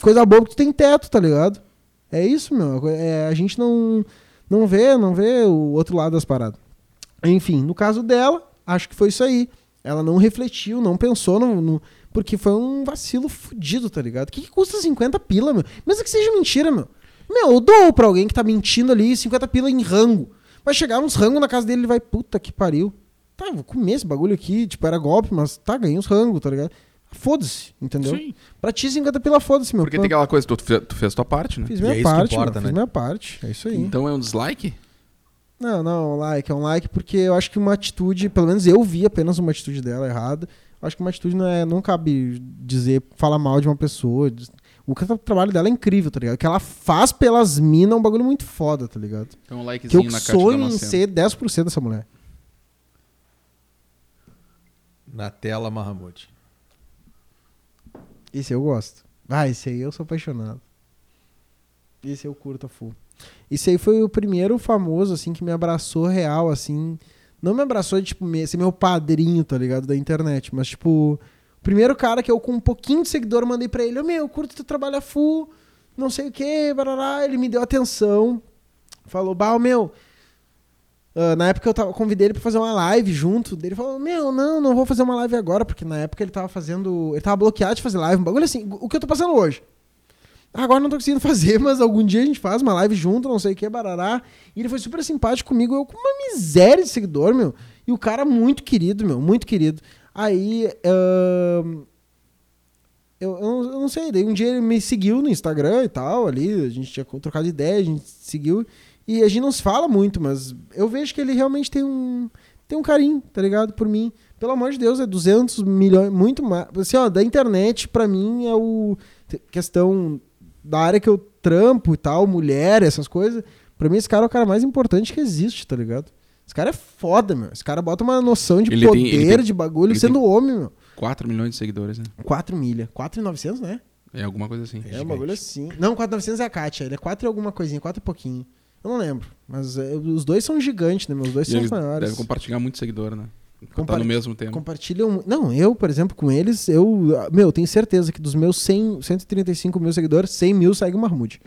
Coisa boa porque tu tem teto, tá ligado? É isso, meu. É, a gente não, não vê, não vê o outro lado das paradas. Enfim, no caso dela, acho que foi isso aí. Ela não refletiu, não pensou no. no- porque foi um vacilo fudido, tá ligado? O que, que custa 50 pila, meu? Mesmo que seja mentira, meu. Meu, eu dou pra alguém que tá mentindo ali 50 pila em rango. Vai chegar uns rangos na casa dele, ele vai, puta que pariu. Tá, eu vou comer esse bagulho aqui, tipo, era golpe, mas tá, ganhei uns rangos, tá ligado? Foda-se, entendeu? Sim. Pra ti 50 pila, foda-se, meu. Porque Pô, tem aquela coisa, tu, tu fez tua parte, né? Fiz E minha é isso que parte, importa, né? Fiz minha parte, é isso aí. Então é um dislike? Não, não, like, é um like porque eu acho que uma atitude, pelo menos eu vi apenas uma atitude dela errada. Eu acho que uma atitude não é, não cabe dizer, falar mal de uma pessoa. diz- O que- trabalho dela é incrível, tá ligado? O que ela faz pelas minas é um bagulho muito foda, tá ligado? Então um Que likezinho eu na caixa sonho em ser 10% dessa mulher. Na tela, Mahamud. Esse eu gosto. Ah, esse aí eu sou apaixonado. Esse eu curto a full. Esse aí foi o primeiro famoso, assim, que me abraçou real, assim. Não me abraçou de, tipo, ser meu padrinho, tá ligado? Da internet. Mas, tipo, o primeiro cara que eu, com um pouquinho de seguidor, mandei pra ele: Ô, meu, eu curto tu trabalha full, não sei o que, barará. Ele me deu atenção. Falou, bah, meu. Ah, na época eu tava, convidei ele pra fazer uma live junto. Ele falou: Meu, não, não vou fazer uma live agora, porque na época ele tava fazendo. Ele tava bloqueado de fazer live. Um bagulho assim, o que eu tô passando hoje. Agora não tô conseguindo fazer, mas algum dia a gente faz uma live junto, não sei o que, barará. E ele foi super simpático comigo, eu com uma miséria de seguidor, meu. E o cara muito querido, meu, muito querido. Aí, ahn, eu, eu, não- eu não sei, daí um dia ele me seguiu no Instagram e tal, ali, a gente tinha trocado ideia, a gente seguiu. E a gente não se fala muito, mas eu vejo que ele realmente tem um, tem um carinho, tá ligado? Por mim. Pelo amor de Deus, é 200 milhões, muito mais. Assim, ó, da internet, pra mim, é o. Questão da área que eu trampo e tal, mulher, essas coisas. Pra mim, esse cara é o cara mais importante que existe, tá ligado? Esse cara é foda, meu. Esse cara bota uma noção de Ele poder, tem- ele tem- de bagulho, ele sendo homem, meu. 4 milhões de seguidores, né? 4 milha. 4,900, né? É alguma coisa assim. É um bagulho assim. Não, 4,900 é a Kátia. Ele é 4 e alguma coisinha, 4 e pouquinho. Eu não lembro. Mas é, os dois são gigantes, né? Meus dois E são ele os maiores. deve compartilhar muito seguidor, né? Tá Compar- no mesmo tempo. Compartilham. Não, eu, por exemplo, com eles, eu. ah, Meu, tenho certeza que dos meus 100, 135 mil seguidores, 100 mil segue o Marmude.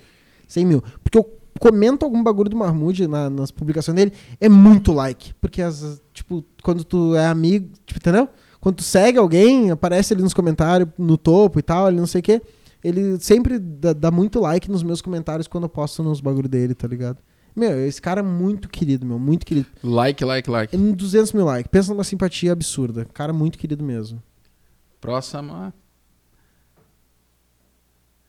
100 mil. Porque eu comento algum bagulho do Marmude na- nas publicações dele, é muito like. Porque, as, tipo, quando tu é amigo, tipo, entendeu? Quando tu segue alguém, aparece ali nos comentários, no topo e tal, ele não sei o quê. Ele sempre dá, dá muito like nos meus comentários quando eu posto nos bagulho dele, tá ligado? Meu, esse cara é muito querido, meu, muito querido. Like, like, like. Em 200 mil likes. Pensa numa simpatia absurda. Cara muito querido mesmo. Próxima.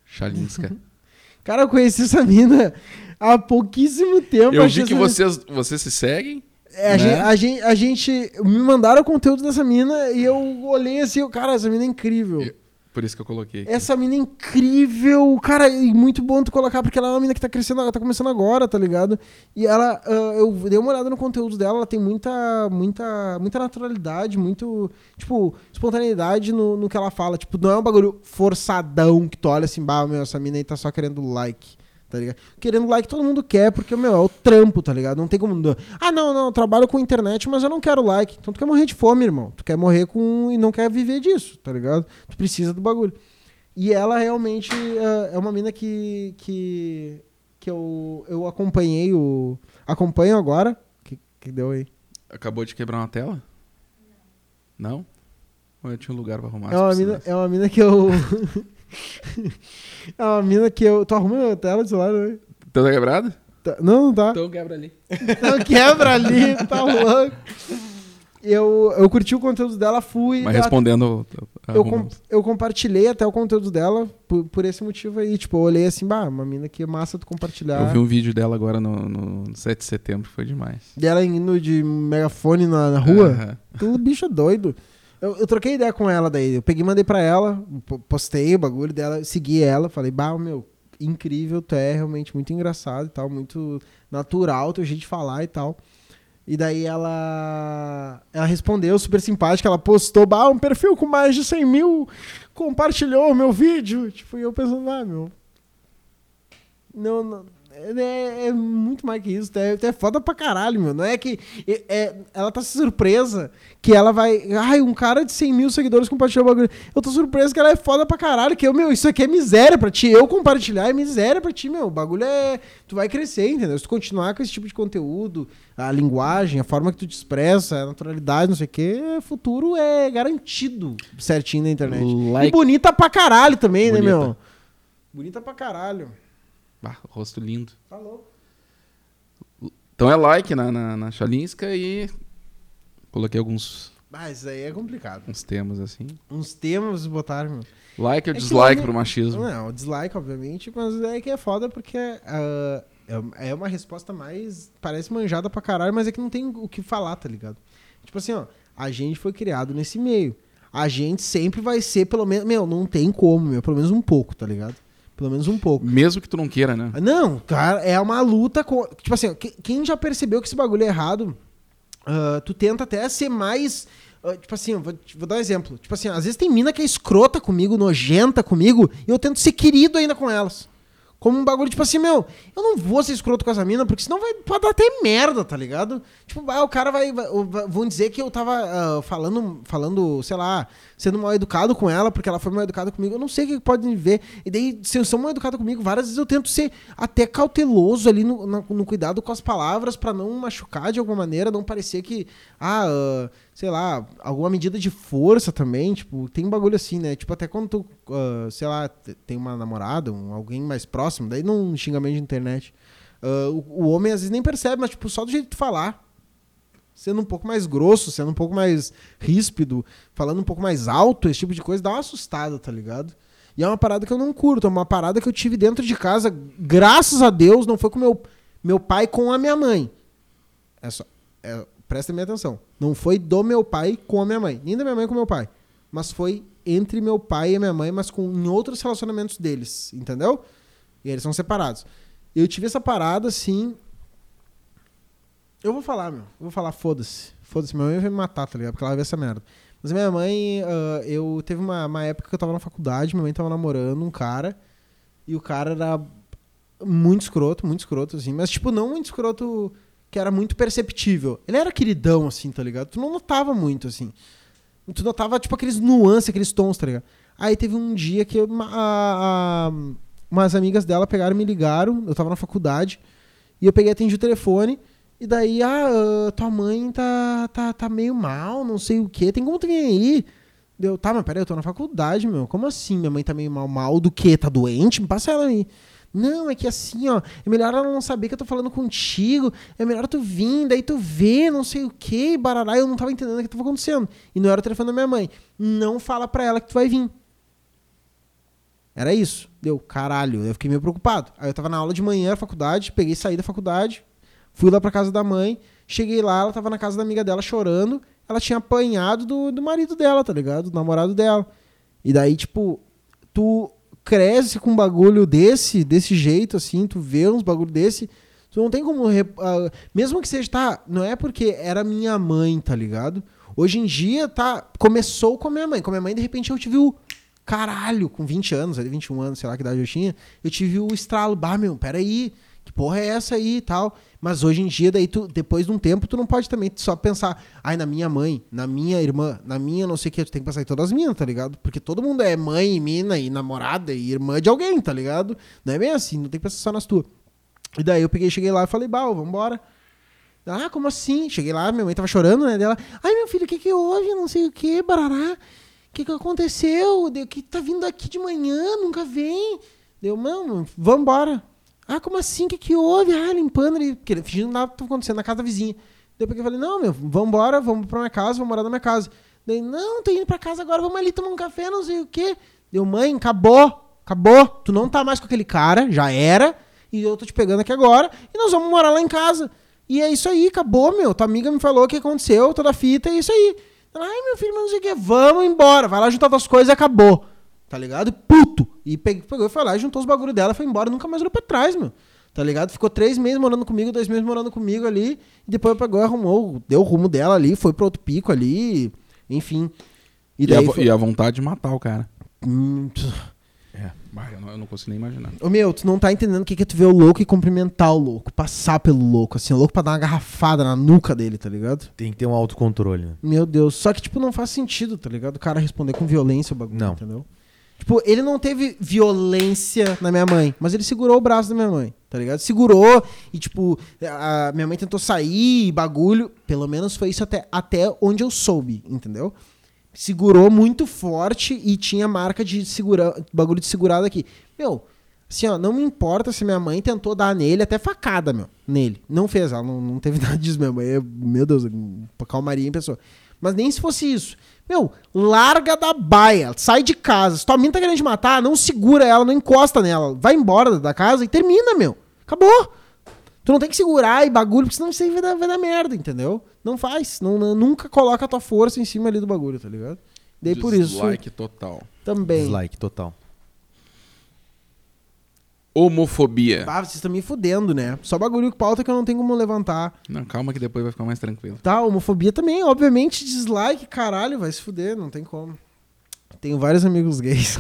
Chalinska. Cara, eu conheci essa mina há pouquíssimo tempo. Eu vi que vocês, vocês se seguem. É, a, né? gente, a, gente, a gente- Me mandaram o conteúdo dessa mina e eu olhei assim, cara, essa mina é incrível. Eu- Por isso que eu coloquei. Essa mina é incrível, cara, e muito bom tu colocar, porque ela é uma mina que tá crescendo, ela tá começando agora, tá ligado? E ela, ah, eu dei uma olhada no conteúdo dela, ela tem muita, muita, muita naturalidade, muito, tipo, espontaneidade no, no que ela fala. Tipo, não é um bagulho forçadão que tu olha assim, bah, meu, essa mina aí tá só querendo like. Tá ligado? Querendo like todo mundo quer, porque, meu, é o trampo, tá ligado? Não tem como. Ah, não, não, eu trabalho com internet, mas eu não quero like. Então tu quer morrer de fome, irmão. Tu quer morrer com. e não quer viver disso, tá ligado? Tu precisa do bagulho. E ela realmente é, é uma mina que, que. que eu, eu acompanhei o. Acompanho agora. que, que deu aí? Acabou de quebrar uma tela? Não? Ou eu tinha um lugar pra arrumar? É uma, mina, é uma mina que eu. é uma mina que eu. Tu arruma a tela de celular, né? Então tá quebrado? Tá- Não, não tá. Então quebra ali. Não quebra ali, tá louco. Eu, eu curti o conteúdo dela, fui. Mas a- respondendo. eu, arruma. com- eu compartilhei até o conteúdo dela por, por esse motivo aí. Tipo, eu olhei assim, bah, uma mina que é massa tu compartilhar. Eu vi um vídeo dela agora no, no 7 de setembro, foi demais. Dela indo de megafone na, na rua. Aham. Aquele bicho é doido. Eu, eu troquei ideia com ela daí. Eu peguei mandei pra ela, po- postei o bagulho dela, segui ela, falei, bah, meu, incrível, tu é realmente muito engraçado e tal, muito natural teu jeito de falar e tal. E daí ela ela respondeu super simpática, ela postou, bah, um perfil com mais de 100 mil compartilhou o meu vídeo. Tipo, e eu pensando, ah, meu... Não, não é, é muito mais que isso. É, é foda pra caralho, meu. Não é que. é- é- ela tá surpresa que ela vai. Ai, um cara de 100 mil seguidores compartilhou o bagulho. Eu tô surpreso que ela é foda pra caralho. Que eu, meu, isso aqui é miséria pra ti. Eu compartilhar é miséria pra ti, meu. O bagulho é. Tu vai crescer, entendeu? Se tu continuar com esse tipo de conteúdo, a linguagem, a forma que tu te expressa, a naturalidade, não sei o quê, futuro é garantido certinho na internet. E Like- bonita pra caralho também, né, Bonita. meu? Bonita pra caralho. Ah, rosto lindo. Falou. Então é like na, na, na Chalinska e coloquei alguns Mas aí é complicado. uns temas assim. Uns temas botaram, meu. Like ou É dislike eu- pro machismo? Não, dislike, obviamente, mas é que é foda porque é, é uma resposta mais. Parece manjada pra caralho, mas é que não tem o que falar, tá ligado? Tipo assim, ó, a gente foi criado nesse meio. A gente sempre vai ser, pelo menos. Meu, não tem como, meu, pelo menos um pouco, tá ligado? Pelo menos um pouco. Mesmo que tu não queira, né? Não, cara, é uma luta com. Tipo assim, quem já percebeu que esse bagulho é errado, ah, tu tenta até ser mais. ah, tipo assim, vou, vou dar um exemplo. Tipo assim, às vezes tem mina que é escrota comigo, nojenta comigo, e eu tento ser querido ainda com elas. Como um bagulho, tipo assim, meu, eu não vou ser escroto com essa mina, porque senão vai, pode dar até merda, tá ligado? Tipo, ah, o cara vai. vai- vai- vão dizer que eu tava ah, falando, falando, sei lá, sendo mal educado com ela, porque ela foi mal educada comigo. Eu não sei o que podem ver. E daí, se eu sou mal educado comigo, várias vezes eu tento ser até cauteloso ali no, na- no cuidado com as palavras, pra não machucar de alguma maneira, não parecer que, ah, ah, sei lá, alguma medida de força também. Tipo, tem um bagulho assim, né? Tipo, até quando tu, ah, sei lá, te- tem uma namorada, um, alguém mais próximo, daí não xingamento de internet. Ah, o, o homem às vezes nem percebe, mas, tipo, só do jeito de falar sendo um pouco mais grosso, sendo um pouco mais ríspido, falando um pouco mais alto, esse tipo de coisa, dá uma assustada, tá ligado? E é uma parada que eu não curto, é uma parada que eu tive dentro de casa, graças a Deus, não foi com meu, meu pai com a minha mãe. É só, é, presta minha atenção. Não foi do meu pai com a minha mãe, nem da minha mãe com meu pai. Mas foi entre meu pai e minha mãe, mas com em outros relacionamentos deles, entendeu? E eles são separados. Eu tive essa parada, assim, eu vou falar, meu. Eu vou falar, foda-se. Foda-se, minha mãe vai me matar, tá ligado? Porque ela vai ver essa merda. Mas minha mãe, ah, eu teve uma, uma época que eu tava na faculdade, minha mãe tava namorando um cara, e o cara era muito escroto, muito escroto, assim, mas tipo, não muito escroto que era muito perceptível. Ele era queridão, assim, tá ligado? Tu não notava muito, assim. Tu notava, tipo, aqueles nuances, aqueles tons, tá ligado? Aí teve um dia que uma- a- a- umas amigas dela pegaram me ligaram, eu tava na faculdade, e eu peguei atendi o telefone, e daí, ah, ah, tua mãe tá, tá, tá meio mal, não sei o quê, tem como tu vir aí? Deu, tá, mas peraí, eu tô na faculdade, meu. Como assim? Minha mãe tá meio mal, mal do quê? Tá doente? Me passa ela aí. Não, é que assim, ó, é melhor ela não saber que eu tô falando contigo, é melhor tu vir, daí tu vê, não sei o que, barará, eu não tava entendendo o que tava acontecendo. E não era o telefone da minha mãe. Não fala pra ela que tu vai vir. Era isso. Deu, caralho, eu fiquei meio preocupado. Aí eu tava na aula de manhã, faculdade, peguei, saí da faculdade, fui lá pra casa da mãe, cheguei lá, ela tava na casa da amiga dela chorando, ela tinha apanhado do, do marido dela, tá ligado? Do namorado dela. E daí, tipo, tu cresce com um bagulho desse, desse jeito, assim, tu vê uns bagulho desse, tu não tem como. rep- ah, mesmo que seja, tá, não é porque era minha mãe, tá ligado? Hoje em dia, tá, começou com a minha mãe. Com a minha mãe, de repente, eu tive o. Caralho, com 20 anos, ali, 21 anos, sei lá que idade eu tinha, eu tive o estralo. Bah, meu, peraí, que porra é essa aí e tal. Mas hoje em dia, daí tu, depois de um tempo, tu não pode também só pensar, ai, na minha mãe, na minha irmã, na minha não sei o que, tu tem que pensar em todas as minhas, tá ligado? Porque todo mundo é mãe, mina e namorada e irmã de alguém, tá ligado? Não é bem assim, não tem que pensar só nas tuas. E daí eu peguei, cheguei lá e falei, Bal, vambora. Ah, como assim? Cheguei lá, minha mãe tava chorando, né? Dela, ai meu filho, o que que houve? Não sei o que, barará. O que que aconteceu? Deu que tá vindo aqui de manhã, nunca vem. Deu, mano, vambora. Ah, como assim? O que que houve? Ah, limpando ali, fingindo nada tava acontecendo na casa da vizinha. Daí eu falei, não, meu, vambora, vamos pra minha casa, vamos morar na minha casa. Daí, não, tô indo pra casa agora, vamos ali tomar um café, não sei o quê. Deu, mãe, acabou, acabou. Tu não tá mais com aquele cara, já era. E eu tô te pegando aqui agora e nós vamos morar lá em casa. E é isso aí, acabou, meu. Tua amiga me falou o que aconteceu, toda a fita, é isso aí. Ai, meu filho, mas não sei o que, vamos embora. Vai lá juntar tuas coisas e acabou. Tá ligado? Puto. E pe- pegou e foi lá, juntou os bagulho dela, foi embora, nunca mais olhou pra trás, meu. Tá ligado? Ficou três meses morando comigo, dois meses morando comigo ali. E depois pegou e arrumou, deu o rumo dela ali, foi pro outro pico ali. Enfim. E E, a, foi- e a vontade de matar o cara. Hum. É. Eu, não, eu não consigo nem imaginar. Ô meu, tu não tá entendendo o que que é tu ver o louco e cumprimentar o louco. Passar pelo louco, assim, o louco pra dar uma garrafada na nuca dele, tá ligado? Tem que ter um autocontrole, né? Meu Deus. Só que, tipo, não faz sentido, tá ligado? O cara responder com violência o bagulho, Não. entendeu? Tipo, ele não teve violência na minha mãe, mas ele segurou o braço da minha mãe, tá ligado? Segurou e, tipo, a minha mãe tentou sair bagulho. Pelo menos foi isso até, até onde eu soube, entendeu? Segurou muito forte e tinha marca de segura, bagulho de segurado aqui. Meu, assim, ó, não me importa se minha mãe tentou dar nele, até facada, meu, nele. Não fez, ela não, não teve nada disso, minha mãe. Meu Deus, calmaria em pessoa. Mas nem se fosse isso. Meu, larga da baia, sai de casa. Se tua mina tá querendo te matar, não segura ela, não encosta nela. Vai embora da casa e termina, meu. Acabou. Tu não tem que segurar e bagulho, porque senão isso aí vai dar, vai dar merda, entendeu? Não faz. Não, não- nunca coloca a tua força em cima ali do bagulho, tá ligado? Daí por isso Dislike total. também. Dislike total. Homofobia. Ah, vocês estão me fudendo, né? Só bagulho com pauta que eu não tenho como levantar. Não, calma que depois vai ficar mais tranquilo. Tá, homofobia também, obviamente, dislike, caralho, vai se fuder, não tem como. Tenho vários amigos gays.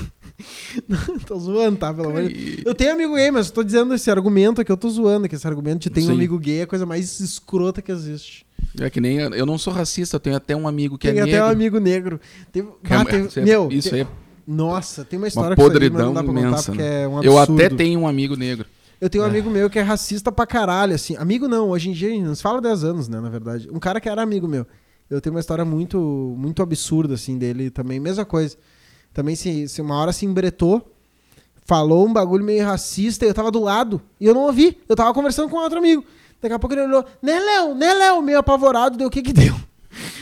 tô zoando, tá? Pelo amor de Eu tenho amigo gay, mas eu tô dizendo esse argumento aqui, eu tô zoando, que esse argumento de ter um amigo gay é a coisa mais escrota que existe. É que nem. Eu não sou racista, eu tenho até um amigo que tem é até negro. um amigo negro. É- ah, isso é- meu, isso aí é Nossa, tem uma história uma mas podridão não dá pra contar imensa. porque né? é um eu absurdo. até tenho um amigo negro. Eu tenho um amigo meu que é racista pra caralho, assim. Amigo não, hoje em dia, a gente não se fala 10 anos, né, na verdade. Um cara que era amigo meu. Eu tenho uma história muito muito absurda, assim, dele também. Mesma coisa. Também, se, se uma hora se embretou, falou um bagulho meio racista e eu tava do lado. E eu não ouvi. Eu tava conversando com outro amigo. Daqui a pouco ele olhou, né, Léo? Né, Léo? Meio apavorado. Deu, o que que deu?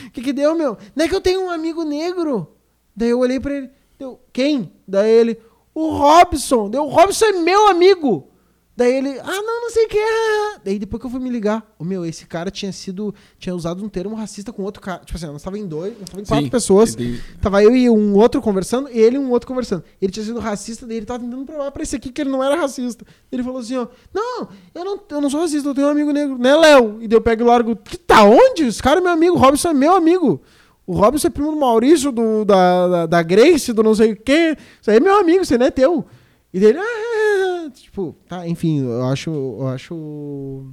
O que que deu, meu? Não é que eu tenho um amigo negro? Daí eu olhei pra ele. Deu, quem? Daí ele, o Robson. Deu, o Robson é meu amigo. Daí ele, ah, não, não sei o que. ah. Daí depois que eu fui me ligar, o meu, esse cara tinha sido, tinha usado um termo racista com outro cara. Tipo assim, nós tava em dois, nós tava em quatro Sim, pessoas. ele- Tava eu e um outro conversando, e ele e um outro conversando. Ele tinha sido racista, daí ele tava tentando provar pra esse aqui que ele não era racista. Ele falou assim, ó, não, eu não, eu não sou racista, eu tenho um amigo negro, né, Léo? E daí eu pego e largo, que tá onde? Esse cara é meu amigo, o Robson é meu amigo. O Robson é primo do Maurício, do, da, da, da Grace, do não sei o quê. Isso aí é meu amigo, você não é teu. E daí ele, ah, tipo, tá, enfim, eu acho, eu acho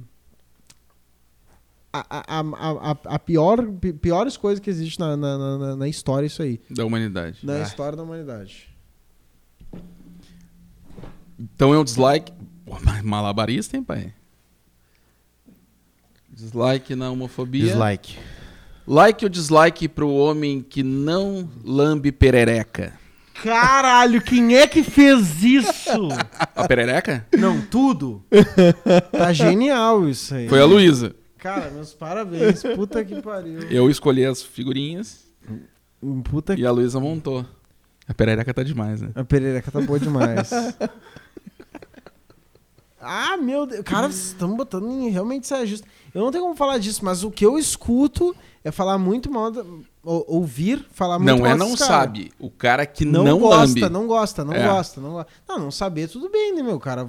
a, a, a, a, pior, pi- piores coisas que existe na, na, na, na história isso aí. Da humanidade. Na Ah. história da humanidade. Então é um dislike. Pô, malabarista, hein, pai? Dislike na homofobia. Dislike. Like ou dislike pro homem que não lambe perereca? Caralho, quem é que fez isso? A perereca? Não, tudo. Tá genial isso aí. Foi a Luísa. Cara, meus parabéns. Puta que pariu. Eu escolhi as figurinhas Puta que. e a Luísa montou. A perereca tá demais, né? A perereca tá boa demais. ah, meu Deus. Cara, vocês estão botando em realmente saia justa. Eu não tenho como falar disso, mas o que eu escuto é falar muito mal. Da... ou- Ouvir falar muito Não mal é não cara. sabe. O cara que Não, não, gosta, lambe. não gosta, não É. gosta, não gosta. Não, não saber tudo bem, né, meu? O cara,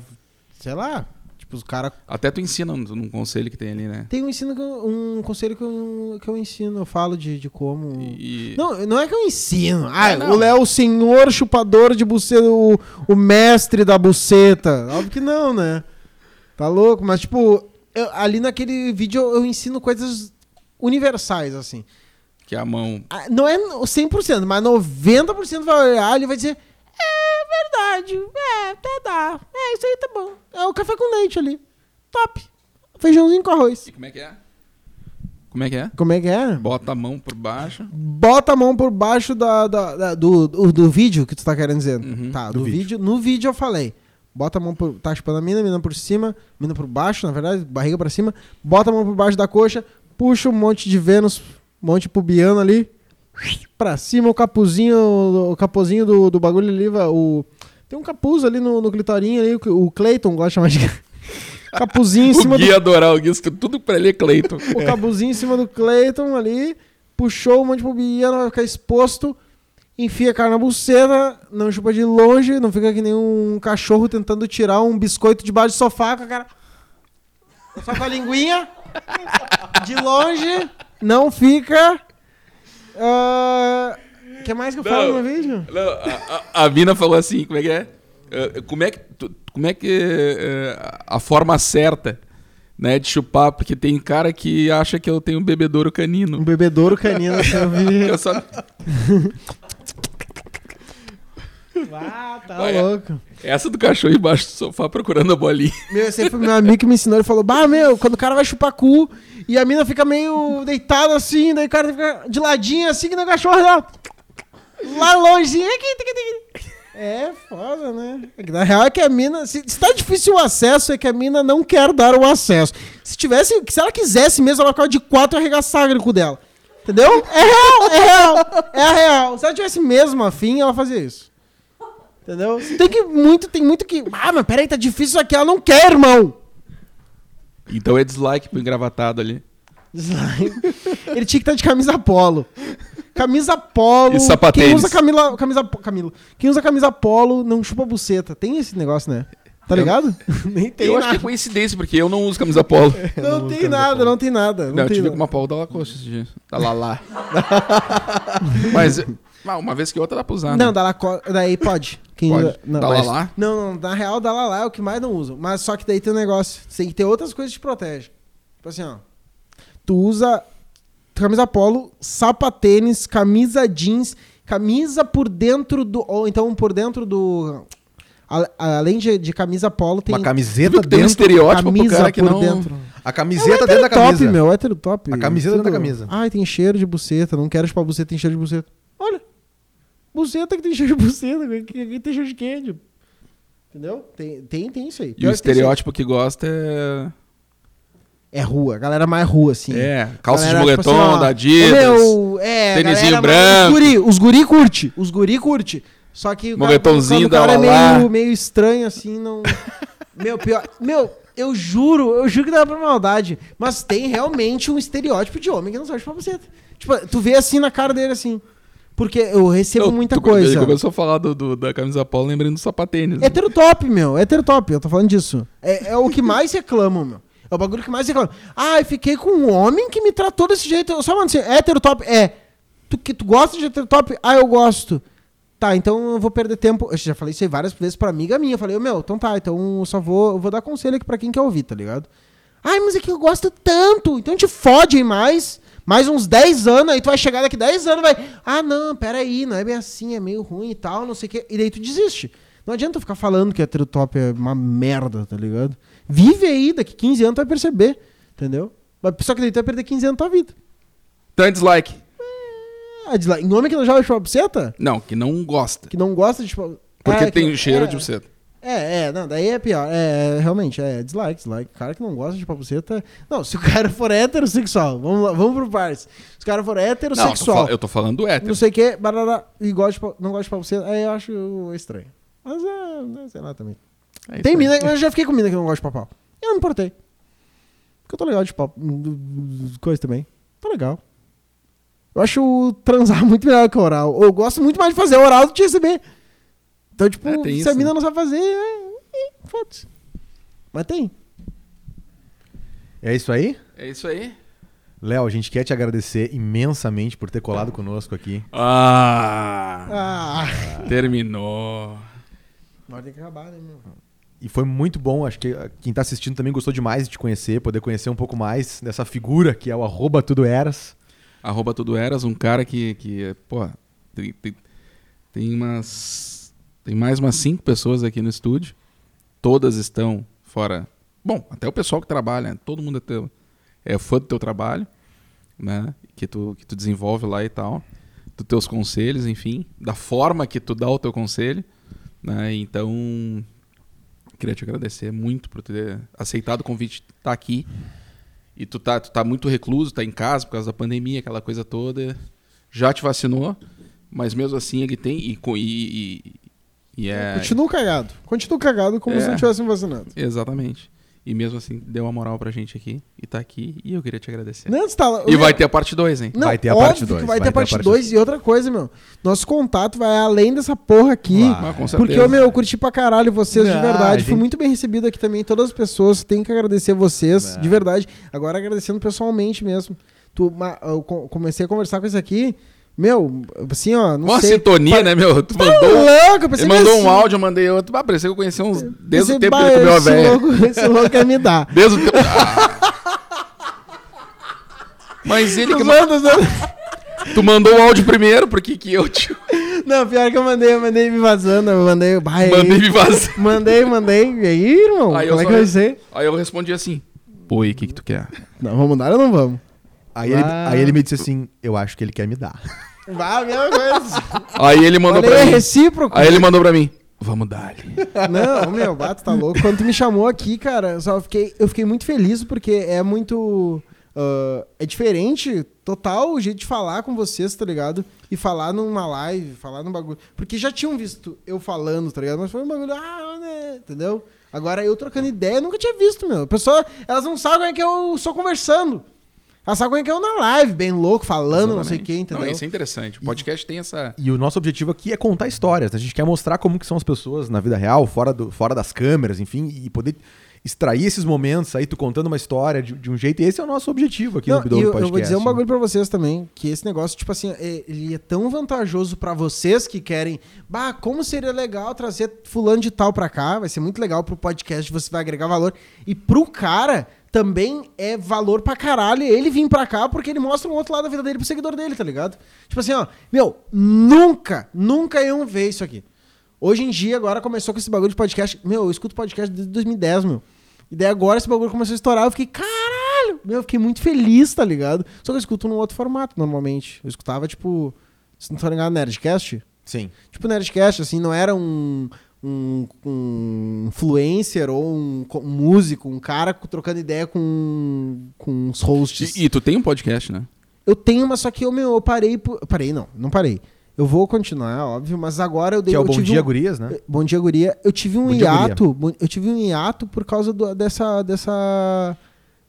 sei lá. Tipo, os caras Até tu ensina num conselho que tem ali, né? Tem um ensino, que eu- um conselho que eu, que eu ensino, eu falo de, de como. E... Não, não é que eu ensino. Ah, É, não. o Léo, o senhor chupador de buceta, o, o mestre da buceta. Óbvio que não, né? Tá louco? Mas, tipo, eu- ali naquele vídeo eu, eu ensino coisas universais, assim. Que é a mão. Ah, Não é 100%, mas 90% vai olhar e vai dizer: É verdade, é, até dá. É, isso aí tá bom. É o café com leite ali. top. Feijãozinho com arroz. E como é que é? Como é que é? Como é que é? Bota a mão por baixo. Bota a mão por baixo da, da- da- do, do, do vídeo que tu tá querendo dizer. Uhum. Tá, Do do, vídeo. vídeo. No vídeo eu falei. Bota a mão por. Tá chupando a mina, mina por cima, mina por baixo, na verdade, barriga pra cima. Bota a mão por baixo da coxa, puxa um monte de Vênus, um monte pubiano ali. Pra cima, o capuzinho, o capuzinho do, do bagulho ali, o. Tem um capuz ali no, no clitorinho ali, o, Clayton gosta de chamar de. Capuzinho em cima O do Gui adorar o Gui, tudo pra ele é Cleiton. o cabuzinho em cima do Clayton ali, puxou um monte de pubiana, vai ficar exposto, enfia a cara na buceta, não chupa de longe, não fica que nem um cachorro tentando tirar um biscoito debaixo do sofá com a cara. Só com a linguinha. De longe, não fica. O que mais que eu falo Não. no vídeo? Não, a, a, a mina falou assim, como é que é? Eh, como é que, tu- como é que eh, a forma certa, né, de chupar, porque tem cara que acha que eu tenho um bebedouro Um canino. bebedouro canino. eu vi. Eu só, Ah, tá Vai, louco. essa do cachorro embaixo do sofá procurando a bolinha. Meu, esse foi meu amigo que me ensinou. Ele falou: Bah, meu, quando o cara vai chupar cu e a mina fica meio deitada assim, daí o cara fica de ladinho assim, que nem o cachorro lá. Lá longe. assim, aqui, aqui, aqui. É foda, né? É Na real é que a mina. Se, se tá difícil o acesso, é que a mina não quer dar o acesso. Se tivesse. Se ela quisesse mesmo, ela ficava de quatro e arregaçava o cu dela. Entendeu? É real, é real. É a real. Se ela tivesse mesmo afim, ela fazia isso. Entendeu? Tem que muito, tem muito que. Ah, mas peraí, tá difícil isso aqui. Ela não quer, irmão. Então é dislike pro engravatado ali. Dislike. Ele tinha que estar de camisa polo. Camisa polo. E sapatênis. Quem usa camila, camisa Camilo. Quem usa camisa polo não chupa buceta. Tem esse negócio, né? Tá ligado? Nem tem eu acho que é nada. coincidência, porque eu não uso camisa polo. Não, tem nada, não tem nada. Não, Não, eu tem tive nada. com uma polo da Lacoste esse dia. Da Lala. Mas uma vez que outra dá pra usar, Não, né? da Laco... daí pode. Quem Pode. usa- Não, mas- Lala? Não, não, na real, da Lala é o que mais não usa. Mas só que daí tem um negócio. Tem que ter outras coisas que te protegem. Tipo assim, ó. Tu usa camisa polo, sapatênis, camisa jeans, camisa por dentro do. Ou então por dentro do. a- Além de, de camisa polo, tem. Uma camiseta Viu que tem um dentro. estereótipo pro camisa cara que por não... dentro. A camiseta dentro da top, camisa. meu, hétero top. A camiseta dentro da Tudo. camisa. Ai, tem cheiro de buceta. Não quero chupar buceta, tem cheiro de buceta. Buceta que tem cheiro de buceta. que- tem cheiro de queijo. Entendeu? Tem, tem, tem isso aí. E Pior o que tem estereótipo que gosta é... É rua. Galera mais rua, assim. É, calça de Galera, tipo moletom, assim, ó, da Adidas. Meu, é, tênisinho branco. Os guri, os guri curte. Os guri curte. Só que o cara- Moletomzinho quando o cara da é meio, meio estranho, assim, não... meu, pior... Meu, eu juro, eu juro que dá pra maldade. Mas tem realmente um estereótipo de homem que não sabe chupar buceta. Tipo, tu vê assim na cara dele, assim. Porque eu recebo Eu- muita tu- coisa. Ele começou a falar do, do- da camisa polo, lembrando do sapatênis. Hétero top, meu. Hétero top. Eu tô falando disso. É, é o que mais reclamam, meu. É o bagulho que mais reclamam. Ah, eu fiquei com um homem que me tratou desse jeito. Eu só mando assim, hétero top. É. Tu, que tu gosta de hétero top? Ah, eu gosto. Tá, então eu vou perder tempo. Eu já falei isso aí várias vezes pra amiga minha. Eu falei, meu, então tá, então eu só vou, eu vou dar conselho aqui pra quem quer ouvir, tá ligado? Ai, mas é que eu gosto tanto. Então te fode mais. Mais uns 10 anos, aí tu vai chegar daqui 10 anos vai. Ah, não, peraí, não é bem assim, é meio ruim e tal, não sei o quê. E daí tu desiste. Não adianta tu ficar falando que hétero top é uma merda, tá ligado? Vive aí, daqui 15 anos tu vai perceber, entendeu? Só que daí tu vai perder 15 anos da tua vida. Então é dislike. Ah, dislike. Em homem que não joga chupar buceta? Não, que não gosta. Que não gosta de. Porque Ah, que- tem cheiro é, de buceta. É, é, não, daí é pior. É, realmente, é dislike, dislike. O cara que não gosta de chupar buceta... Não, se o cara for heterossexual, vamos lá, vamos pro partes. Se o cara for Não, heterossexual, fal- eu tô falando do hétero. não sei o que, barará, e gosta de não gosta de chupar buceta, aí eu acho estranho. Mas é, né, sei lá também. É Tem mina, eu já fiquei com mina que não gosta de papau. Eu não me importei. Porque eu tô legal de papo. Coisa também. Tá legal. Eu acho transar muito melhor que oral. Eu gosto muito mais de fazer oral do que receber. Então, tipo, É, se isso, a mina né? não sabe fazer, é, é, foda-se. Mas tem. É isso aí? É isso aí. Léo, a gente quer te agradecer imensamente por ter colado conosco aqui. Ah, Ah. terminou. Mas tem que acabar, né, meu? E foi muito bom, acho que quem tá assistindo também gostou demais de te conhecer, poder conhecer um pouco mais dessa figura que é o arroba tudo eras. Arroba Tudo Eras, um cara que, que pô, tem, tem, tem umas. Tem mais umas cinco pessoas aqui no estúdio. Todas estão fora Bom, até o pessoal que trabalha, né? todo mundo é, teu, é fã do teu trabalho, né? Que tu, que tu desenvolve lá e tal. Dos teus conselhos, enfim. Da forma que tu dá o teu conselho. Né? Então, queria te agradecer muito por ter aceitado o convite de estar aqui. E tu tá, tu tá muito recluso, tá em casa por causa da pandemia, aquela coisa toda. Já te vacinou, mas mesmo assim ele tem. E, e, é. Continua cagado. Continua cagado como É. se não tivesse vacinado. Exatamente. E mesmo assim, deu uma moral pra gente aqui. E tá aqui. E eu queria te agradecer. Não, tá, E vai ter a parte 2, hein? Não, Vai ter a óbvio parte dois, que vai, ter a parte dois. 2 e outra coisa, meu. Nosso contato vai além dessa porra aqui. Vai. Ah, com certeza. Porque, eu, meu, eu curti pra caralho vocês de Ah, verdade. gente. Fui muito bem recebido aqui também. Todas as pessoas. Tenho que agradecer vocês, de verdade. Agora agradecendo pessoalmente mesmo. Tu, eu co- comecei a conversar com isso aqui. Meu, assim, ó, não Uma sei. sintonia, né, meu? Tu Tá mandou. louco, Ele mandou que um assim- áudio, eu mandei outro. Ah, parecia que eu conhecia uns desde o tempo que ele comeu a esse velha. louco- Esse louco quer me dar. Desde o tempo. Mas ele que. Usando. Tu mandou o áudio primeiro, porque que eu te Não, pior que eu mandei, eu mandei me vazando. Eu mandei. Aí? mandei me vazar. Mandei, mandei. E aí, irmão? Aí como é que vai ser? Aí eu respondi assim: Pô, e o que, que tu quer? Não, vamos dar ou não vamos? Aí ele, aí ele me disse assim: Eu acho que ele quer me dar. Vai, mesma coisa. Aí ele mandou Falei, pra é mim. recíproco. Aí ele mandou pra mim: Vamos dar Não, meu, bato, tá louco. Quando tu me chamou aqui, cara, só fiquei, eu fiquei muito feliz porque é muito. ah, é diferente, total, o jeito de falar com vocês, tá ligado? E falar numa live, falar num bagulho. Porque já tinham visto eu falando, tá ligado? Mas foi um bagulho, ah, né? Entendeu? Agora eu trocando ideia, eu nunca tinha visto, meu. A pessoa, elas não sabem como é que eu sou conversando. Elas sabem como é que eu na live, bem louco, falando, não sei o que, entendeu? Não, isso é interessante. O podcast tem essa. E o nosso objetivo aqui é contar histórias. né? A gente quer mostrar como que são as pessoas na vida real, fora, do, fora das câmeras, enfim, e poder extrair esses momentos aí, tu contando uma história de, de um jeito. E esse é o nosso objetivo aqui Não, no Bidouro e Podcast. eu vou dizer um né? bagulho pra vocês também, que esse negócio, tipo assim, é- ele é tão vantajoso pra vocês que querem, bah, como seria legal trazer fulano de tal pra cá, vai ser muito legal pro podcast, você vai agregar valor. E pro cara também é valor pra caralho ele vir pra cá, porque ele mostra um outro lado da vida dele pro seguidor dele, tá ligado? Tipo assim, ó, meu, nunca, nunca iam ver isso aqui. Hoje em dia, agora começou com esse bagulho de podcast. Meu, eu escuto podcast desde 2010, meu. E daí agora esse bagulho começou a estourar, eu fiquei, caralho! Meu, eu fiquei muito feliz, tá ligado? Só que eu escuto num outro formato, normalmente. Eu escutava, tipo, se não tô ligado, Nerdcast. Sim. Tipo, Nerdcast, assim, não era um, um, um influencer ou um, um músico, um cara trocando ideia com, com os hosts. E, e tu tem um podcast, né? Eu tenho, mas só que eu, meu, eu parei. por- Parei, não, não parei. Eu vou continuar, é óbvio, mas agora eu dei Que é o eu Bom tive Dia um- Gurias, né? Bom dia, guria. Eu tive um Bom dia, hiato. bom- Eu tive um hiato por causa do- dessa, dessa.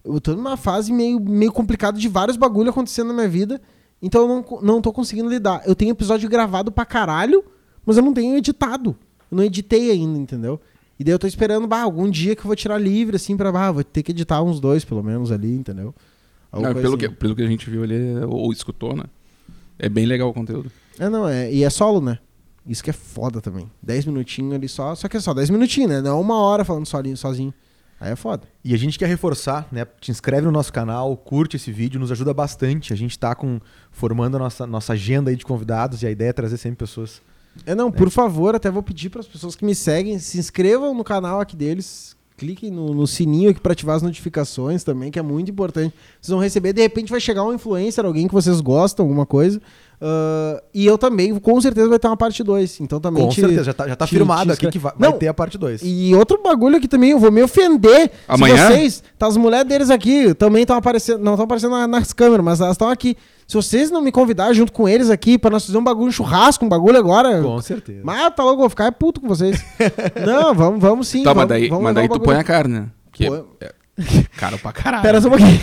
Eu tô numa fase meio, meio complicada de vários bagulho acontecendo na minha vida. Então eu não, não tô conseguindo lidar. Eu tenho episódio gravado pra caralho, mas eu não tenho editado. Eu não editei ainda, entendeu? E daí eu tô esperando, bah, algum dia que eu vou tirar livre, assim, pra, bah, vou ter que editar uns dois, pelo menos, ali, entendeu? Não, pelo, assim. que, pelo que a gente viu ali, ou escutou, né? É bem legal o conteúdo. É, não, é. E é solo, né? Isso que é foda também. 10 minutinhos ali só. Só que é só 10 minutinhos, né? Não uma hora falando sozinho, sozinho. Aí é foda. E a gente quer reforçar, né? Te inscreve no nosso canal, curte esse vídeo, nos ajuda bastante. A gente tá com, formando a nossa, nossa agenda aí de convidados e a ideia é trazer sempre pessoas. É, não, por favor, até vou pedir para as pessoas que me seguem, se inscrevam no canal aqui deles. Cliquem no, no sininho aqui para ativar as notificações também, que é muito importante. Vocês vão receber, de repente vai chegar um influencer, alguém que vocês gostam, alguma coisa. Ah, e eu também, com certeza, vai ter uma parte 2. Então também Com te- certeza, já tá, já tá te- firmado te aqui que vai, vai Não, ter a parte 2. E outro bagulho aqui também, eu vou me ofender. Amanhã? Se vocês, tá as mulheres deles aqui, também estão aparecendo, não estão aparecendo na- nas câmeras, mas elas estão aqui. Se vocês não me convidar junto com eles aqui pra nós fazer um bagulho, um churrasco, um bagulho agora. Com certeza. Mas tá eu vou ficar puto com vocês. não, vamos, vamos sim. tá, vamos, mas daí, vamos mas daí o tu põe a carne, né? Que Pô. é, é caro pra caralho. Pera só um pouquinho.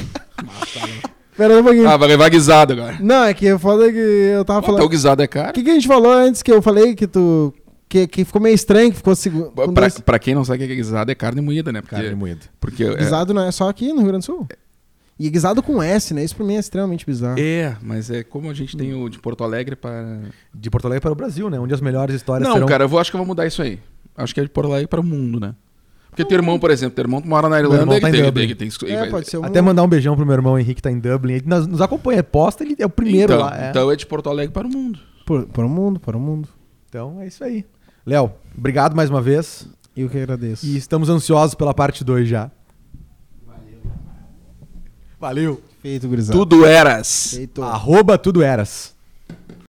Pera só um pouquinho. Ah, vai levar guisado agora. Não, é que é foda que eu tava Pô, falando. teu guisado é O caro. que, que a gente falou antes que eu falei que tu. Que, que ficou meio estranho, que ficou seguro. Pra, pra quem não sabe o que é guisado, é carne moída, né? Porque, Carne moída. Porque é, Guisado não é só aqui no Rio Grande do Sul. E guisado com S, né? Isso pra mim é extremamente bizarro. é, mas é como a gente tem o de Porto Alegre para. De Porto Alegre para o Brasil, né? Onde as melhores histórias Não, serão... cara, eu vou, acho que eu vou mudar isso aí. Acho que é de Porto Alegre para o mundo, né? Porque teu irmão, por exemplo, teu irmão mora na Irlanda, ele, tá em tem, Dublin. ele tem, É, vai- pode ser um. Até mandar um beijão pro meu irmão Henrique, que tá em Dublin. Ele nos, nos acompanha, posta, ele é o primeiro então, lá. é. então é de Porto Alegre para o mundo. Por, por um mundo, por um mundo. Então é isso aí. Léo, obrigado mais uma vez. Eu que agradeço. E estamos ansiosos pela parte 2 já. Valeu. Feito, gurizada. Tudo eras. Feito. Arroba tudo eras.